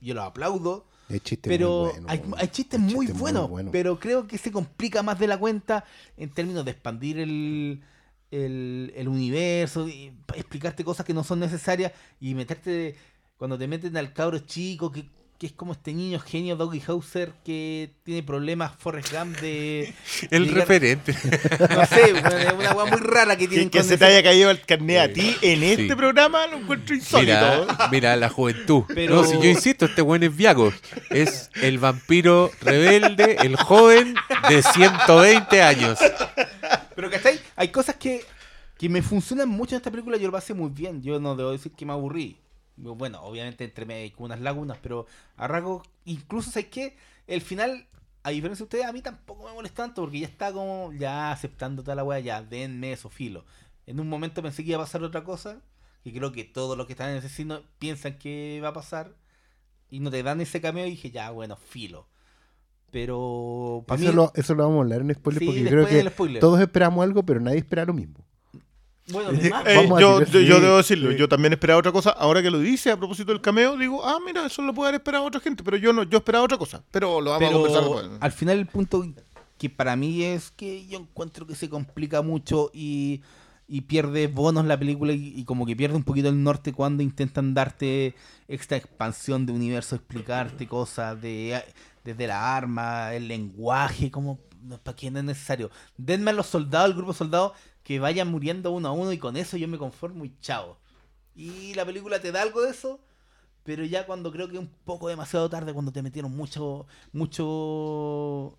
yo los aplaudo. El chiste Pero muy bueno, hay, hay chistes muy buenos. bueno. Pero creo que se complica más de la cuenta en términos de expandir el, el, el universo, y explicarte cosas que no son necesarias y meterte. Cuando te meten al cabro chico, que, que es como este niño genio Doggy Hauser que tiene problemas Forrest Gump de. El llegar- referente. No sé, una, una weá muy rara que tienen Que, que se ese- te haya caído el carnet a ti en este programa lo encuentro insólito. Mira, mira la juventud. Pero- No, si yo insisto, este buen es Viago. Es el vampiro rebelde, el joven de 120 años. Pero ¿cachai? Hay cosas que, que me funcionan mucho en esta película, yo lo pasé muy bien. Yo no debo decir que me aburrí. Bueno, obviamente entre medio unas lagunas, pero a rasgos, incluso ¿sabes qué? El final a diferencia de ustedes, a mí tampoco me molesta tanto porque ya está como ya aceptando toda la weá, ya denme eso, filo. En un momento pensé que iba a pasar otra cosa, que creo que todos los que están en ese cine piensan que va a pasar, y no te dan ese cameo y dije, ya, bueno, filo. Pero para mí, Eso lo, eso lo vamos a hablar en spoiler Sí, porque yo creo que todos esperamos algo, pero nadie espera lo mismo. Bueno, Eh, eh, yo, yo- debo decirlo, sí. yo también esperaba otra cosa. Ahora que lo dice a propósito del cameo, digo, ah, mira, eso lo puede haber esperado otra gente, pero yo no, yo esperaba otra cosa. Pero lo vamos a conversar Pero después. al final el punto que para mí es que yo encuentro que se complica mucho y, y pierde bonos la película y, y como que pierde un poquito el norte cuando intentan darte esta expansión de universo, explicarte cosas de desde la arma, el lenguaje, como para qué no es necesario. Denme a los soldados, el grupo de soldados que vayan muriendo uno a uno y con eso yo me conformo y chao. Y la película te da algo de eso, pero ya cuando creo que es un poco demasiado tarde, cuando te metieron mucho, mucho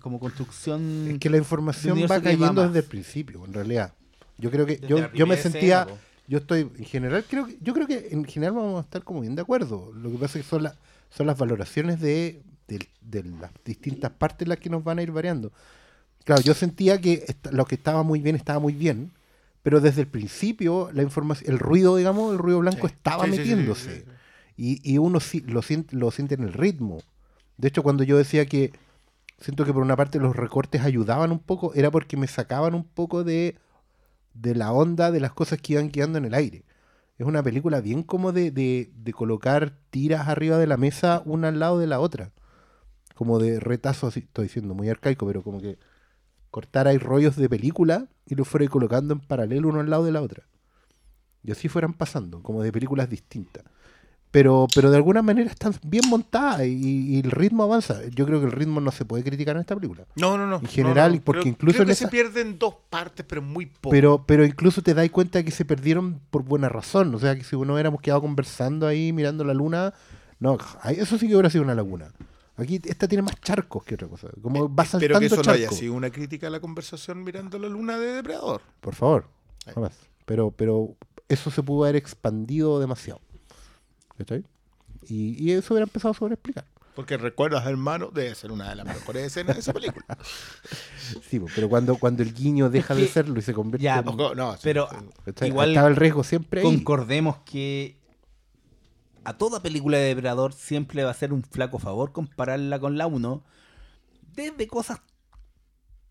como construcción. Es que la información va cayendo desde el principio, en realidad. Yo creo que Desde yo, yo me sentía, escena, yo estoy en general creo que yo creo que en general vamos a estar como bien de acuerdo. Lo que pasa es que son las son las valoraciones de, de- de las distintas partes las que nos van a ir variando. Claro, yo sentía que lo que estaba muy bien estaba muy bien, pero desde el principio la información, el ruido, digamos, el ruido blanco Sí. estaba Sí, metiéndose. sí. Y, y uno sí, lo, siente, lo siente en el ritmo. De hecho, cuando yo decía que siento que por una parte los recortes ayudaban un poco, era porque me sacaban un poco de, de la onda de las cosas que iban quedando en el aire. Es una película bien como de, de, de colocar tiras arriba de la mesa una al lado de la otra. Como de retazos, así, estoy diciendo muy arcaico, pero como que cortara ahí rollos de película y los fuera colocando en paralelo uno al lado de la otra. Y así fueran pasando, como de películas distintas. Pero, pero de alguna manera están bien montadas y, y el ritmo avanza. Yo creo que el ritmo no se puede criticar en esta película. No, no, no. En general, no, no. porque Creo- incluso creo en que esa- se pierden dos partes, pero muy poco. Pero, pero incluso te das cuenta que se perdieron por buena razón. O sea, que si uno hubiéramos quedado conversando ahí mirando la luna, no, eso sí que hubiera sido una laguna. Aquí esta tiene más charcos que otra cosa. Como va saltando Espero que eso no haya sido una crítica a la conversación mirando la luna de Depredador. Por favor. Pero, pero eso se pudo haber expandido demasiado. ¿Cachai? Y, y eso hubiera empezado a sobreexplicar. Porque recuerdas, hermano, debe ser una de las mejores escenas de esa película. Sí, pero cuando, cuando el guiño deja de que- serlo y se convierte Ya, en... No, no, sí, Pero igual Estaba el riesgo siempre ahí. concordemos que a toda película de Depredador siempre va a ser un flaco favor compararla con la 1 desde cosas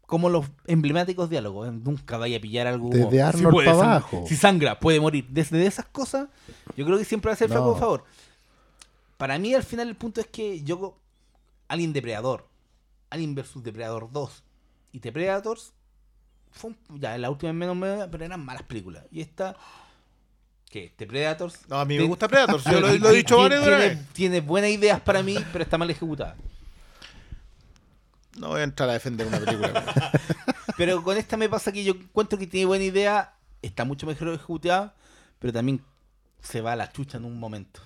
como los emblemáticos diálogos. Nunca vaya a pillar algo como, Desde Arnold puede pa' sang- abajo. Si sangra, puede morir. Desde esas cosas, yo creo que siempre va a ser No. flaco favor. Para mí, al final, el punto es que yo, Alien Depredador, Alien vs Depredador 2 y Depredadors, fue un- ya la última menos media, pero eran malas películas. Y esta, que Depredadors. No, a mí me gusta Predator. Yo lo, he dicho varias tiene, veces. tiene buenas ideas para mí, pero está mal ejecutada. No voy a entrar a defender una película. Pero con esta me pasa que yo encuentro que tiene buena idea, está mucho mejor ejecutada, pero también se va a la chucha en un momento.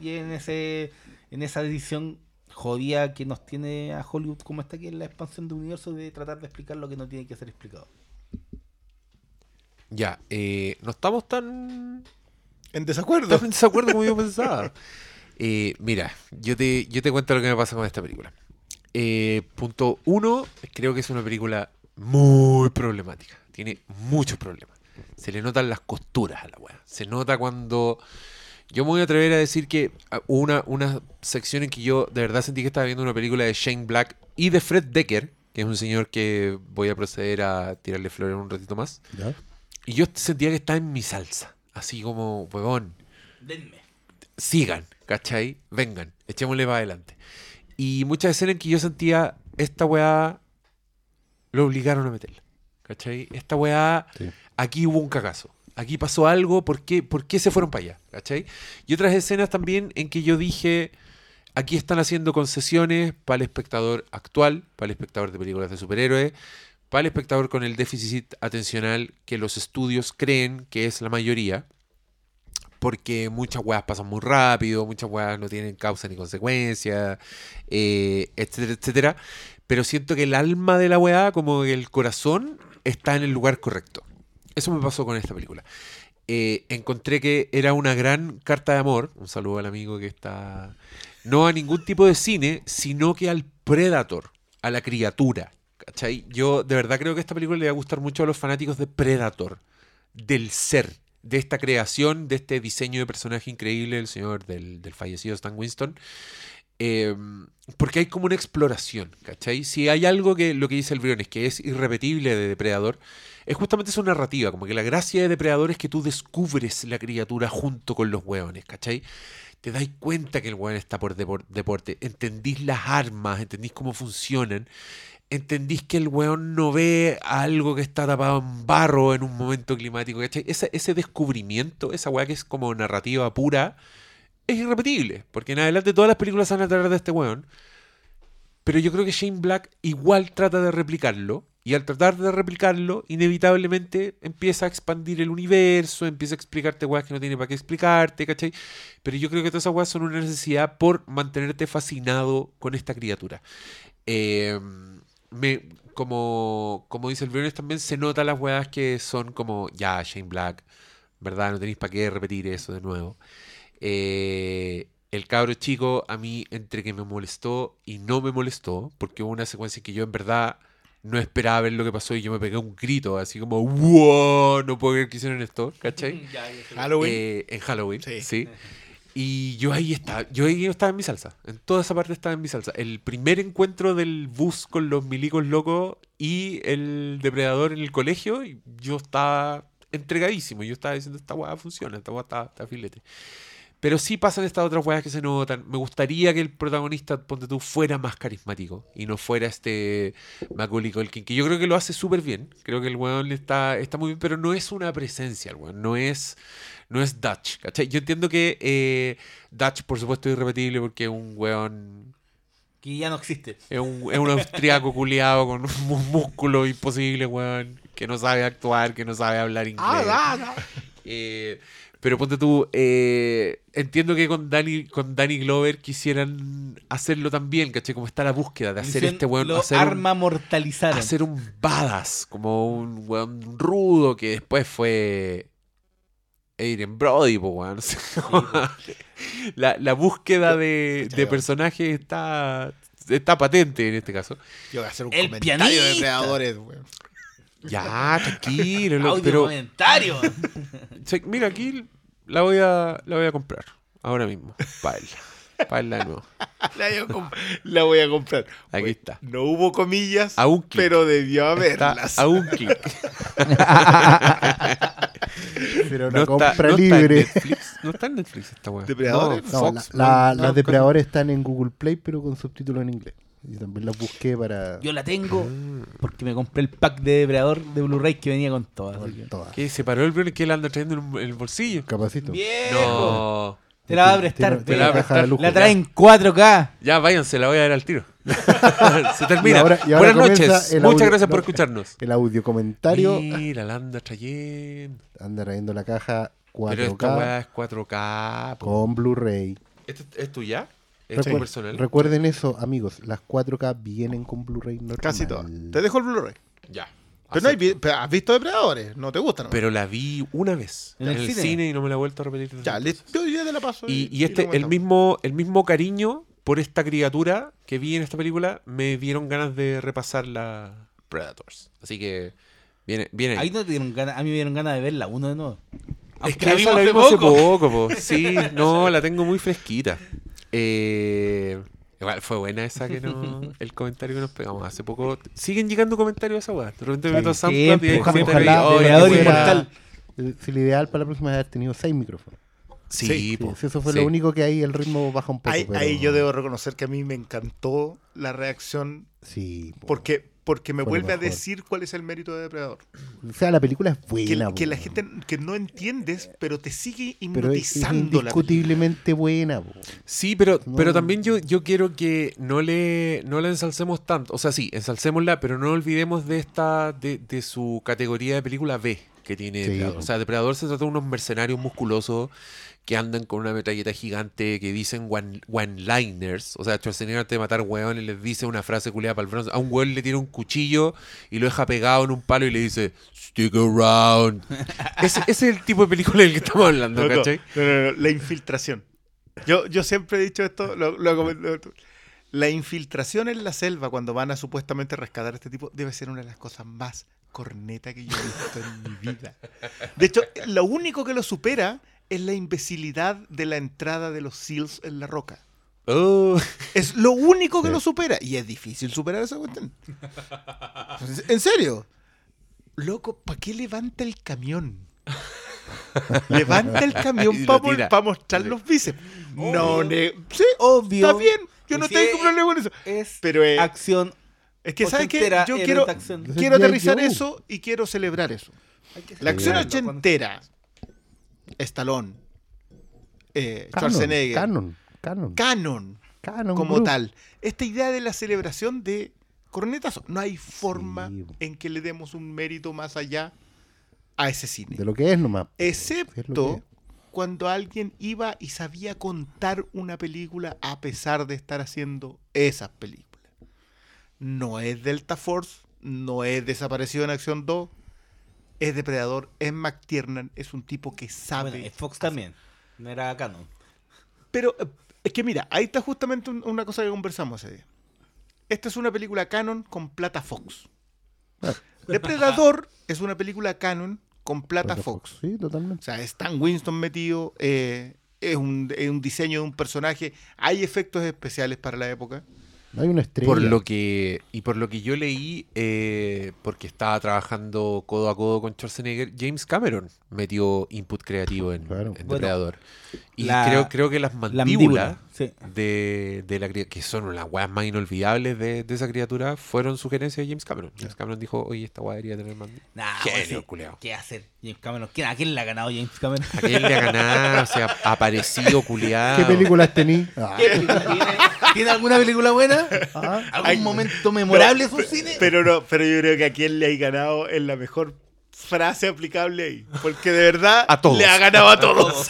Y en ese en esa decisión jodida que nos tiene a Hollywood como está aquí en la expansión de universo de tratar de explicar lo que no tiene que ser explicado. Ya, eh, no estamos tan, en desacuerdo. tan en desacuerdo como yo pensaba. Eh, mira, yo te, yo te cuento lo que me pasa con esta película. Eh, punto uno, creo que es una película muy problemática. Tiene muchos problemas. Se le notan las costuras a la weá. Se nota cuando... Yo me voy a atrever a decir que ah, hubo una, una sección en que yo de verdad sentí que estaba viendo una película de Shane Black y de Fred Decker, que es un señor que voy a proceder a tirarle flores un ratito más. ¿Ya? Y yo sentía que estaba en mi salsa. Así como, huevón, Denme. sigan, ¿cachai? Vengan, echémosle para adelante. Y muchas escenas en que yo sentía, esta weá lo obligaron a meterla, ¿cachai? Esta weá, Sí. aquí hubo un cagazo. Aquí pasó algo, ¿por qué, ¿por qué se fueron para allá? ¿Cachai? Y otras escenas también en que yo dije, aquí están haciendo concesiones para el espectador actual, para el espectador de películas de superhéroes, para el espectador con el déficit atencional que los estudios creen que es la mayoría, porque muchas weas pasan muy rápido, muchas weas no tienen causa ni consecuencia, eh, etcétera, etcétera. Pero siento que el alma de la weá, como el corazón, está en el lugar correcto. Eso me pasó con esta película. Eh, encontré que era una gran carta de amor. Un saludo al amigo que está. No a ningún tipo de cine, sino que al Predator. a la criatura. ¿Cachai? Yo de verdad creo que esta película le va a gustar mucho a los fanáticos de Predator, del ser, de esta creación, de este diseño de personaje increíble del señor, del, del fallecido Stan Winston. Eh, porque hay como una exploración, ¿cachai? Si hay algo que lo que dice el Briones que es irrepetible de Depredador, es justamente su narrativa, como que la gracia de Depredador es que tú descubres la criatura junto con los hueones, ¿cachai? Te dais cuenta que el hueón está por depor- deporte, entendís las armas, entendís cómo funcionan, entendís que el weón no ve algo que está tapado en barro en un momento climático, ¿cachai? Ese, descubrimiento, esa weá que es como narrativa pura, es irrepetible, porque en adelante todas las películas van a tratar de este weón. Pero yo creo que Shane Black igual trata de replicarlo. Y al tratar de replicarlo, inevitablemente empieza a expandir el universo, empieza a explicarte weas que no tiene para qué explicarte, ¿cachai? Pero yo creo que todas esas weas son una necesidad por mantenerte fascinado con esta criatura. Eh, me, como, como dice el Briones, también se nota las weas que son como, ya, Shane Black, ¿verdad? No tenéis para qué repetir eso de nuevo. Eh, el cabro chico a mí entre que me molestó y no me molestó, porque hubo una secuencia que yo en verdad no esperaba ver lo que pasó y yo me pegué un grito, así como, wow, no puedo creer que hicieron esto, ¿cachai? Ya, ya sé. Halloween. Eh, en Halloween, Sí. sí. Y yo ahí estaba, yo ahí estaba en mi salsa. En toda esa parte estaba en mi salsa. El primer encuentro del bus con los milicos locos y el depredador en el colegio, yo estaba entregadísimo. Yo estaba diciendo, esta weá funciona, esta weá está, está filete. Pero sí pasan estas otras weas que se notan. Me gustaría que el protagonista, ponte tú, fuera más carismático y no fuera este Macaulay Culkin, que yo creo que lo hace súper bien. Creo que el weón está, está muy bien, pero no es una presencia, el weón. No es, no es Dutch, ¿cachai? Yo entiendo que eh, Dutch, por supuesto, es irrepetible porque es un weón Que ya no existe. es un, es un austriaco culiado con un músculo imposible, weón. Que no sabe actuar, que no sabe hablar inglés. Eh, pero ponte tú, eh, entiendo que con Danny, con Danny Glover quisieran hacerlo también, ¿cachai? Como está la búsqueda de hacer este weón, hacer un, arma mortalizaron. hacer un badass, como un weón rudo que después fue Adrian Brody, po, weón. Sea, la, la búsqueda de, de personajes está, está patente en este caso. Yo voy a hacer un El comentario de depredadores, weón. Ya, tranquilo, lo- Audio pero comentario. mira, aquí la voy a, la voy a comprar ahora mismo. Paela. Paela de nuevo. La, voy a comp- la voy a comprar. Aquí está. No hubo comillas, A un clic. pero debió Está haberlas. a un clic. Pero una No está, compra no está en libre. Netflix. No está en Netflix esta weá. ¿Depredadores? No, No, la- la- no, las no, depredadores están en Google Play, pero con subtítulos en inglés. Y también las busqué para. Yo la tengo Ah. porque me compré el pack de depredador de Blu-ray que venía con todas. que- Todas. ¿Qué? ¿Se paró el Bruno que él anda trayendo en, el bolsillo? Capacito. ¡Viejo! No. Te la va a prestar. pero la va a prestar. lujo. La trae en 4K. Ya, váyanse, la voy a dar al tiro. Se termina. Y ahora- y ahora Buenas noches. Muchas audio- gracias por no. escucharnos. El audio comentario Mira, la anda trayendo. anda trayendo la caja Pero esta weá 4K es 4K. po. con Blu-ray. ¿Esto es tuya? ¿Es tu Recuer- personal? Recuerden eso, amigos. Las 4K vienen con Blu-ray normal. Casi todas. Te dejo el Blu-ray. Ya. Pero, no hay pero has visto depredadores, no te gustan. ¿no? Pero la vi una vez ¿En en, el el cine? cine? y no me la he vuelto a repetir. desde ya, le, yo día te la paso. Y, este, el mismo, el mismo cariño por esta criatura que vi en esta película me dieron ganas de repasar la Predators. Así que viene, viene Ahí no te dieron ganas, a mí me dieron ganas de verla uno de nuevo. Es que la vimos la hace vimos hace poco. poco, po. Sí, no, la tengo muy fresquita. Eh, igual fue buena esa que no, el comentario que nos pegamos hace poco. Siguen llegando comentarios a esa weá. De repente me meto a SoundCloud y. Eh, Si lo ideal para la próxima es haber tenido 6 micrófonos. Sí, Sí, po, Sí, eso fue sí. lo único que ahí el ritmo baja un poco. Ahí, pero- ahí yo debo reconocer que a mí me encantó la reacción Sí. po. porque, porque me vuelve a decir cuál es el mérito de Depredador. O sea, la película es buena. que la gente que no entiendes, pero te sigue Pero es, es hipnotizando la película. indiscutiblemente buena. po. Sí, pero, No. pero también yo, yo quiero que no le, no la ensalcemos tanto. O sea, sí, ensalcémosla, pero no olvidemos de esta, de, de su categoría de película B que tiene Sí, Depredador. O sea, Depredador se trata de unos mercenarios musculosos que andan con una metralleta gigante que dicen one- one-liners. O sea, Schwarzenegger antes de matar hueones les dice una frase culiada para el bronce. A un hueón le tira un cuchillo y lo deja pegado en un palo y le dice, stick around. ese, ese es el tipo de película del que estamos hablando, ¿cachai? no, no, no, la infiltración. Yo, yo siempre he dicho esto, lo, lo he comentado tú. La infiltración en la selva cuando van a supuestamente rescatar a este tipo debe ser una de las cosas más corneta que yo he visto en mi vida. De hecho, lo único que lo supera es la imbecilidad de la entrada de los SEALs en la roca. Oh, Es lo único que Sí. lo supera. Y es difícil superar esa cuestión. ¿En serio? Loco, ¿para qué levanta el camión? levanta el camión para tira. mostrar los bíceps. No, Obvio. ne- sí, Obvio. está bien. Yo no Sí, tengo problema con eso. Es Pero eh, acción. es que, ¿sabes qué? ochentera, Yo quiero, quiero aterrizar eso y quiero celebrar eso. Que La acción ochentera. Stallone. eh, Canon, Schwarzenegger. Canon, canon, Canon. canon como group. tal. Esta idea de la celebración de cornetazo. No hay forma Sí. en que le demos un mérito más allá a ese cine. De lo que es nomás. Excepto cuando alguien iba y sabía contar una película a pesar de estar haciendo esas películas. No es Delta Force, no es Desaparecido en Acción 2, es Depredador, es McTiernan, es un tipo que sabe. Bueno, es Fox también. No era canon. Pero eh, es que mira, ahí está justamente un- una cosa que conversamos ese día. Esta es una película canon con plata Fox. Ah. Depredador es una película canon con plata Fox. Sí, O totalmente. sea, Stan Winston metido, eh, es, un, es un diseño de un personaje, hay efectos especiales para la época. Hay una estrella. por lo que y por lo que yo leí, eh, porque estaba trabajando codo a codo con Schwarzenegger, James Cameron metió input creativo en, Claro. en Bueno, Depredador. Y la- creo, creo que las La mandíbulas mandíbula. Sí. de, de la que son las weas más inolvidables de, de esa criatura, fueron sugerencias de James Cameron. James Cameron dijo, oye, esta wea debería tener mandíbulas. Nah, Genio, pues culiao. ¿Qué hacer? James Cameron. ¿Quién- ¿A quién le ha ganado James Cameron? ¿A quién le ha ganado? O sea, aparecido, culiado. ¿Qué películas tení? Ah, ¿Qué película ¿Tiene, ¿Tiene alguna película buena? ah, ¿Algún Ay, momento memorable No, de su cine? Pero no, pero yo creo que a quien le hay ganado es la mejor frase aplicable ahí. Porque de verdad A todos. le ha ganado a todos.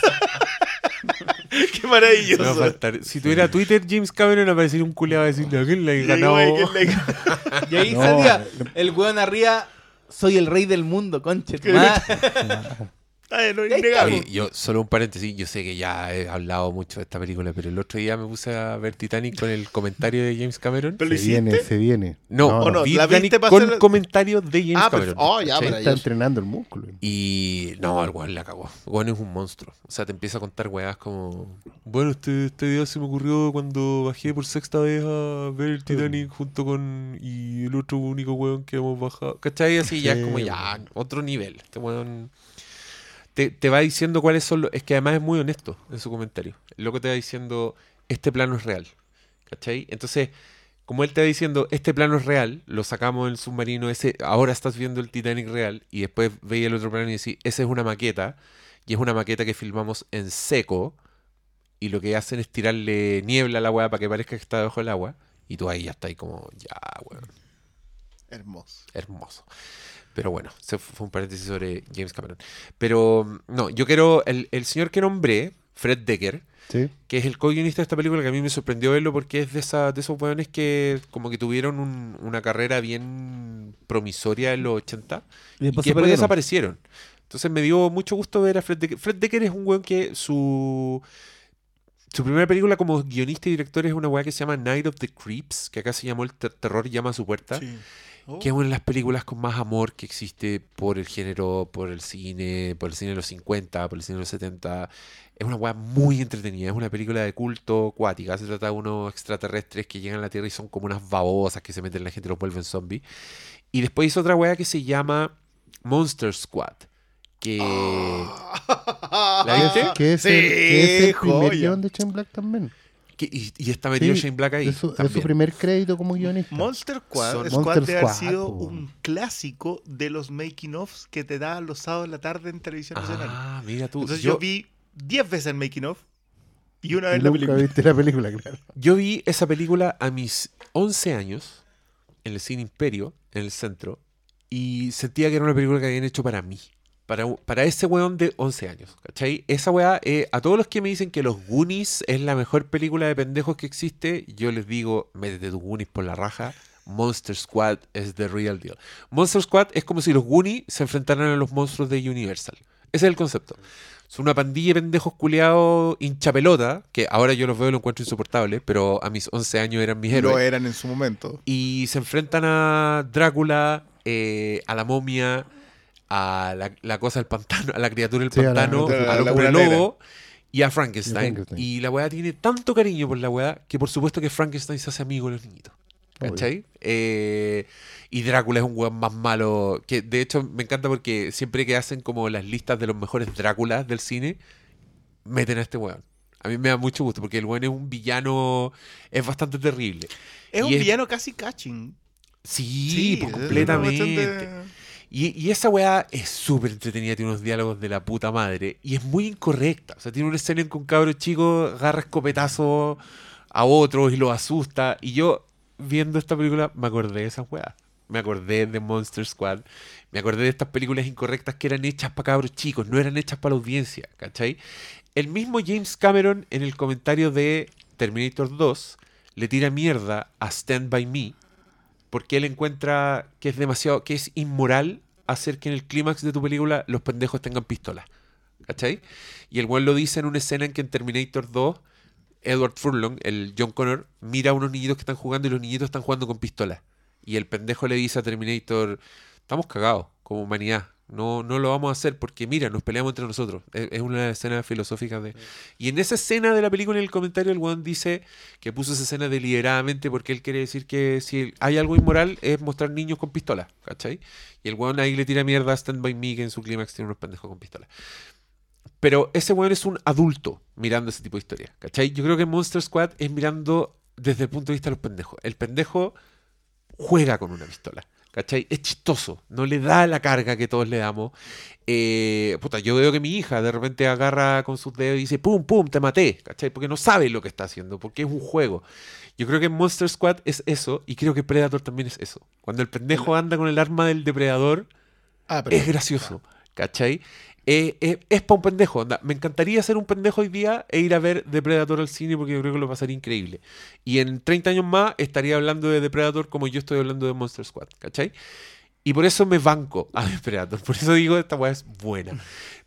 Qué maravilloso. Si tuviera Twitter, James Cameron aparecería un culiado a decirle a quién le ha Yo digo, ganado. "Ay, ¿quién le ha ganado?" Y ahí No, salía el weón arriba. Soy el rey del mundo, conche. no, innegable. Oye, yo, solo un paréntesis, yo sé que ya he hablado mucho de esta película, pero el otro día me puse a ver Titanic con el comentario de James Cameron. Pero lo se viene, se viene. No, ¿O no? vi ¿La Titanic viste para con hacer- comentarios de James Ah, Cameron. perfecto. Oh, ya, Está entrenando el músculo. Y no, el weón la cagó. El weón es un monstruo. O sea, te empieza a contar weas como. Bueno, este, esta idea se me ocurrió cuando bajé por sexta vez a ver el Titanic junto con. Y el otro único weón que hemos bajado. ¿Cachai? Así ya es como ya, otro nivel. Este weón. Te, te va diciendo cuáles son los. Es que además es muy honesto en su comentario. El loco te va diciendo: Este plano es real. ¿Cachai? Entonces. Como él te va diciendo, este plano es real, lo sacamos del submarino, ese, ahora estás viendo el Titanic real, y después veis el otro plano y decís, esa es una maqueta, y es una maqueta que filmamos en seco, y lo que hacen es tirarle niebla a la weá para que parezca que está debajo del agua, y tú ahí ya estás ahí como, ya, weón, Hermoso. hermoso. Pero bueno, ese fue un paréntesis sobre James Cameron. Pero no, yo quiero, el, el señor que nombré, Fred Decker, Sí. que es el co-guionista de esta película, que a mí me sorprendió verlo porque es de, esa, de esos weones que como que tuvieron un- una carrera bien promisoria en los 80 Y y después que se después desaparecieron. Entonces me dio mucho gusto ver a Fred Decker. Fred Decker es un weón que su... Su primera película como guionista y director es una weá que se llama Night of the Creeps, que acá se llamó El ter- Terror llama a su puerta Sí. Oh. que es una de las películas con más amor que existe por el género, por el cine, por el cine de los 50, por el cine de los 70. Es una weá muy entretenida, es una película de culto acuática. Se trata de unos extraterrestres que llegan a la Tierra y son como unas babosas que se meten en la gente y los vuelven zombies. Y después hizo otra weá que se llama Monster Squad. Que. ¿La viste? Que es, el, Sí, que es el primer de Shane Black también. Que- y, y está metido Sí, Shane Black ahí. es, su, es su también. primer crédito como guionista. Monster Squad, Son- Squad Monster debe haber sido po. un clásico de los making offs que te daban los sábados en la tarde en televisión nacional. Ah, mira tú. Entonces yo, yo, vi 10 veces el making of y una vez la película. viste la película, claro. Yo vi esa película a mis 11 años en el Cine Imperio, en el centro, y sentía que era una película que habían hecho para mí. Para, para ese weón de 11 años, ¿cachai? Esa weá, eh, a todos los que me dicen que Los Goonies es la mejor película de pendejos que existe, yo les digo, métete tus Goonies por la raja, Monster Squad es the real deal. Monster Squad es como si los Goonies se enfrentaran a los monstruos de Universal. Ese es el concepto. Es una pandilla de pendejos culiados hinchapelota, que ahora yo los veo y lo encuentro insoportable, pero a mis 11 años eran mis héroes. Lo eran en su momento. Y se enfrentan a Drácula, eh, a la momia, a la, la cosa del pantano, a la criatura del Sí, pantano, a la- hombre lobo y a Frankenstein. Y a Frankenstein. Y la weá tiene tanto cariño por la weá que por supuesto que Frankenstein se hace amigo de los niñitos. ¿Cachai? Eh, y Drácula es un weón más malo. Que de hecho me encanta porque siempre que hacen como las listas de los mejores Dráculas del cine, meten a este weón. A mí me da mucho gusto porque el weón es un villano. Es bastante terrible. Es Y un es- villano casi catching. Sí, pues, una completamente. Y, esa weá es súper entretenida, tiene unos diálogos de la puta madre y es muy incorrecta. O sea, tiene una escena en que un cabro chico agarra escopetazo a otros y los asusta. Y yo, viendo esta película, me acordé de esa weá. Me acordé de Monster Squad. Me acordé de estas películas incorrectas que eran hechas para cabros chicos, no eran hechas para la audiencia, ¿cachai? El mismo James Cameron en el comentario de Terminator 2 le tira mierda a Stand By Me porque él encuentra que es demasiado, que es inmoral hacer que en el clímax de tu película los pendejos tengan pistolas. ¿Cachai? Y el weón lo dice en una escena en que en Terminator 2, Edward Furlong, el John Connor, mira a unos niñitos que están jugando y los niñitos están jugando con pistolas. Y el pendejo le dice a Terminator, estamos cagados como humanidad. No, no lo vamos a hacer porque mira, nos peleamos entre nosotros. Es, es una escena filosófica de... Y en esa escena de la película, en el comentario, el weón dice que puso esa escena deliberadamente porque él quiere decir que si hay algo inmoral es mostrar niños con pistolas, ¿cachai? Y el weón ahí le tira mierda a Stand By Me que en su clímax tiene unos pendejos con pistolas. Pero ese weón es un adulto mirando ese tipo de historia, ¿cachai? Yo creo que Monster Squad es mirando desde el punto de vista de los pendejos. El pendejo juega con una pistola. ¿Cachai? Es chistoso, no le da la carga que todos le damos. Eh, puta, yo veo que mi hija de repente agarra con sus dedos y dice, pum, pum, te maté, ¿cachai? Porque no sabe lo que está haciendo, porque es un juego. Yo creo que Monster Squad es eso, y creo que Predator también es eso. Cuando el pendejo anda con el arma del depredador, Ah, pero es gracioso, ¿cachai? Eh, eh, es para un pendejo. Me encantaría ser un pendejo hoy día e ir a ver Depredator al cine porque yo creo que lo pasaría increíble. Y en 30 años más estaría hablando de Depredator como yo estoy hablando de Monster Squad, ¿cachai? Y por eso me banco a Depredator. Por eso digo, esta weá es buena.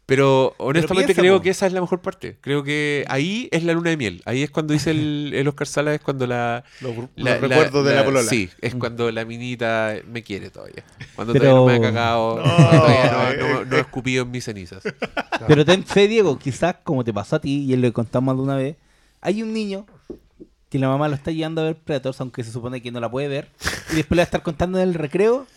Pero honestamente creo que esa es la mejor parte. Creo que ahí es la luna de miel. Ahí es cuando dice el, el Oscar Sala, es cuando la... los, los la- recuerdos de la polola. Sí, es cuando la minita me quiere todavía. Cuando Pero- todavía no me ha cagado, No, todavía no, no- no he escupido en mis cenizas. Pero ten fe, Diego, quizás como te pasó a ti, y él lo contamos de una vez, hay un niño que la mamá lo está llevando a ver Predators, aunque se supone que no la puede ver, y después le va a estar contando en el recreo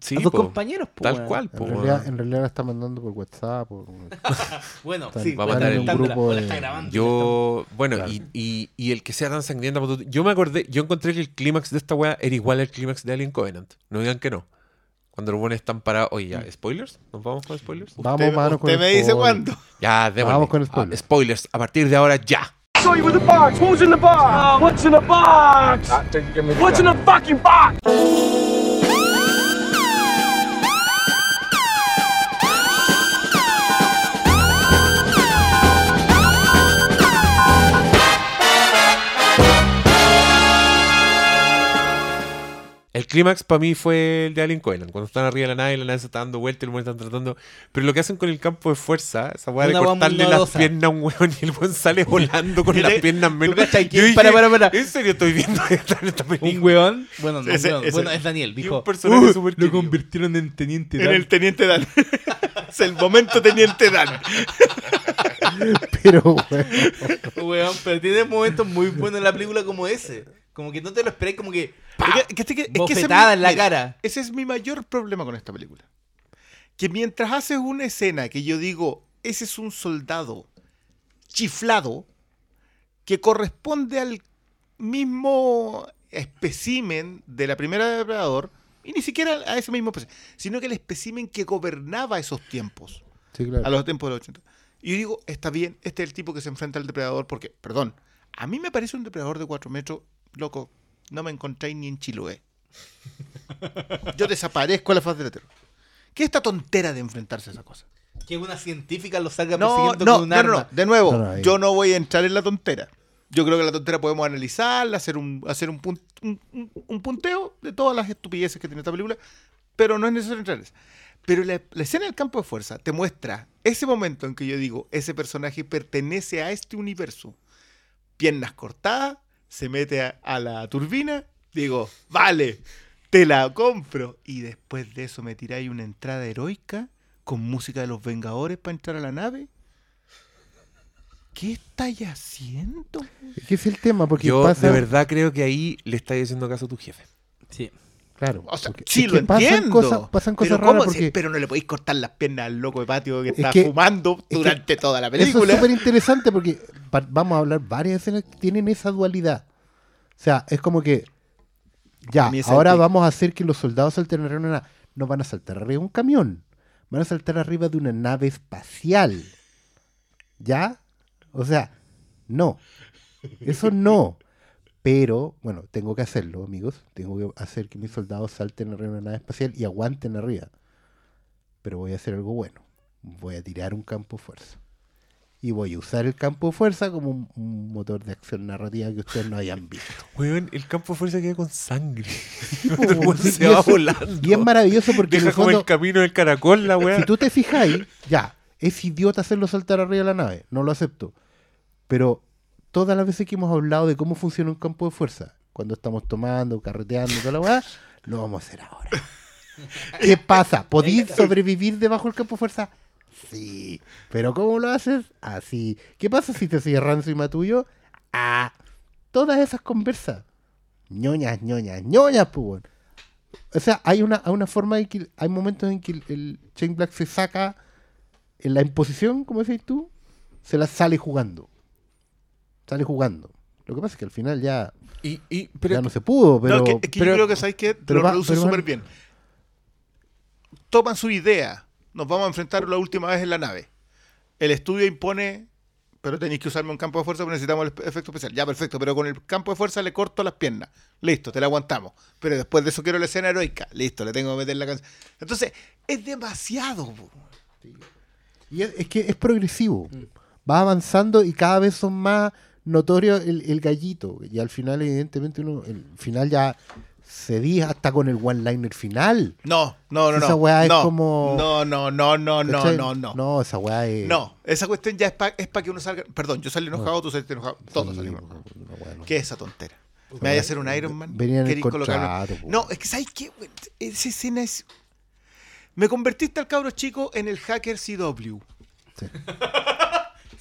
Sí, a sus po, compañeros. po, tal cual. En po, realidad, en realidad la está mandando por WhatsApp. Por... Bueno, sí, Va a está el grupo de- está grabando. Yo, bueno, Claro. y, y- y el que sea tan sangrienta, yo me acordé, yo encontré que el clímax de esta weá era igual al clímax de Alien Covenant. No digan que no. Cuando los buenos están parados. Oye, ya, ¿spoilers? ¿Nos vamos con spoilers? Vamos, Usted, mano, con usted me dice cuándo. Ya, démosle. Vamos con Ah, spoilers. spoilers, a partir de ahora ya. Show you with the box. Who's in the box? Uh, what's in the box? What's in the fucking box? El clímax para mí fue el de Alien Covenant. Cuando están arriba de la nave, la nave se está dando vuelta y el weón están tratando. Pero lo que hacen con el campo de fuerza, esa weá de cortarle las piernas a un weón y el weón sale volando con las piernas ¿tú menos. Para, para, para. ¿En serio estoy viendo esta, esta película? Un weón, bueno, no, Ese- un weón, ese- bueno, es Daniel, dijo, un personaje "Uh, lo querido". convirtieron en teniente En Dan". el Teniente Dan. es el momento Teniente Dan. Pero, bueno, Weón, pero tiene momentos muy buenos en la película como ese. Como que no te lo esperáis, como que. Es que- es que ese es mi- Bofetada en la mira, cara. Ese es mi mayor problema con esta película. Que mientras haces una escena que yo digo, ese es un soldado chiflado que corresponde al mismo especímen de la primera depredador, y ni siquiera a ese mismo espécimen, sino que el especímen que gobernaba esos tiempos, sí, claro. a los tiempos de los 80. Y yo digo, está bien, este es el tipo que se enfrenta al depredador, porque, perdón, a mí me parece un depredador de 4 metros, loco, no me encontráis ni en Chiloé. Yo desaparezco a la faz de la Tierra. ¿Qué es esta tontera de enfrentarse a esa cosa? Que una científica lo salga No, persiguiendo no, con un no, no, arma. no, de nuevo, No, no, yo no voy a entrar en la tontera. Yo creo que la tontera podemos analizarla, hacer un, hacer un, pun- un, un- un punteo de todas las estupideces que tiene esta película. pero no es necesario entrar en esa. Pero la, la escena del campo de fuerza te muestra ese momento en que yo digo, ese personaje pertenece a este universo. Piernas cortadas, se mete a, a la turbina, digo, vale, te la compro. Y después de eso me tiráis una entrada heroica con música de los Vengadores para entrar a la nave. ¿Qué estáis haciendo? Es que es el tema, porque Yo pasa... de verdad creo que ahí le estás haciendo caso a tu jefe. Sí. Claro. O sea, sí, lo pasan. Cosas, pasan cosas pero, ¿cómo raras porque pero no le podéis cortar las piernas al loco de patio que Es está que- fumando que durante toda la Eso es película. súper interesante porque vamos a hablar varias escenas que tienen esa dualidad. O sea, es como que ya, ahora vamos a hacer que los soldados salten arriba de una no van a saltar arriba de un camión, van a saltar arriba de una nave espacial. ¿Ya? O sea, no. Eso no. Pero, bueno, tengo que hacerlo, amigos. Tengo que hacer que mis soldados salten arriba de una nave espacial y aguanten arriba. Pero voy a hacer algo bueno. Voy a tirar un campo de fuerza. Y voy a usar el campo de fuerza como un, un motor de acción narrativa que ustedes no hayan visto. Weón, el campo de fuerza queda con sangre. po, El sí, se y va eso- volando. Y es maravilloso porque en Deja el como fondo, el camino del caracol la weá. si tú te fijáis, ya, es idiota hacerlo saltar arriba de la nave, no lo acepto. Pero todas las veces que hemos hablado de cómo funciona un campo de fuerza, cuando estamos tomando, carreteando, toda la weá, lo vamos a hacer ahora. ¿Qué pasa? ¿Podéis sobrevivir debajo del campo de fuerza? Sí. ¿Pero cómo lo haces? Así. ¿Qué pasa si te cierran encima tuyo? Ah. Todas esas conversas. ñoñas, ñoñas, ñoñas, pues. O sea, hay una, hay una forma en que hay momentos en que el, el Shane Black se saca en la imposición, como decís tú, se la sale jugando. Sale jugando. Lo que pasa es que al final ya, Y, y- pero, ya no se pudo, pero No, que, es que pero- yo creo que sabéis que lo va- reduce pero van- súper bien. Toman su idea. Nos vamos a enfrentar la última vez en la nave. El estudio impone, pero tenéis que usarme un campo de fuerza porque necesitamos el efecto especial. Ya, perfecto, pero con el campo de fuerza le corto las piernas. Listo, te la aguantamos. Pero después de eso quiero la escena heroica. Listo, le tengo que meter la canción. Entonces, es demasiado. Y es, es que es progresivo. Va avanzando y cada vez son más notorios el, el gallito. Y al final, evidentemente, uno, el final ya se di hasta con el one-liner final. No, no, no, no. Esa weá es no, como- No, no, no, no, no, no, no. No, esa weá es. No, esa cuestión ya es para es pa que uno salga. Perdón, yo salí enojado, tú saliste enojado. Todos Sí, salimos enojados. no. ¿Qué es esa tontera? ¿Me vaya a hacer un Iron Man? Venía en el contrato. No, es que ¿sabes qué? Esa escena es... Me convertiste al cabro chico en el hacker CW.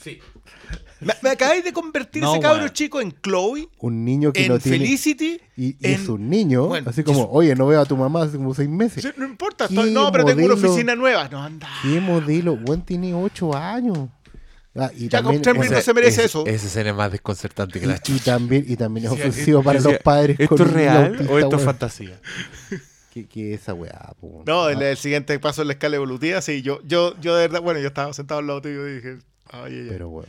Sí. Me, me acabáis de convertir No, ese cabro chico en Chloe, Un niño que en no tiene. Felicity. Y, y en- es un niño, Bueno, así como, oye, no veo a tu mamá hace como seis meses. Sí, no importa, ¿Qué estoy- no, pero tengo una oficina nueva. No, anda. ¿Qué modelo? Buen tiene ocho años. Ah, y Ya, también, con tres o mil sea, no se merece es- eso. Esa escena es más desconcertante que la y, y también, y también es Sí, ofensivo para los padres. ¿Esto con es real autista, o esto es fantasía? ¿Qué, qué es esa weá? po? No, el, Ah, el siguiente paso en la escala evolutiva, sí. Yo, yo, yo de verdad, bueno, yo estaba sentado al lado tuyo y dije, ay, ay, ay. Pero.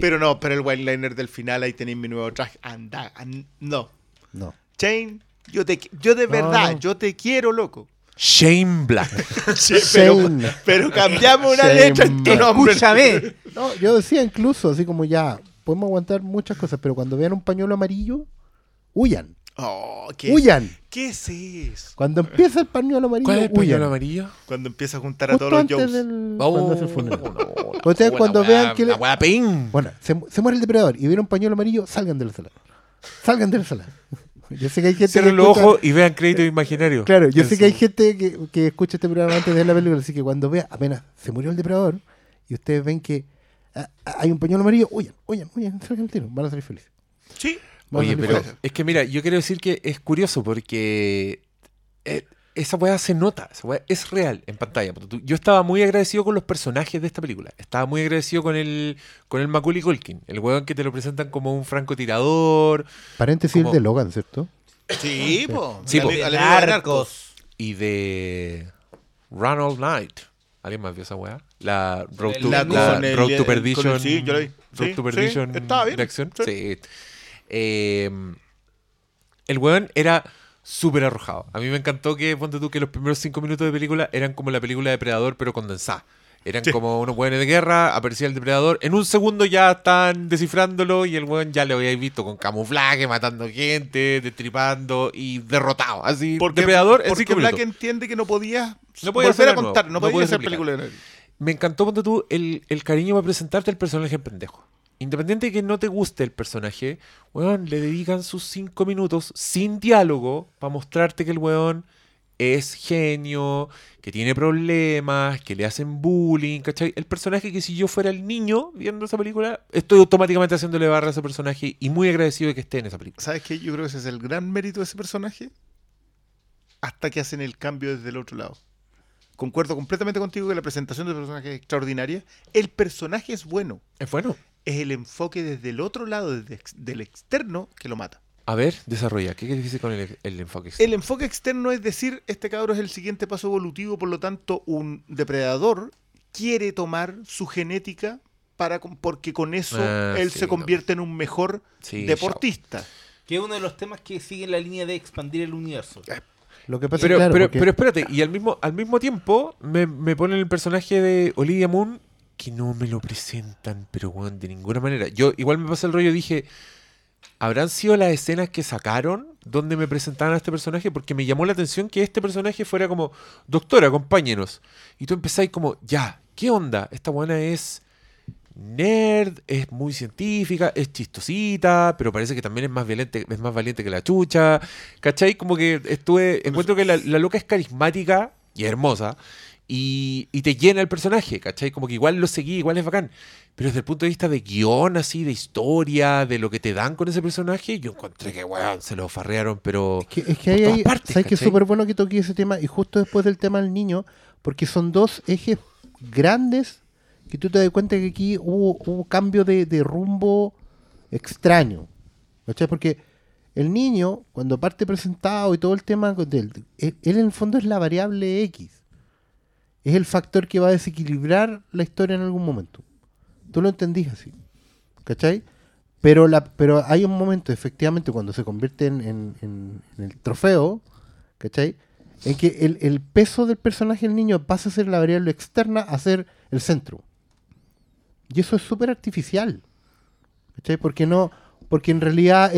Pero no, pero el white liner del final, ahí tenéis mi nuevo traje. Anda, an- no. No. Shane, yo, te, yo de verdad, no. yo te quiero, loco. Shane Black. Sí, pero, Shane. pero cambiamos una Shane letra en tu nombre. Escúchame. No, yo decía incluso, así como ya, podemos aguantar muchas cosas, pero cuando vean un pañuelo amarillo, huyan. Oh, ¿qué, Huyan. ¿Qué es eso? Cuando empieza el pañuelo amarillo, ¿Cuál es el huyan. pañuelo amarillo? Cuando empieza a juntar a Justo todos los antes Joes. del... Oh, cuando hace el funeral. no, Ustedes cuando vean que le- La pein. Bueno, se, mu- se muere el depredador y vieron un pañuelo amarillo, salgan de la sala. Salgan de la sala. Yo sé que hay gente que Cierren los escucha- ojos y vean créditos imaginarios. Claro, yo sé que hay gente que, que escucha este programa antes de ver la película, así que cuando vea, apenas se murió el depredador y ustedes ven que ah, ah, hay un pañuelo amarillo, huyan, huyan, huyan, salgan al tiro, van a salir felices. Sí. Oye, pero es que mira, yo quiero decir que es curioso porque eh, esa weá se nota, esa weá es real en pantalla. Yo estaba muy agradecido con los personajes de esta película. Estaba muy agradecido con el con el Macaulay Culkin, el weón que te lo presentan como un francotirador Paréntesis como- el de Logan, ¿cierto? Sí, po. Sí, El po. de Narcos. y de Ronald Knight. ¿Alguien más vio esa weá? La Road to, La la con el- Road to con el- Perdition. sí, yo la vi. Road Sí, to sí, Perdition estaba bien, de acción. sí. Eh, el weón era súper arrojado. A mí me encantó que, ponte tú, que los primeros cinco minutos de película eran como la película de Predador, pero condensada. Eran como unos hueones de guerra, aparecía el depredador. En un segundo ya están descifrándolo y el hueón ya lo habíais visto con camuflaje, matando gente, destripando y derrotado. Así, Porque, depredador porque cinco Black entiende que no podía, No podía volver hacer a contar, nuevo, no, podía hacer película de. Me encantó, ponte tú, el, el cariño para presentarte el personaje en pendejo. Independiente de que no te guste el personaje, weón, le dedican sus cinco minutos sin diálogo para mostrarte que el weón es genio, que tiene problemas, que le hacen bullying, ¿cachai? El personaje que si yo fuera el niño viendo esa película, estoy automáticamente haciéndole barra a ese personaje y muy agradecido de que esté en esa película. ¿Sabes qué? Yo creo que ese es el gran mérito de ese personaje. Hasta que hacen el cambio desde el otro lado. Concuerdo completamente contigo que la presentación del personaje es extraordinaria. El personaje es bueno. Es bueno. Es el enfoque desde el otro lado, desde ex- del externo, que lo mata. A ver, desarrolla. ¿Qué quieres decir con el, el enfoque? El enfoque externo es decir, este cabro es el siguiente paso evolutivo, por lo tanto, un depredador quiere tomar su genética para porque con eso Ah, él sí, se no. convierte en un mejor Sí, deportista. Que es uno de los temas que sigue la línea de expandir el universo. Lo que pasa Pero, es claro, pero, porque- pero espérate, y al mismo, al mismo tiempo me, me ponen el personaje de Olivia Moon que no me lo presentan, pero de ninguna manera. Yo igual me pasé el rollo, dije, ¿habrán sido las escenas que sacaron donde me presentaban a este personaje? Porque me llamó la atención que este personaje fuera como, doctora, acompáñenos. Y tú empezáis como, ya, ¿qué onda? Esta buena es nerd, es muy científica, es chistosita, pero parece que también es más valiente, es más valiente que la chucha. ¿Cachai? Como que estuve. Encuentro que la, la loca es carismática y hermosa. Y, y te llena el personaje, ¿cachai? Como que igual lo seguí, igual es bacán. Pero desde el punto de vista de guion, así, de historia, de lo que te dan con ese personaje, yo encontré que, weón, se lo farrearon, pero. Es que, es que todas partes, ¿sabes que es súper bueno que toque ese tema? Y justo después del tema del niño, porque son dos ejes grandes que tú te das cuenta que aquí hubo, hubo cambio de, de rumbo extraño. ¿Cachai? Porque el niño, cuando parte presentado y todo el tema él él en el fondo es la variable X. Es el factor que va a desequilibrar la historia en algún momento. Tú lo entendís así. ¿Cachai? Pero, pero hay un momento, efectivamente, cuando se convierte en, el trofeo, ¿cachai? En que el, peso del personaje del niño pasa a ser la variable externa a ser el centro. Y eso es súper artificial. ¿Cachai? Porque no, porque en realidad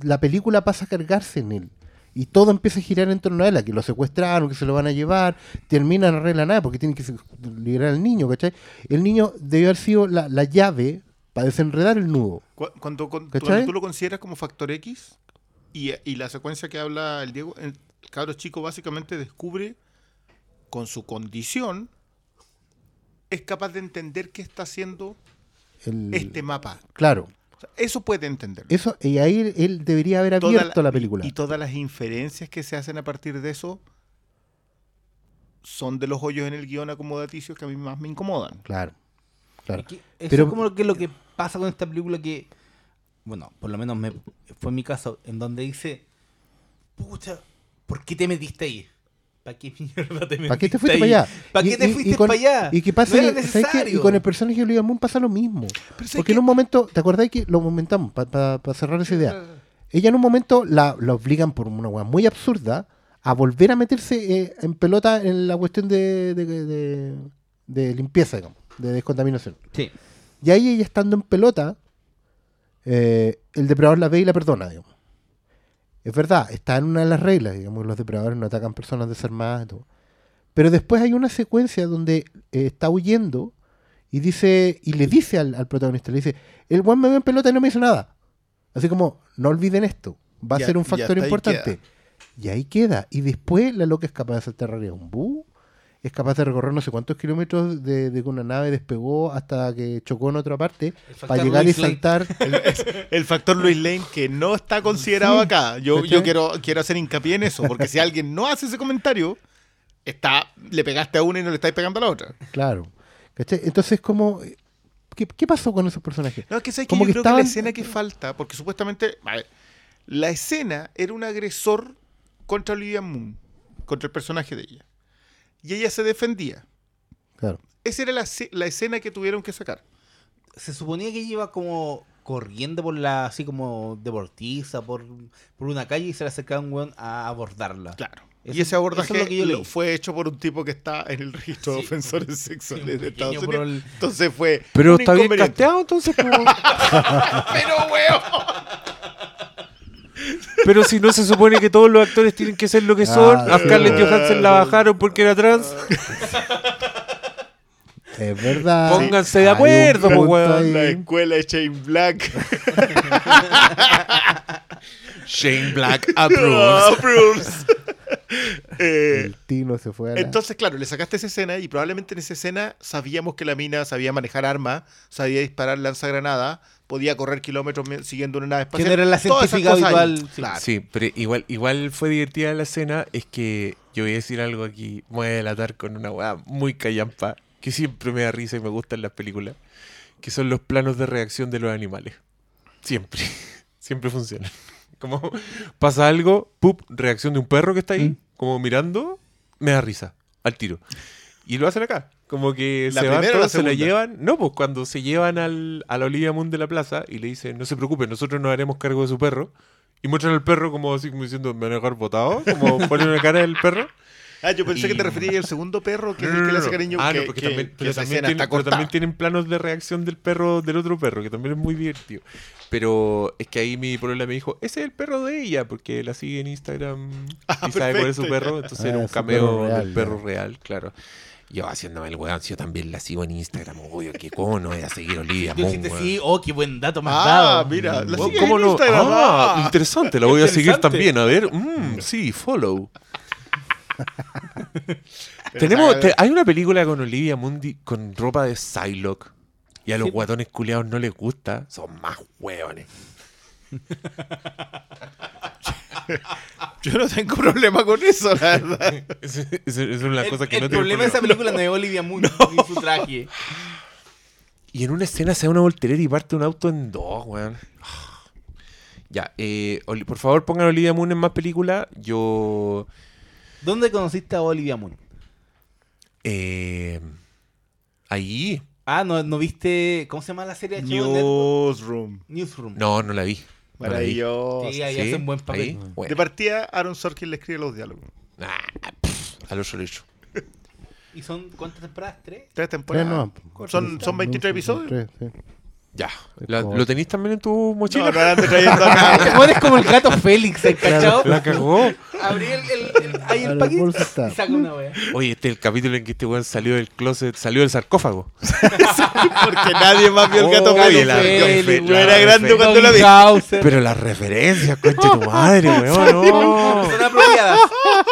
la película pasa a cargarse en él. Y todo empieza a girar en torno a él, a que lo secuestraron, que se lo van a llevar, terminan no arregla nada porque tienen que liberar al niño, ¿cachai? El niño debió haber sido la, la llave para desenredar el nudo. Cu- Cuando, tú lo consideras como factor X y, y la secuencia que habla el Diego, el cabro chico básicamente descubre con su condición, es capaz de entender qué está haciendo El- este mapa. Claro. O sea, eso puede entenderlo. Eso, y ahí él debería haber abierto la, película. Y todas las inferencias que se hacen a partir de eso son de los hoyos en el guion acomodaticios que a mí más me incomodan. Claro. Claro. Es que eso Pero- es como lo que, lo que pasa con esta película que, bueno, por lo menos me, fue mi caso, en donde dice, pucha, ¿por qué te metiste ahí? ¿Para qué mierda te metiste ¿Para qué te fuiste ahí? para allá? ¿Para qué te y- y fuiste con- para allá? Y que pasa no era que- ¿sabes qué? Y con el personaje de Olivia Moon pasa lo mismo. ¿sabes Porque en qué? un momento, ¿te acordás que lo comentamos para cerrar esa idea? Ella en un momento la, la obligan por una weá muy absurda a volver a meterse eh, en pelota en la cuestión de, de- de- de limpieza, digamos, de descontaminación. Sí. Y ahí ella estando en pelota, eh, el depredador la ve y la perdona, digamos. Es verdad, está en una de las reglas, digamos, los depredadores no atacan personas desarmadas y todo. Pero después hay una secuencia donde eh, está huyendo y dice, y le dice al, al protagonista, le dice, el buen me ve en pelota y no me hizo nada. Así como, no olviden esto, va a Ya- ser un factor ahí importante. Y ahí queda. Y después la loca es capaz de saltar arriba un bus, es capaz de recorrer no sé cuántos kilómetros de, de que una nave despegó hasta que chocó en otra parte para llegar y Lane. saltar. El factor Luis Lane que no está considerado Sí. acá. Yo, ¿Cachai? yo quiero, quiero hacer hincapié en eso, porque si alguien no hace ese comentario, está, le pegaste a una y no le estáis pegando a la otra. Claro. ¿Cachai? Entonces, como. ¿qué, qué pasó con esos personajes? No, es que, ¿sabes? Como yo que creo estaban- que la escena que falta, porque supuestamente, a ver, la escena era un agresor contra Olivia Moon, contra el personaje de ella. Y ella se defendía. Claro. Esa era la, la escena que tuvieron que sacar. Se suponía que ella iba como corriendo por la, así como deportiza, por, por una calle y se le acercaba un weón a abordarla. Claro. Eso- y ese abordaje es lo que yo lo- fue hecho por un tipo que está en el registro de ofensores Sí, sexuales de Estados Unidos. Entonces fue. Pero un está bien casteado, entonces. como- Pero, weón. Pero si no se supone que todos los actores tienen que ser lo que son. Ah, a sí. Scarlett Johansson la bajaron porque era trans. Es verdad. Pónganse de acuerdo, po, weón. La escuela de Shane Black. Shane Black approves. Approves. Eh, El Tino se fue a la... Entonces, claro, le sacaste esa escena y probablemente en esa escena sabíamos que la mina sabía manejar armas, sabía disparar lanzagranada, podía correr kilómetros siguiendo una nave espacial. era la científica sí. Claro. Sí, pero igual, igual fue divertida la escena. Es que yo voy a decir algo aquí. Me voy a delatar con una weá muy callampa. Que siempre me da risa y me gusta en las películas. Que son los planos de reacción de los animales. Siempre. Siempre funcionan. Como pasa algo, ¡pup! Reacción de un perro que está ahí, Mm. como mirando, me da risa. Al tiro. Y lo hacen acá. Como que ¿La se van la todos, se la llevan. No, pues cuando se llevan al, a la Olivia Moon de la plaza y le dicen, no se preocupe, nosotros nos haremos cargo de su perro. Y muestran al perro como así como diciendo, me van a dejar botado. Como ponen una cara del perro. Ah, yo pensé Y- que te referías al segundo perro, que es No, el no, que le hace cariño. Ah, que, no, porque que- también, que pero esa también escena tiene- está pero cortada. también tienen planos de reacción del perro, del otro perro, que también es muy divertido. Pero es que ahí mi problema me dijo, ese es el perro de ella, porque la sigue en Instagram Ah, y sabe cuál es su perro. Entonces Ah, era un su cameo perro real, del perro ya. real, claro. Yo haciéndome el weón, si yo también la sigo en Instagram, obvio, que cómo no voy a seguir Olivia dijiste weón. sí, oh, qué buen dato más Ah, dado. mira, la Weón, sigue ¿Cómo en no? Instagram. Ah, Ah. interesante, la voy a seguir también. A ver, mm, sí, follow. Tenemos, te- hay una película con Olivia Mundi con ropa de Psylocke. Y a los Sí. guatones culiados no les gusta. Son más hueones. Yo no tengo problema con eso, la verdad. Es, es una El, cosa que el no tengo problema de esa problema. película no es Olivia Moon ni su traje. Y en una escena se da una voltereta y parte un auto en dos, weón. Ya, eh, por favor pongan a Olivia Moon en más películas. Yo. ¿Dónde conociste a Olivia Moon? Eh, ahí. Ah, ¿no, no viste. ¿Cómo se llama la serie de? Newsroom. Newsroom. No, no la vi. No la vi. Maravilloso. Sí, ahí ¿Sí? hacen buen papel. Ahí, bueno. De partida, Aaron Sorkin le escribe los diálogos. Ah, pff, al otro hecho. ¿Y son cuántas temporadas? ¿Tres? Tres Tres temporadas. no, Son, son 23 episodios. Tres, sí. Ya. La- ¿Lo tenéis también en tu No, mochila? no ande trayendo acá. Este weón es como el gato Félix, ¿el cachado? La cagó. Abrí el, el, el- ahí el paquete y saca una wea. Oye, este es el capítulo en que este weón salió del closet, salió del sarcófago. Porque nadie más vio el gato Oye, Félix. la- Yo- la- Yo era grande la- cuando lo vi. Hauser. Pero las referencias, concha tu madre, weón, no. Son apropiadas.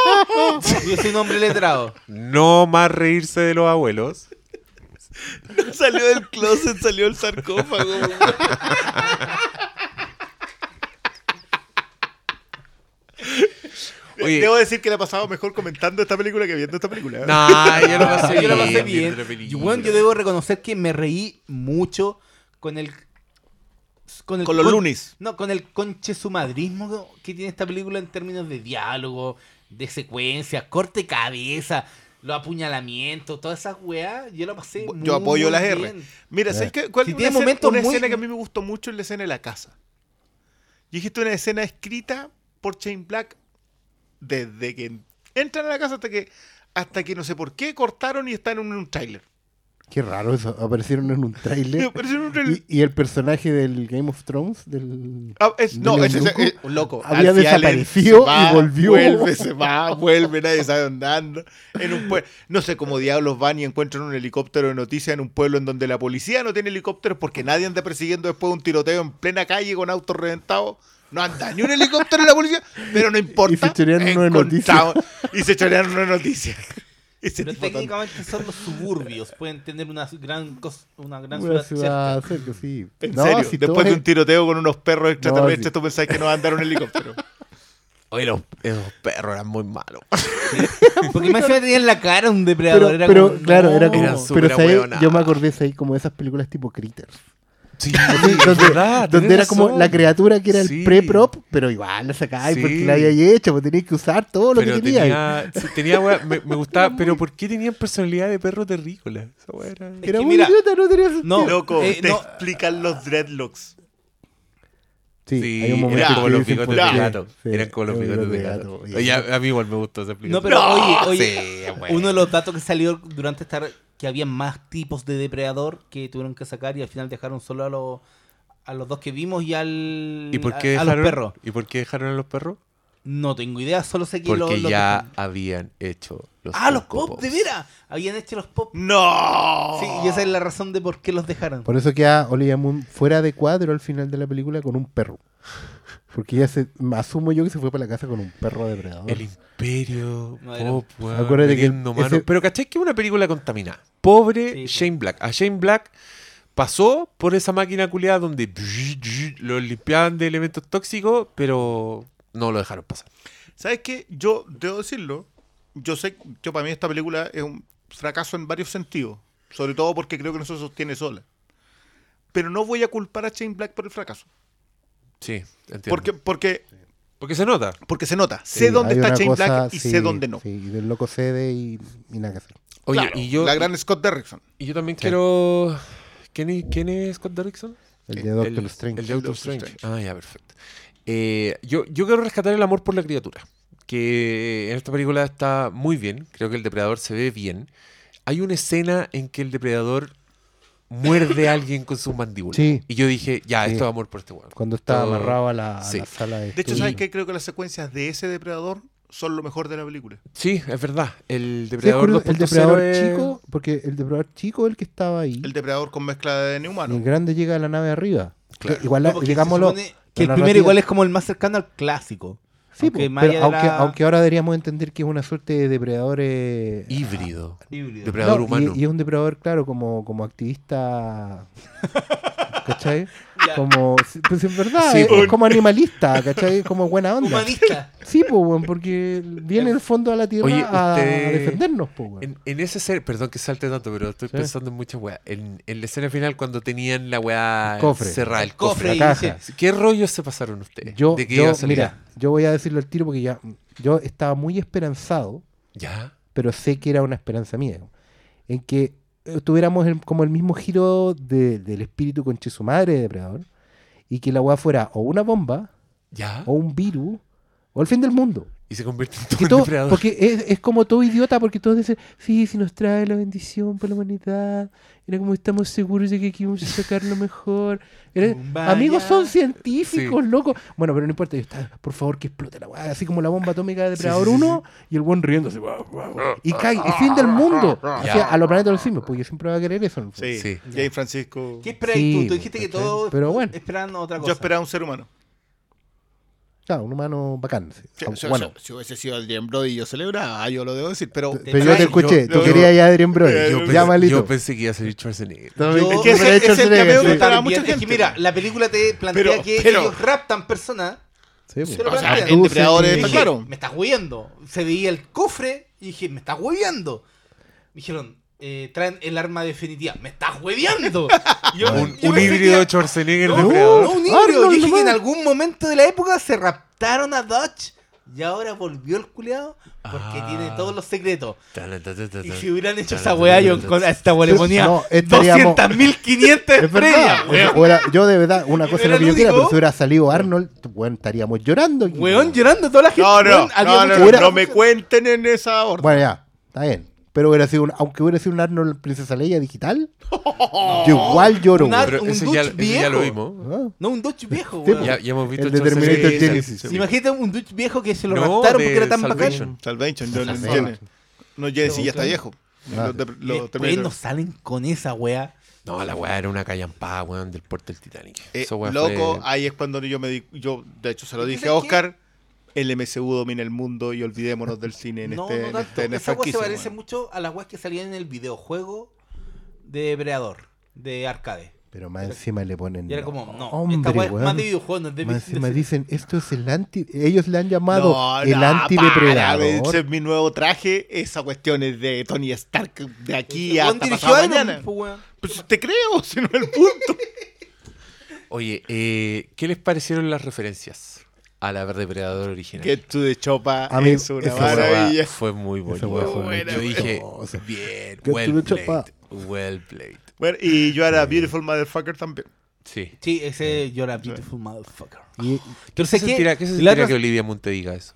Yo soy un hombre letrado. No más reírse de los abuelos. Salió del closet, salió del sarcófago. Oye. Debo decir que le ha pasado mejor comentando esta película que viendo esta película. Nah, yo lo pasé yo lo pasé bien. bien. bueno, yo debo reconocer que me reí mucho con el. Con, el Con los con- lunis. No, con el conchesumadrismo que tiene esta película en términos de diálogo, de secuencia, corte cabeza, los apuñalamientos, todas esas weas. Yo lo pasé. Yo apoyo muy las R. bien. Mira, ¿sabes qué? ¿Cuál Si una tiene escena, momentos una muy- escena que a mí me gustó mucho es la escena de la casa. Y dijiste una escena escrita por Shane Black desde que entran a la casa hasta que hasta que no sé por qué cortaron y están en un tráiler. Qué raro eso. Aparecieron en un tráiler. En y, y el personaje del Game of Thrones, del... Ah, es- no, ese- loco. eh, un loco. Había Alfie desaparecido va, y volvió. Vuelve, se va, vuelve, nadie sabe dónde anda. En un pue- no sé cómo diablos van y encuentran un helicóptero de noticias en un pueblo en donde la policía no tiene helicópteros porque nadie anda persiguiendo después de un tiroteo en plena calle con autos reventados. No anda ni un helicóptero de la policía, pero no importa. Y se uno de Encontramos- Y se chorean uno de noticias. Ese Pero tan- técnicamente son los suburbios. Pueden tener una gran, cos- una gran Una ciudad, ciudad cerca. sí. En No, serio, si después de un tiroteo con unos perros extraterrestres, sí. tú pensás que no va a andar un helicóptero. Oye, los, esos perros eran muy malos. Porque más encima tenían la cara de un depredador. Pero, era pero, como, claro, no. era como... Súper pero ¿sabes? yo me acordé de ahí como de esas películas tipo Critters. Sí, es donde, verdad, donde tenés era como la criatura que era el pre-prop, pero igual la sacáis Sí. porque la había hecho, pues tenías que usar todo lo Pero que querías. tenía, sí, tenía wea- me, me gustaba, pero ¿por qué tenían personalidad de perro terrícola? Esa wea era- Era que muy mira, idiota, no tenía sentido. No, Loco, eh, te no. explican los dreadlocks. Sí, hay un momento eran como los bigotes de gato. Sí, eran como los bigotes de gato. gato. Oye, a, mí igual me gustó esa explicación. No, pero oye, oye, Sí, bueno. uno de los datos que salió durante esta que había más tipos de depredador que tuvieron que sacar y al final dejaron solo a los a los dos que vimos y al ¿Y por qué a, los perros. ¿Y por qué dejaron a los perros? No tengo idea, solo sé que Porque los, los ya dejaron. habían hecho los Ah, los pop, de veras. Habían hecho los pop. ¡No! Sí, y esa es la razón de por qué los dejaron. Por eso queda Olivia Moon fuera de cuadro al final de la película con un perro. Porque ella se, asumo yo que se fue para la casa con un perro depredador. El Imperio, Pop, Acuérdate que ese- Pero ¿cachai que es una película contaminada? Pobre Sí, sí. Shane Black. A Shane Black pasó por esa máquina culiada donde lo limpiaban de elementos tóxicos, pero no lo dejaron pasar. ¿Sabes qué? Yo debo decirlo. Yo sé, yo para mí esta película es un fracaso en varios sentidos. Sobre todo porque creo que no se sostiene sola. Pero no voy a culpar a Shane Black por el fracaso. Sí, entiendo. Porque, porque, Porque se nota. porque se nota. Sé dónde está Shane cosa- Black y sí, sé dónde no. Sí, y del loco cede y, y nada que hacer. Oye, Claro, y yo la gran Scott Derrickson. y yo también quiero ¿Quién es, quién es Scott Derrickson? El de Doctor el, Strange. El de Doctor Doctor Strange. Ah, ya, perfecto. Eh, yo, yo quiero rescatar el amor por la criatura. Que en esta película está muy bien. Creo que el depredador se ve bien. Hay una escena en que el depredador muerde a alguien con su mandíbula. Sí. Y yo dije, ya, Sí. esto es amor por este weón. Cuando Todo- amarrado a la, a sala de De hecho. ¿sabes qué? Creo que las secuencias de ese depredador son lo mejor de la película. Sí, es verdad. El depredador el 2.0 depredador es- chico, porque el depredador chico es el que estaba ahí. El depredador con mezcla de y el grande llega a la nave arriba. Claro. Que Igual, No, digámoslo. que el primero igual es como el más cercano al clásico. Sí, Aunque po, pero aunque, la- aunque ahora deberíamos entender que es una suerte de depredador. eh, híbrido. Híbrido. Depredador no, y- humano. Y, es un depredador, claro, como, como activista. ¿Cachai? Como. Pues es verdad, Sí, es, po. es como animalista, ¿cachai? Como buena onda. Humanista. Sí, pues, weón, porque viene el fondo a la tierra Oye, a usted- defendernos, pues. En, en ese ser, perdón que salte tanto, pero estoy Sí. pensando en muchas weas. En, en la escena final, cuando tenían la cofre. cerrada, el cofre. La y caja. dice, ¿Qué rollos se pasaron ustedes? Yo, ¿De qué yo iba a salir? mira, yo voy a decirlo al tiro porque ya. Yo estaba muy esperanzado, ¿Ya? pero sé que era una esperanza mía. En que eh, tuviéramos el- como el mismo giro de- del espíritu conche su madre de depredador. Y que la weá fuera o una bomba, ¿Ya? o un virus, o el fin del mundo. Y se convierte en todo un todo- depredador. porque es, es como todo idiota, porque todos dicen, sí, si nos trae la bendición para la humanidad, era como estamos seguros de que aquí vamos a sacar lo mejor. Era- amigos son científicos, Sí. loco. Bueno, pero no importa, yo estaba, por favor que explote la weá, así como la bomba atómica de Depredador sí, sí, 1 y el buen riéndose. y cae, y fin del mundo. O sea, a los planetas de los simios, porque siempre va a querer eso. en el. Sí. Sí. Jane Francisco. ¿Qué esperas Sí, tú? Tú dijiste que todos Pero bueno. esperan otra cosa. Yo esperaba un ser humano. Claro, un humano bacán. sí. Ah, bueno, si, si hubiese sido Adrian Brody yo celebraba, yo lo debo decir, pero... pero yo te escuché, yo- tú yo- querías ya a Adrien Brody. Yo, ya, pensé, ya malito. yo pensé que iba a salir Schwarzenegger. No, Yo- Es que me ese el cameo que sí. es que gente. mira, la película te plantea Pero- que pero- ellos raptan personas. Sí, pues. O sea, está claro. Me estás hueviendo. Se veía el cofre y dije, me estás hueviendo. Dijeron, eh, traen el arma definitiva. Me estás hueviando. Yo- Un, yo un híbrido de Schwarzenegger No, depredador. no, un híbrido. Arnold Yo dije que en algún momento de la época se raptaron a Dodge y ahora volvió el culeado porque Ah. tiene todos los secretos. Y si hubieran hecho esa weá, yo con esta weá le ponía No, estaríamos- 200.500 Es verdad. estrellas, weón. Yo de verdad, una cosa era es lo que yo quiera, pero si hubiera salido Arnold, weón, estaríamos llorando. Weón, llorando toda la gente. No, no, weón, no, no, no, no me cuenten en esa orden. Bueno, ya, está bien. Pero hubiera sido un- aunque hubiera sido un Arnold Princesa Leia digital, yo igual lloro, Una- weón. Pero un eso ya, Dutch eso ya lo viejo. vimos. Ah, No, un Dodge viejo, Sí, weón. Ya, ya hemos visto El. Terminator Sí, sí, Genesis. sí, ¿Se imagina un Dutch viejo que se lo No, raptaron porque era tan bacán? Salvation. Salvation, no, no, Salvation. no, no, Jenny, ya está viejo. Ah. Los Y los nos salen con esa weá. No, la weá era una callampada, weón, del puerto del Titanic. Eh, Esa weá loco, fue- ahí es cuando yo me di, yo de hecho se lo ¿Y dije a Oscar, el MCU domina el mundo y olvidémonos del cine en no, este, no en tanto. este, en Esa se parece mucho a las weas que salían en el videojuego de Depredador, de arcade. Pero más encima le ponen. Y era como, no, hombre, esta weón. más de videojuego, no es de Más de- encima de- dicen, esto es el anti. Ellos le han llamado No, el no, para, antidepredador. ese es mi nuevo traje, esa cuestión es de Tony Stark de aquí Man, mañana. pues, weón. Pues te creo, si no es el punto. Oye, eh, ¿qué les parecieron las referencias a la depredador original? Get to the Chopa A mí, es una maravilla. fue muy buena, Yo dije, bien, well Chopa. played, well played. Bueno, y yo era Beautiful Motherfucker también. Sí. Sí, ese You're a Beautiful Motherfucker. Y, ¿Qué se que sentirá, qué se la sentirá otra- que Olivia Munn te diga eso?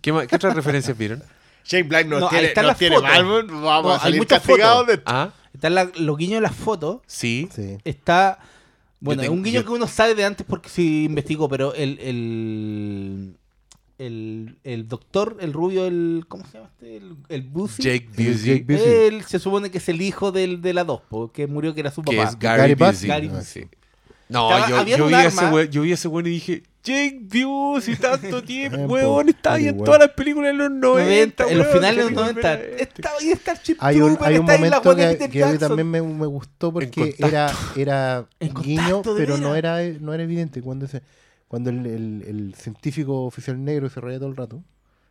¿Qué, qué otras referencias vieron? Shane Black no, tiene, no tiene. Malvern, vamos No, a hay salir muchas castigados fotos. de Ah, Están los guiños de las fotos. sí. sí. Está. Bueno, es un guiño yo- que uno sabe de antes porque sí investigó, pero el. El, el, el doctor, el rubio, el. ¿Cómo se llama este? El, el. Jake Busey. Él se supone que es el hijo del, de la 2, que murió que era su que papá. es Gary, Gary. Gary Ah, Busey. sí. No, Estaba- yo, había yo un vi a ese we- yo vi a ese weón y dije, Jake Busey, tanto tiempo, weón, está ahí en todas las películas de los 90. 90, en los finales de los tiene que 90. volver a este. Estaba ahí está el Chip Hay un, hay un está ahí la momento que, que a mí también me, me gustó porque era, era guiño, pero no era, no era evidente. Cuando, ese, cuando el, el- el científico oficial negro se reía todo el rato,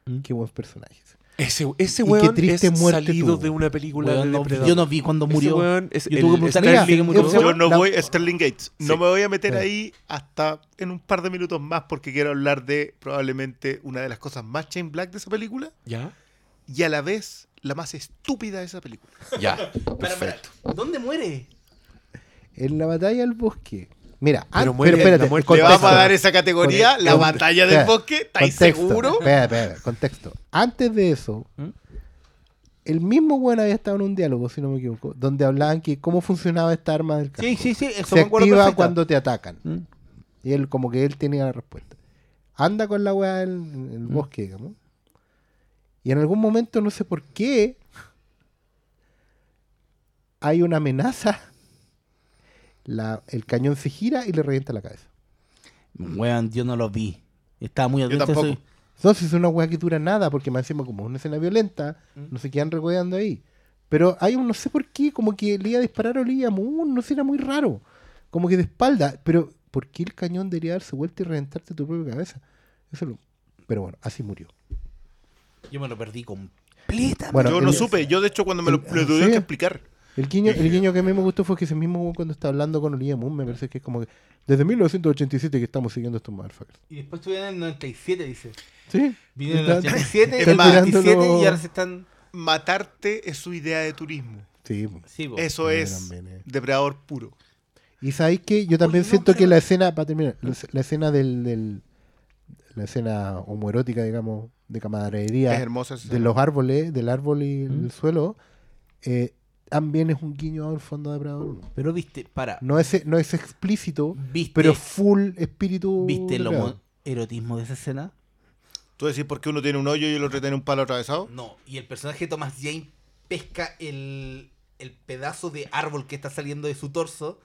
¿Mm? qué buenos personajes. Ese, ese Y qué weón triste es muerte salido tuvo. de una película Weón, de no- Depredador. yo no vi cuando Ese murió. weón es Yo el tuve que a alguien que murió. ¿cómo se llama? Yo no La- voy, Sterling Gates, no me voy a meter Sí. ahí hasta en un par de minutos más porque quiero hablar de probablemente una de las cosas más Shane Black de esa película ¿Ya? y a la vez la más estúpida de esa película. Ya. Espera, espera, ¿Dónde muere? En la batalla del bosque. Mira, Pero an- muere pero espérate. Le vamos a dar esa categoría, la batalla del bosque, ¿estáis seguro? Espera, espera, contexto. Antes de eso, ¿Mm? el mismo weón había estado en un diálogo, si no me equivoco, donde hablaban que cómo funcionaba esta arma del casco. Sí, sí, sí, eso Se me acuerdo activa cuando te atacan. ¿Mm? Y él, como que él tenía la respuesta. Anda con la weá en en el Mm. bosque, digamos. Y en algún momento, no sé por qué, hay una amenaza. La- el cañón se gira y le revienta la cabeza. Weón, yo no lo vi. Estaba muy Yo atento. tampoco. soy- Entonces es una weá que dura nada, porque más encima como es una escena violenta, Mm. no se quedan regodeando ahí. Pero hay un, no sé por qué, como que le iba a disparar a Olivia Moon, no sé, era muy raro. Como que de espalda. Pero, ¿por qué el cañón debería darse vuelta y reventarte tu propia cabeza? Eso lo- Pero bueno, así murió. Yo me lo perdí completamente. Bueno, yo no el- supe, yo de hecho cuando me lo, el- lo ¿en tuvieron que serio? explicar. El guiño, el guiño que a mí me gustó fue que ese mismo cuando está hablando con Olivia Moon, me parece que es como que desde 1987 que estamos siguiendo estos motherfuckers. Y después estuvieron en el 97, dice. ¿Sí? Vinieron en el 87, en Es el más, 97 tirándolo- y ahora se están... Matarte es su idea de turismo. Sí. Sí. Eso Sí, es también, eh. depredador puro. Y sabéis que yo también no, siento que la escena, para terminar, la, la escena del, del- la escena homoerótica, digamos, de Es camaradería hermosa esa de escena. los árboles, del árbol y ¿Mm? el suelo, eh, también es un guiño al fondo de Depredador. Pero viste, para. No es, no es explícito, ¿Viste, pero full espíritu. ¿viste el homoerotismo de esa escena? ¿Tú decís por qué uno tiene un hoyo y el otro tiene un palo atravesado? No, y el personaje de Thomas Jane pesca el, el pedazo de árbol que está saliendo de su torso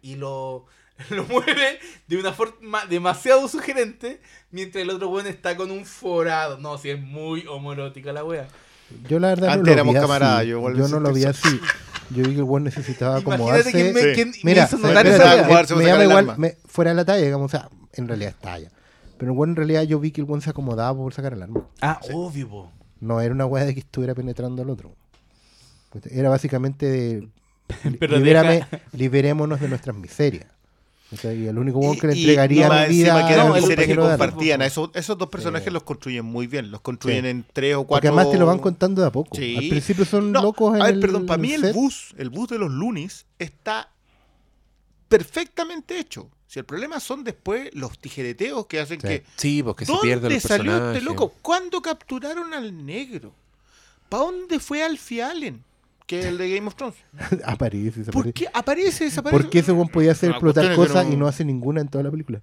y lo, lo mueve de una forma demasiado sugerente, mientras el otro weón está con un forado. No, si es muy homoerótica la wea. Yo la verdad Antes no lo éramos vi camaradas, así. yo igual Yo no lo vi así. Yo vi que el weón necesitaba Imagínate acomodarse. quién me, hizo notar esa llama el igual, arma. fuera de la talla, digamos, o sea, en realidad es talla. Pero el weón en realidad yo vi que el weón se acomodaba por sacar el arma. Ah, obvio, po. No era una weá de que estuviera penetrando al otro. Era básicamente de Pero libérame- liberémonos de nuestras miserias. O sea, y el único que le Y- y entregaría mi vida que No, el miserias que compartían. Esos, esos dos personajes Sí. los construyen muy bien. Los construyen Sí. en tres o Porque cuatro. además te lo van contando de a poco. Sí. Al principio son No, locos en A ver, el perdón, para mí el set. bus, el bus de los Lunis está perfectamente hecho. Si el problema son después los tijereteos que hacen Sí. que. Sí, porque se ¿Dónde pierden los salió personajes. este loco? ¿Cuándo capturaron al negro? ¿Para dónde fue Alfie Allen? Que es el de Game of Thrones. aparece, ¿Por desaparece. qué aparece, desaparece? ¿Por qué ese weón podía hacer La explotar cosas y no- hace ninguna en toda la película?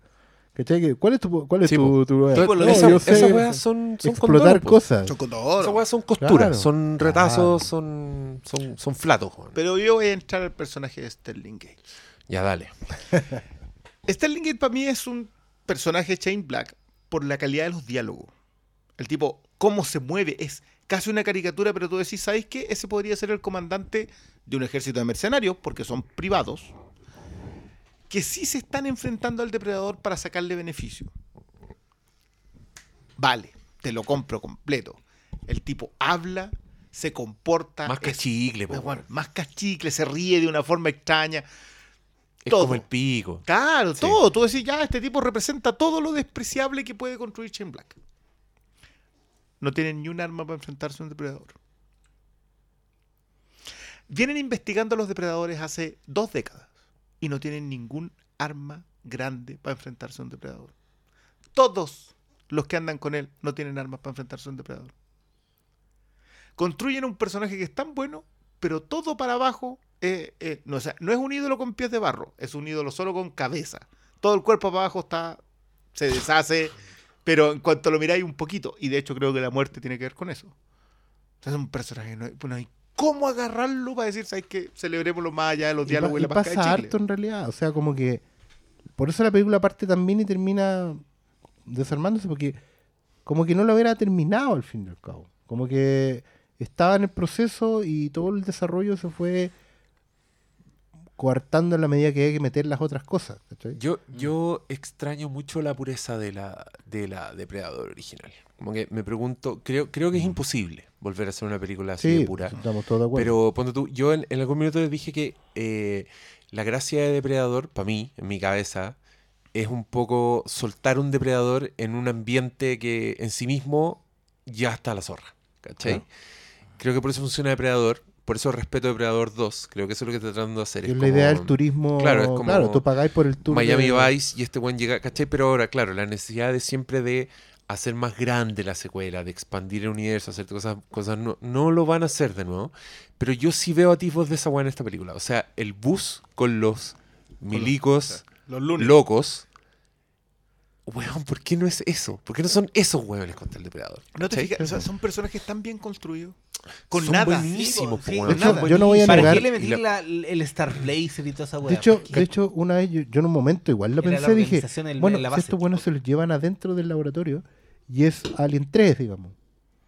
¿Cachai? ¿Cuál es tu, cuál es Sí, tu, po. tu- Entonces, No, esa- yo sé esas weas son, son explotar cosas? Son. Esas weas son costuras, Claro. son retazos, son, son, son flatos. Pero yo voy a entrar al personaje de Sterling Gate. Ya, dale. Sterling Gate para mí es un personaje Shane Black por la calidad de los diálogos. El tipo, cómo se mueve, es casi una caricatura, pero tú decís, ¿sabes qué? Ese podría ser el comandante de un ejército de mercenarios, porque son privados, que sí se están enfrentando al depredador para sacarle beneficio. Vale, te lo compro completo. El tipo habla, se comporta, Más cachicle, es, bueno, más cachicle, se ríe de una forma extraña. Es todo. como el pico. Claro, Sí. todo. Tú decís, ya, este tipo representa todo lo despreciable que puede construir Shane Black. No tienen ni un arma para enfrentarse a un depredador. Vienen investigando a los depredadores hace dos décadas. y no tienen ningún arma grande para enfrentarse a un depredador. Todos los que andan con él no tienen armas para enfrentarse a un depredador. Construyen un personaje que es tan bueno, pero todo para abajo eh, eh, no, no es un ídolo con pies de barro, es un ídolo solo con cabeza. Todo el cuerpo para abajo está se deshace, pero en cuanto lo miráis un poquito, y de hecho creo que la muerte tiene que ver con eso. O sea, es un personaje, no hay, pues no hay cómo agarrarlo para decir, ¿sabes qué? Celebremoslo más allá de los diálogos y, y la de pasa chicle. harto en realidad. O sea, como que. Por eso la película parte también y termina desarmándose, porque como que no lo hubiera terminado al fin y al cabo. Como que estaba en el proceso y todo el desarrollo se fue coartando en la medida que hay que meter las otras cosas. ¿cachai? Yo, yo extraño mucho la pureza de la, de la Depredador original. Como que me pregunto, creo, creo que es imposible volver a hacer una película así Sí, de pura. estamos todos de acuerdo. Pero ponte tú, yo en, en algún minuto les dije que eh, la gracia de Depredador, para mí, en mi cabeza, es un poco soltar un depredador en un ambiente que en sí mismo ya está a la zorra. ¿Cachai? Claro. Creo que por eso funciona Depredador. Por eso respeto Depredador 2. Creo que eso es lo que está tratando de hacer. Y es es la idea del turismo. Claro, es como claro, tú pagáis por el tour. Miami de- Vice y este buen llega, ¿cachai? Pero ahora, claro, la necesidad de siempre de hacer más grande la secuela, de expandir el universo, hacer cosas, cosas no, no lo van a hacer de nuevo. Pero yo sí veo atisbos de esa weá en esta película. O sea, el bus con los milicos Los locos. Weón, ¿por qué no es eso? ¿Por qué no son esos weones contra el depredador? ¿No te fijas? O sea, son personajes tan bien construidos. Con Son nada. buenísimos, Sí, hecho, yo no voy a ¿Para negar- qué le metí la- la- el Star Blazer y toda esa weá? De hecho, de hecho, una vez yo, yo en un momento igual lo Era la pensé, dije, bueno, si estos buenos se los llevan adentro del laboratorio y es Alien 3, digamos.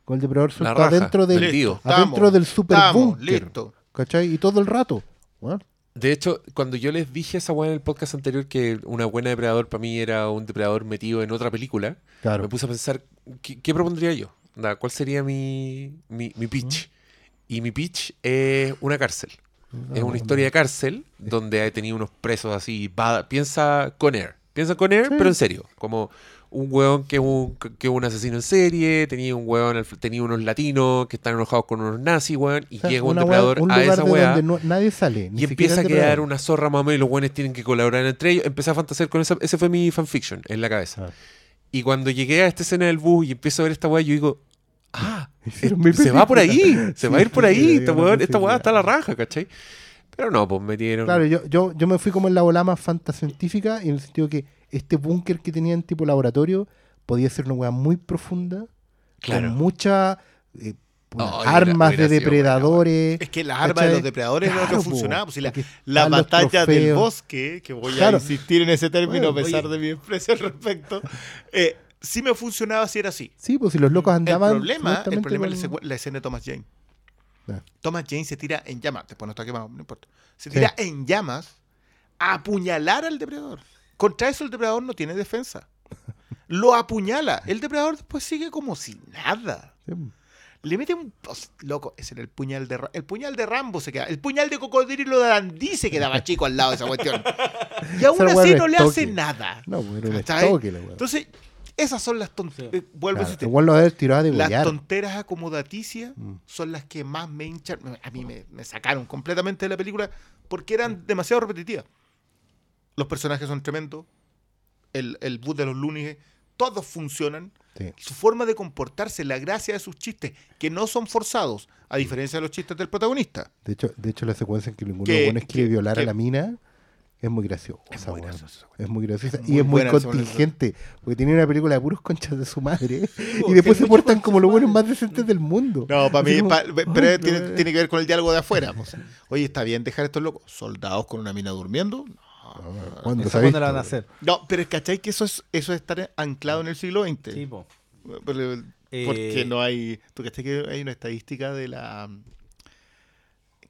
Con el depredador suelto adentro del, vendido. adentro Estamos, del super estamos, listo. ¿Cachai? Y todo el rato. Bueno, De hecho, cuando yo les dije a esa weá en el podcast anterior que una buena depredador para mí era un depredador metido en otra película, claro. me puse a pensar, ¿qué, qué propondría yo? ¿Cuál sería mi, mi, mi pitch? Y mi pitch es una cárcel. es una historia de cárcel donde ha tenido unos presos así. bada- piensa con Air. Piensa con Air, Sí. pero en serio. Como un hueón que es un, que un asesino en serie, tenía un al- tenía unos latinos que están enojados con unos nazis, hueón, y O sea, llega un depredador un a esa de weá no- nadie sale. ni y empieza a quedar una zorra mamá y los buenos tienen que colaborar entre ellos. Empecé a fantasear con eso. Ese fue mi fanfiction en la cabeza. Ah. Y cuando llegué a esta escena del bus y empiezo a ver esta weá, yo digo, ah, se va por ahí, se Sí, va a ir por sí, ahí. había Esta una weá, esta weá está a la raja, ¿cachai? Pero no, pues metieron. Claro, yo, yo, yo me fui como en la bola más fantascientífica en el sentido que este búnker que tenían tipo laboratorio podía ser una weá muy profunda, Claro. con muchas eh, Oh, armas de sido depredadores. Es que las armas de los depredadores no Claro, no funcionaban. Pues, si la, la batalla del bosque, que voy Claro. a insistir en ese término Bueno, a pesar oye. de mi desprecio al respecto, eh, sí me funcionaba si era así. Sí, pues si los locos El andaban. problema, el problema es la, con- secue- la escena de Thomas Jane. Thomas Jane se tira en llamas, después no está quemado, no importa. Se Sí. tira en llamas a apuñalar al depredador. Contra eso el depredador no tiene defensa. Lo apuñala. El depredador después sigue como si nada. Sí. Le mete un. Loco, ese era el puñal de El puñal de Rambo se queda. El puñal de cocodrilo de Dandy se quedaba chico al lado de esa cuestión. Y aún Esa así no le hace nada. No, weá. Entonces, esas son las tonterías. vuelvo a Claro, insistir. igual lo haber tirado de Las tonteras acomodaticias Mm. son las que más me hinchan. A mí me, me sacaron completamente de la película porque eran demasiado repetitivas. Los personajes son tremendos. El, el bus de los lunes, todos funcionan. Sí. Su forma de comportarse, la gracia de sus chistes, que no son forzados, a diferencia de los chistes del protagonista. De hecho, de hecho, la secuencia en que ninguno Que- de los buenos quiere que- violar que- a la mina es muy graciosa. Es muy graciosa Es muy graciosa. Es y es muy contingente. Porque tiene una película de puros conchas de su madre. y después se portan como los buenos más decentes del mundo. No, para mí, pero "Ay, tiene, que ver con el diálogo de afuera. Oye, ¿está bien dejar estos locos? ¿Soldados con una mina durmiendo? No. ¿Cuándo ¿Eso se ha cuándo la van a hacer? No, pero ¿cachai que eso es, eso es estar anclado en el siglo XX? Sí, po. Pero, Porque Eh, no hay. ¿Tú cachai que hay una estadística de la.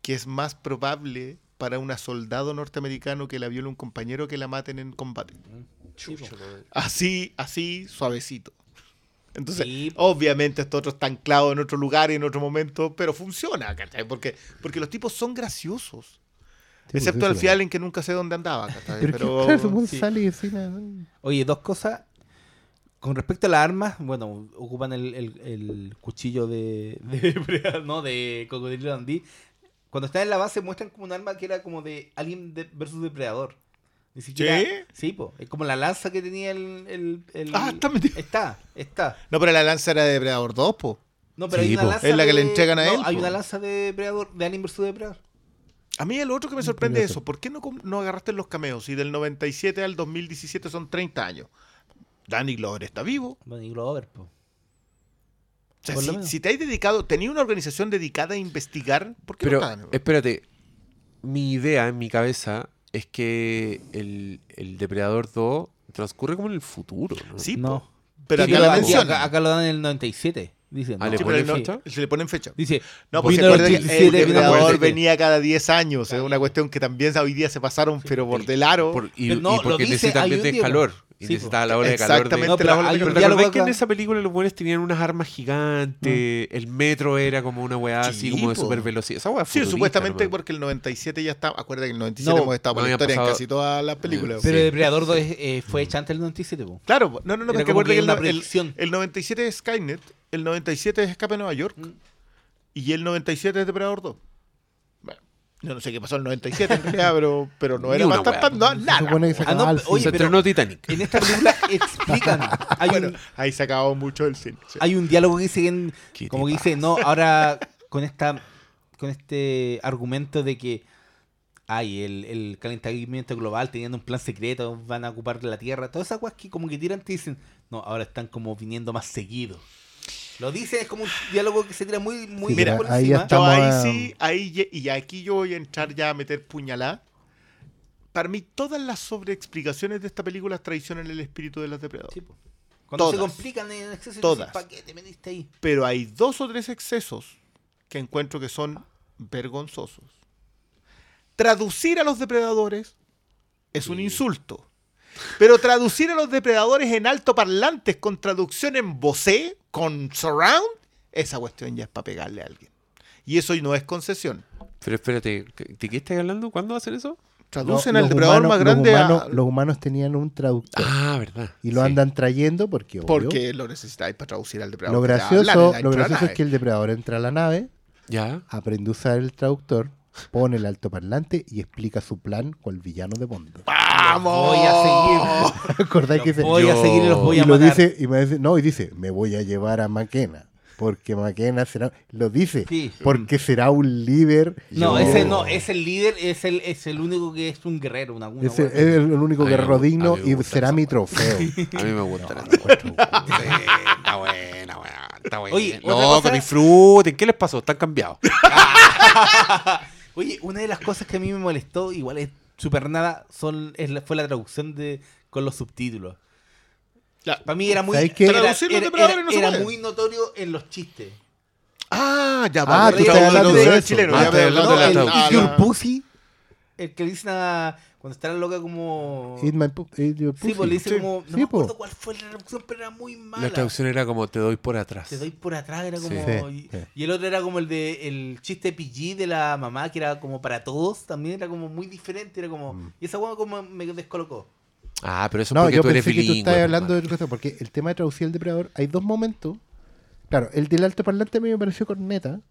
que es más probable para una soldado norteamericano que la viole un compañero que la maten en combate? Sí. Así, así, suavecito. Entonces, Sí. obviamente esto otro está anclado en otro lugar y en otro momento, pero funciona, ¿cachai? Porque, porque los tipos son graciosos. Sí, excepto sí, al sí, fiel en que nunca sé dónde andaba. Pero, Pero, es que, claro, weón sí. sale y escena. Oye, dos cosas. Con respecto a las armas, bueno, ocupan el, el- el cuchillo de, de, no, de Cocodrilo Dandy. Cuando está en la base muestran como un arma que era como de Alien de- versus Depredador. Ni siquiera. ¿Sí? Sí, po. Es como la lanza que tenía el. el- el- Ah, está metido. Está, está. No, pero la lanza era de Depredador 2, po. No, pero Sí, hay una po. lanza. Es la que le de- entregan a no, él, Hay po. una lanza de Depredador, de Alien versus Depredador. A mí el otro que me sorprende es eso. ¿Por qué no, no agarraste los cameos? Y del 97 al 2017 son 30 años. Danny Glover está vivo. Danny Glover, po. O sea, si, si te has dedicado, tenía una organización dedicada a investigar, ¿por qué Pero, no está Danny Glover? espérate. Mi idea en mi cabeza es que el, el Depredador 2 transcurre como en el futuro. ¿no? Sí, No. po. pero Sí, acá acá, acá lo dan en el 97. Dicen. Ah, no. ¿le Sí, ponen pero no- fecha? se le ponen fecha. Dice. No, pues se el que el 87, vino el depredador 47. venía cada 10 años. Es una cuestión que también hoy día se pasaron, pero por del aro. Por- y, no, porque dice, necesitan calor. Y Sí, necesitaba la ola de calor. De... Exactamente. No, la de un Pero calor. ¿te diálogo acordás que en esa película los buenos tenían unas armas gigantes? El metro era como una weá así Sí, como de super velocidad. Esa weá Sí, supuestamente ¿no? porque el 97 ya está. Acuérdate que el 97 No, hemos estado por no la historia en casi todas las películas. Pero Sí. Depredador 2 es- eh, fue hecha antes del 97, po. Claro, no, no, no, Era porque acuérdate que que el, una no- el- predicción. el 97 es Skynet, el 97 es Escape a Nueva York Mm. y el 97 es Depredador 2. Bueno, yo no sé qué pasó en el 97 en realidad, pero, pero no Ni era más tan- no, Se nada. se Ah, no, oye, Se estrenó Titanic. En esta película explican. Hay, Bueno, un, ahí se acabó mucho el cine. sí. hay un diálogo que dice, en- ¿Qué como que dice, no, ahora con esta con este argumento de que hay el, el calentamiento global teniendo un plan secreto, van a ocupar la Tierra, todas esas cosas que como que tiran te dicen, no, ahora están como viniendo más seguido. Lo dice, es como un diálogo que se tira muy, muy Sí, pero por ahí ahí sí, ahí y aquí yo voy a entrar ya a meter puñalada. Para mí, todas las sobreexplicaciones de esta película traicionan el espíritu de las depredadoras. Sí. Cuando se Todas. complican en exceso, Todas. Pero hay dos o tres excesos que encuentro que son vergonzosos. Traducir a los depredadores es un insulto. Pero traducir a los depredadores en altoparlantes con traducción en vocé, con surround, esa cuestión ya es para pegarle a alguien. Y eso no es concesión. Pero espérate, ¿de qué estás hablando? ¿Cuándo va a hacer eso? Traducen No, al depredador humanos- más grande los a- humanos, los humanos tenían un traductor Ah, verdad. y lo Sí. andan trayendo porque, obvio, porque lo necesitáis para traducir al depredador. lo gracioso, lo gracioso es que el depredador entra a la nave, Ya. aprende a usar el traductor, pone el altoparlante y explica su plan con el villano de Bond. ¡Vamos! Voy a seguir. ¿Acordáis que dice, voy a seguir y los voy y a lo matar. dice, y me dice, no, y dice, me voy a llevar a Maquena, porque Maquena será, lo dice, Sí. porque será un líder. No, Yo- ese no, es el líder, es el, es el único que es un guerrero, una, una es el único A mí que me es gu- a digno y será mi trofeo. A mí me gusta. No, está buena, weá, Está buena. Oye, no, pero disfruten. ¿Qué les pasó? Están cambiados. Oye, una de las cosas que a mí me molestó, igual es súper nada, son, es la- fue la traducción de con los subtítulos. Para mí era muy, era, no muy notorio en los chistes. Ah, ya Ah, va. tú tú estás hablando de eso. chileno. Ah, no, de la el- ah, Your la- Pussy, el que le dicen a... Cuando está la loca como... Eat my eat your Sí, pues le dice como... No Sí, me po. acuerdo cuál fue la traducción, pero era muy mala. La traducción era como te doy por atrás. Te doy por atrás, era como... Sí. y, Sí. y el otro era como el de el chiste PG de la mamá, que era como para todos, también era como muy diferente, era como... Mm. Y esa hueá como me descolocó. Ah, pero eso No, porque yo tú eres pensé que tú bilingüe. estabas pues, hablando de otra cosa, porque el tema de traducir el depredador, hay dos momentos. Claro, el del altoparlante a mí me pareció corneta,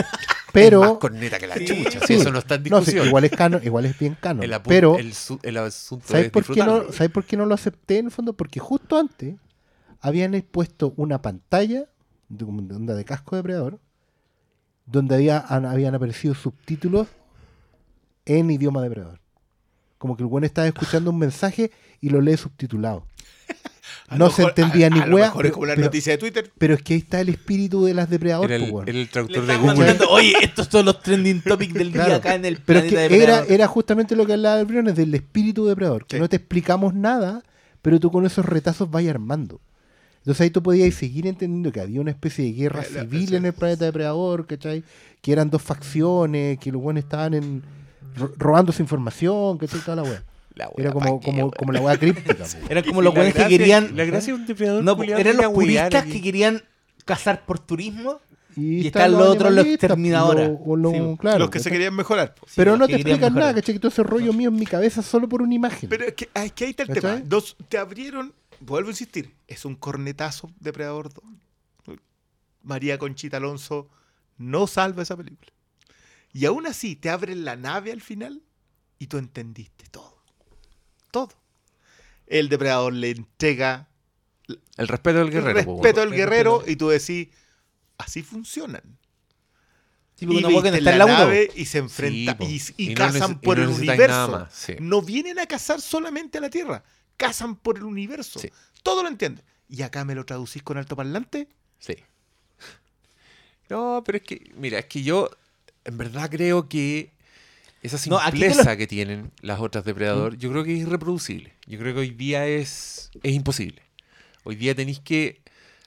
pero... Es más corneta que la chucha. Sí. Si eso no está en No, sí, discusión. igual es igual es bien canon. el, pero, el, el asunto ¿sabes es por, qué no. ¿sabes por qué no lo acepté en el fondo? Porque justo antes habían puesto una pantalla de, onda de casco de depredador donde había, han- habían aparecido subtítulos en idioma depredador. Como que el buen estaba escuchando un mensaje y lo lee subtitulado. A No se entendía a- ni a wea, mejor es como la pero- noticia de Twitter. Pero es que ahí está el espíritu de las depredador, Era pues, el, traductor de Google. mandando, oye, estos son los trending topics del día Claro. acá en el Pero es que de era, Depredador. era justamente lo que hablaba del Briones, del espíritu depredador, que Sí. no te explicamos nada, pero tú con esos retazos vas armando. Entonces ahí tú podías seguir entendiendo que había una especie de guerra la- civil en el planeta depredador, ¿cachai? Que eran dos facciones, que los buenos estaban en, ro- robándose información, ¿cachai? Toda la wea. La Era como, ¿pa' qué, como, como la wea críptica. Eran como los buenos que querían... La gracia de un depredador No, eran era los puristas que querían cazar por turismo. Y están están los otros, los exterminadores. lo- o lo- Sí. claro, los que se querían mejorar. Pero no que te explican nada. ¿cachai? Que todo ese rollo mío en mi cabeza solo por una imagen. Pero es que, es que ahí está el ¿Cachai? tema. Dos, te abrieron, vuelvo a insistir, es un cornetazo Depredador 2. María Conchita Alonso no salva esa película. Y aún así te abren la nave al final y tú entendiste todo. Todo. El depredador le entrega El respeto del el guerrero. respeto al guerrero y tú decís, así funcionan. Sí, y no en la la nave y se enfrentan y, y Y no cazan y por no el universo. nada más, sí. No vienen a cazar solamente a la Tierra, cazan por el universo. Sí. Todo lo entienden. Y acá me lo traducís con altoparlante. Sí. No, pero es que, mira, es que yo en verdad creo que esa No, simpleza lo- que tienen las otras Depredador, yo creo que es irreproducible. Yo creo que hoy día es, es imposible. Hoy día tenéis que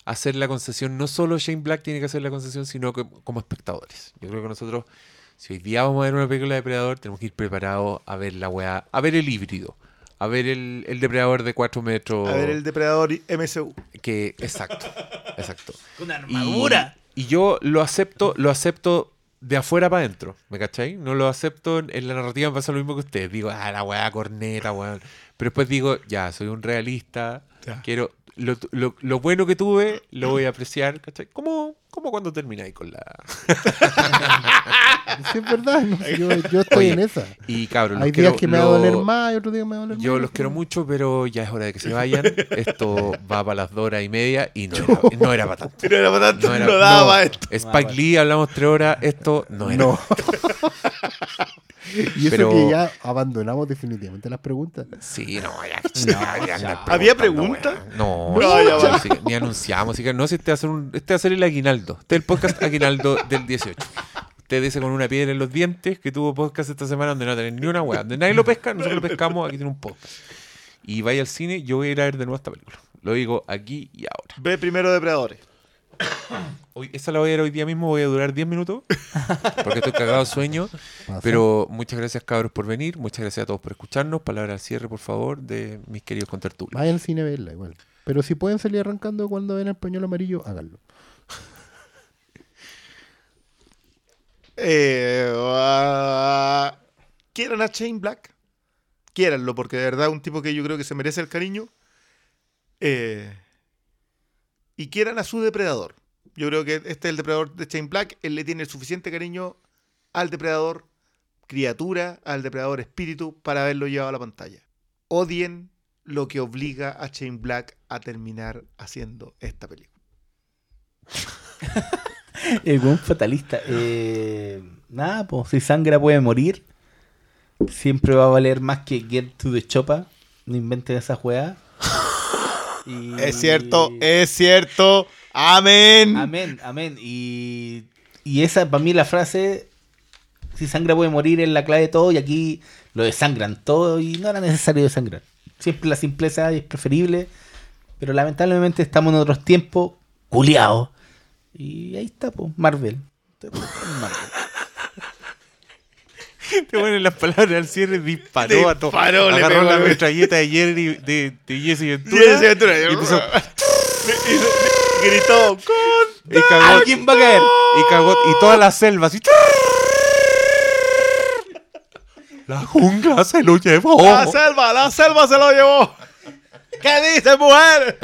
hacer la concesión, no solo Shane Black tiene que hacer la concesión, sino que como espectadores. Yo creo que nosotros, si hoy día vamos a ver una película de Depredador, tenemos que ir preparados a ver la weá, a ver el híbrido, a ver el, el depredador de 4 metros. A ver el depredador MSU. Que, exacto, exacto. Con Y- armadura. Y, yo lo acepto, lo acepto de afuera para adentro, ¿me cachai? No lo acepto en, en la narrativa, me pasa lo mismo que ustedes. Digo, ah, la weá corneta, weón. Pero después digo, ya, soy un realista, Ya. quiero... Lo, lo- lo bueno que tuve, lo voy a apreciar, ¿cachai? Como, como cuando termináis con la... Sí, es verdad. no yo, yo estoy Oye, en esa. Y cabrón, Hay los quiero- días que me va a doler más y otros días me va a doler Yo menos, los quiero mucho, pero ya es hora de que se vayan. Esto va para las dos horas y media y no era, no era para tanto. No era para tanto, No no, era- daba no. para esto. Spike Lee, hablamos tres horas, esto no era. No. y eso Pero- que ya abandonamos definitivamente las preguntas. Sí, no, ya. Ya, ya. ya, ¿Había preguntas? No, No, no, ya ni anunciamos. Así que no, si este va a ser, un, este va a ser el aguinaldo. Este es el podcast aguinaldo del 18. Usted dice con una piedra en los dientes que tuvo podcast esta semana donde no tiene ni una weá. Donde nadie lo pesca, nosotros lo pescamos, aquí tiene un podcast. Y vaya al cine, yo voy a ir a ver de nuevo esta película. Lo digo aquí y ahora. Ve primero depredadores. Hoy, esa la voy a ver hoy día mismo, voy a durar 10 minutos. Porque estoy cagado de sueño. Pasa. Pero muchas gracias, cabros, por venir. Muchas gracias a todos por escucharnos. Palabra al cierre, por favor, de mis queridos contertulios. Vayan al cine a verla igual. Pero si pueden salir arrancando cuando ven el pañuelo amarillo, háganlo. Eh, ah, quieran a Shane Black. Quiéranlo, porque de verdad es un tipo que yo creo que se merece el cariño. Eh, y quieran a su depredador. Yo creo que este es el depredador de Shane Black. Él le tiene el suficiente cariño al depredador criatura, al depredador espíritu, para haberlo llevado a la pantalla. Odien lo que obliga a Shane Black a terminar haciendo esta película. El buen fatalista. Eh, nada, pues si sangra puede morir. Siempre va a valer más que Get to the Chopa. No inventen esa juega. Es cierto, es cierto. Amén. Amén, amén. Y, y esa, para mí, la frase: si sangra puede morir es la clave de todo. Y aquí lo desangran todo. Y no era necesario desangrar. Siempre la simpleza es preferible. Pero lamentablemente estamos en otros tiempos. Culeados. Y ahí está, pues, Marvel. Marvel. Te ponen las palabras al cierre, disparó a todo. Disparó, Agarró la le- metralleta de Jerry de, de Jesse Ventura. Jesse Ventura. Y empezó- Y- Gritó y cagó, ¿A quién va a caer? y cagó, y toda la selva así. La jungla se lo llevó. la selva, la selva se lo llevó. ¿Qué dice mujer?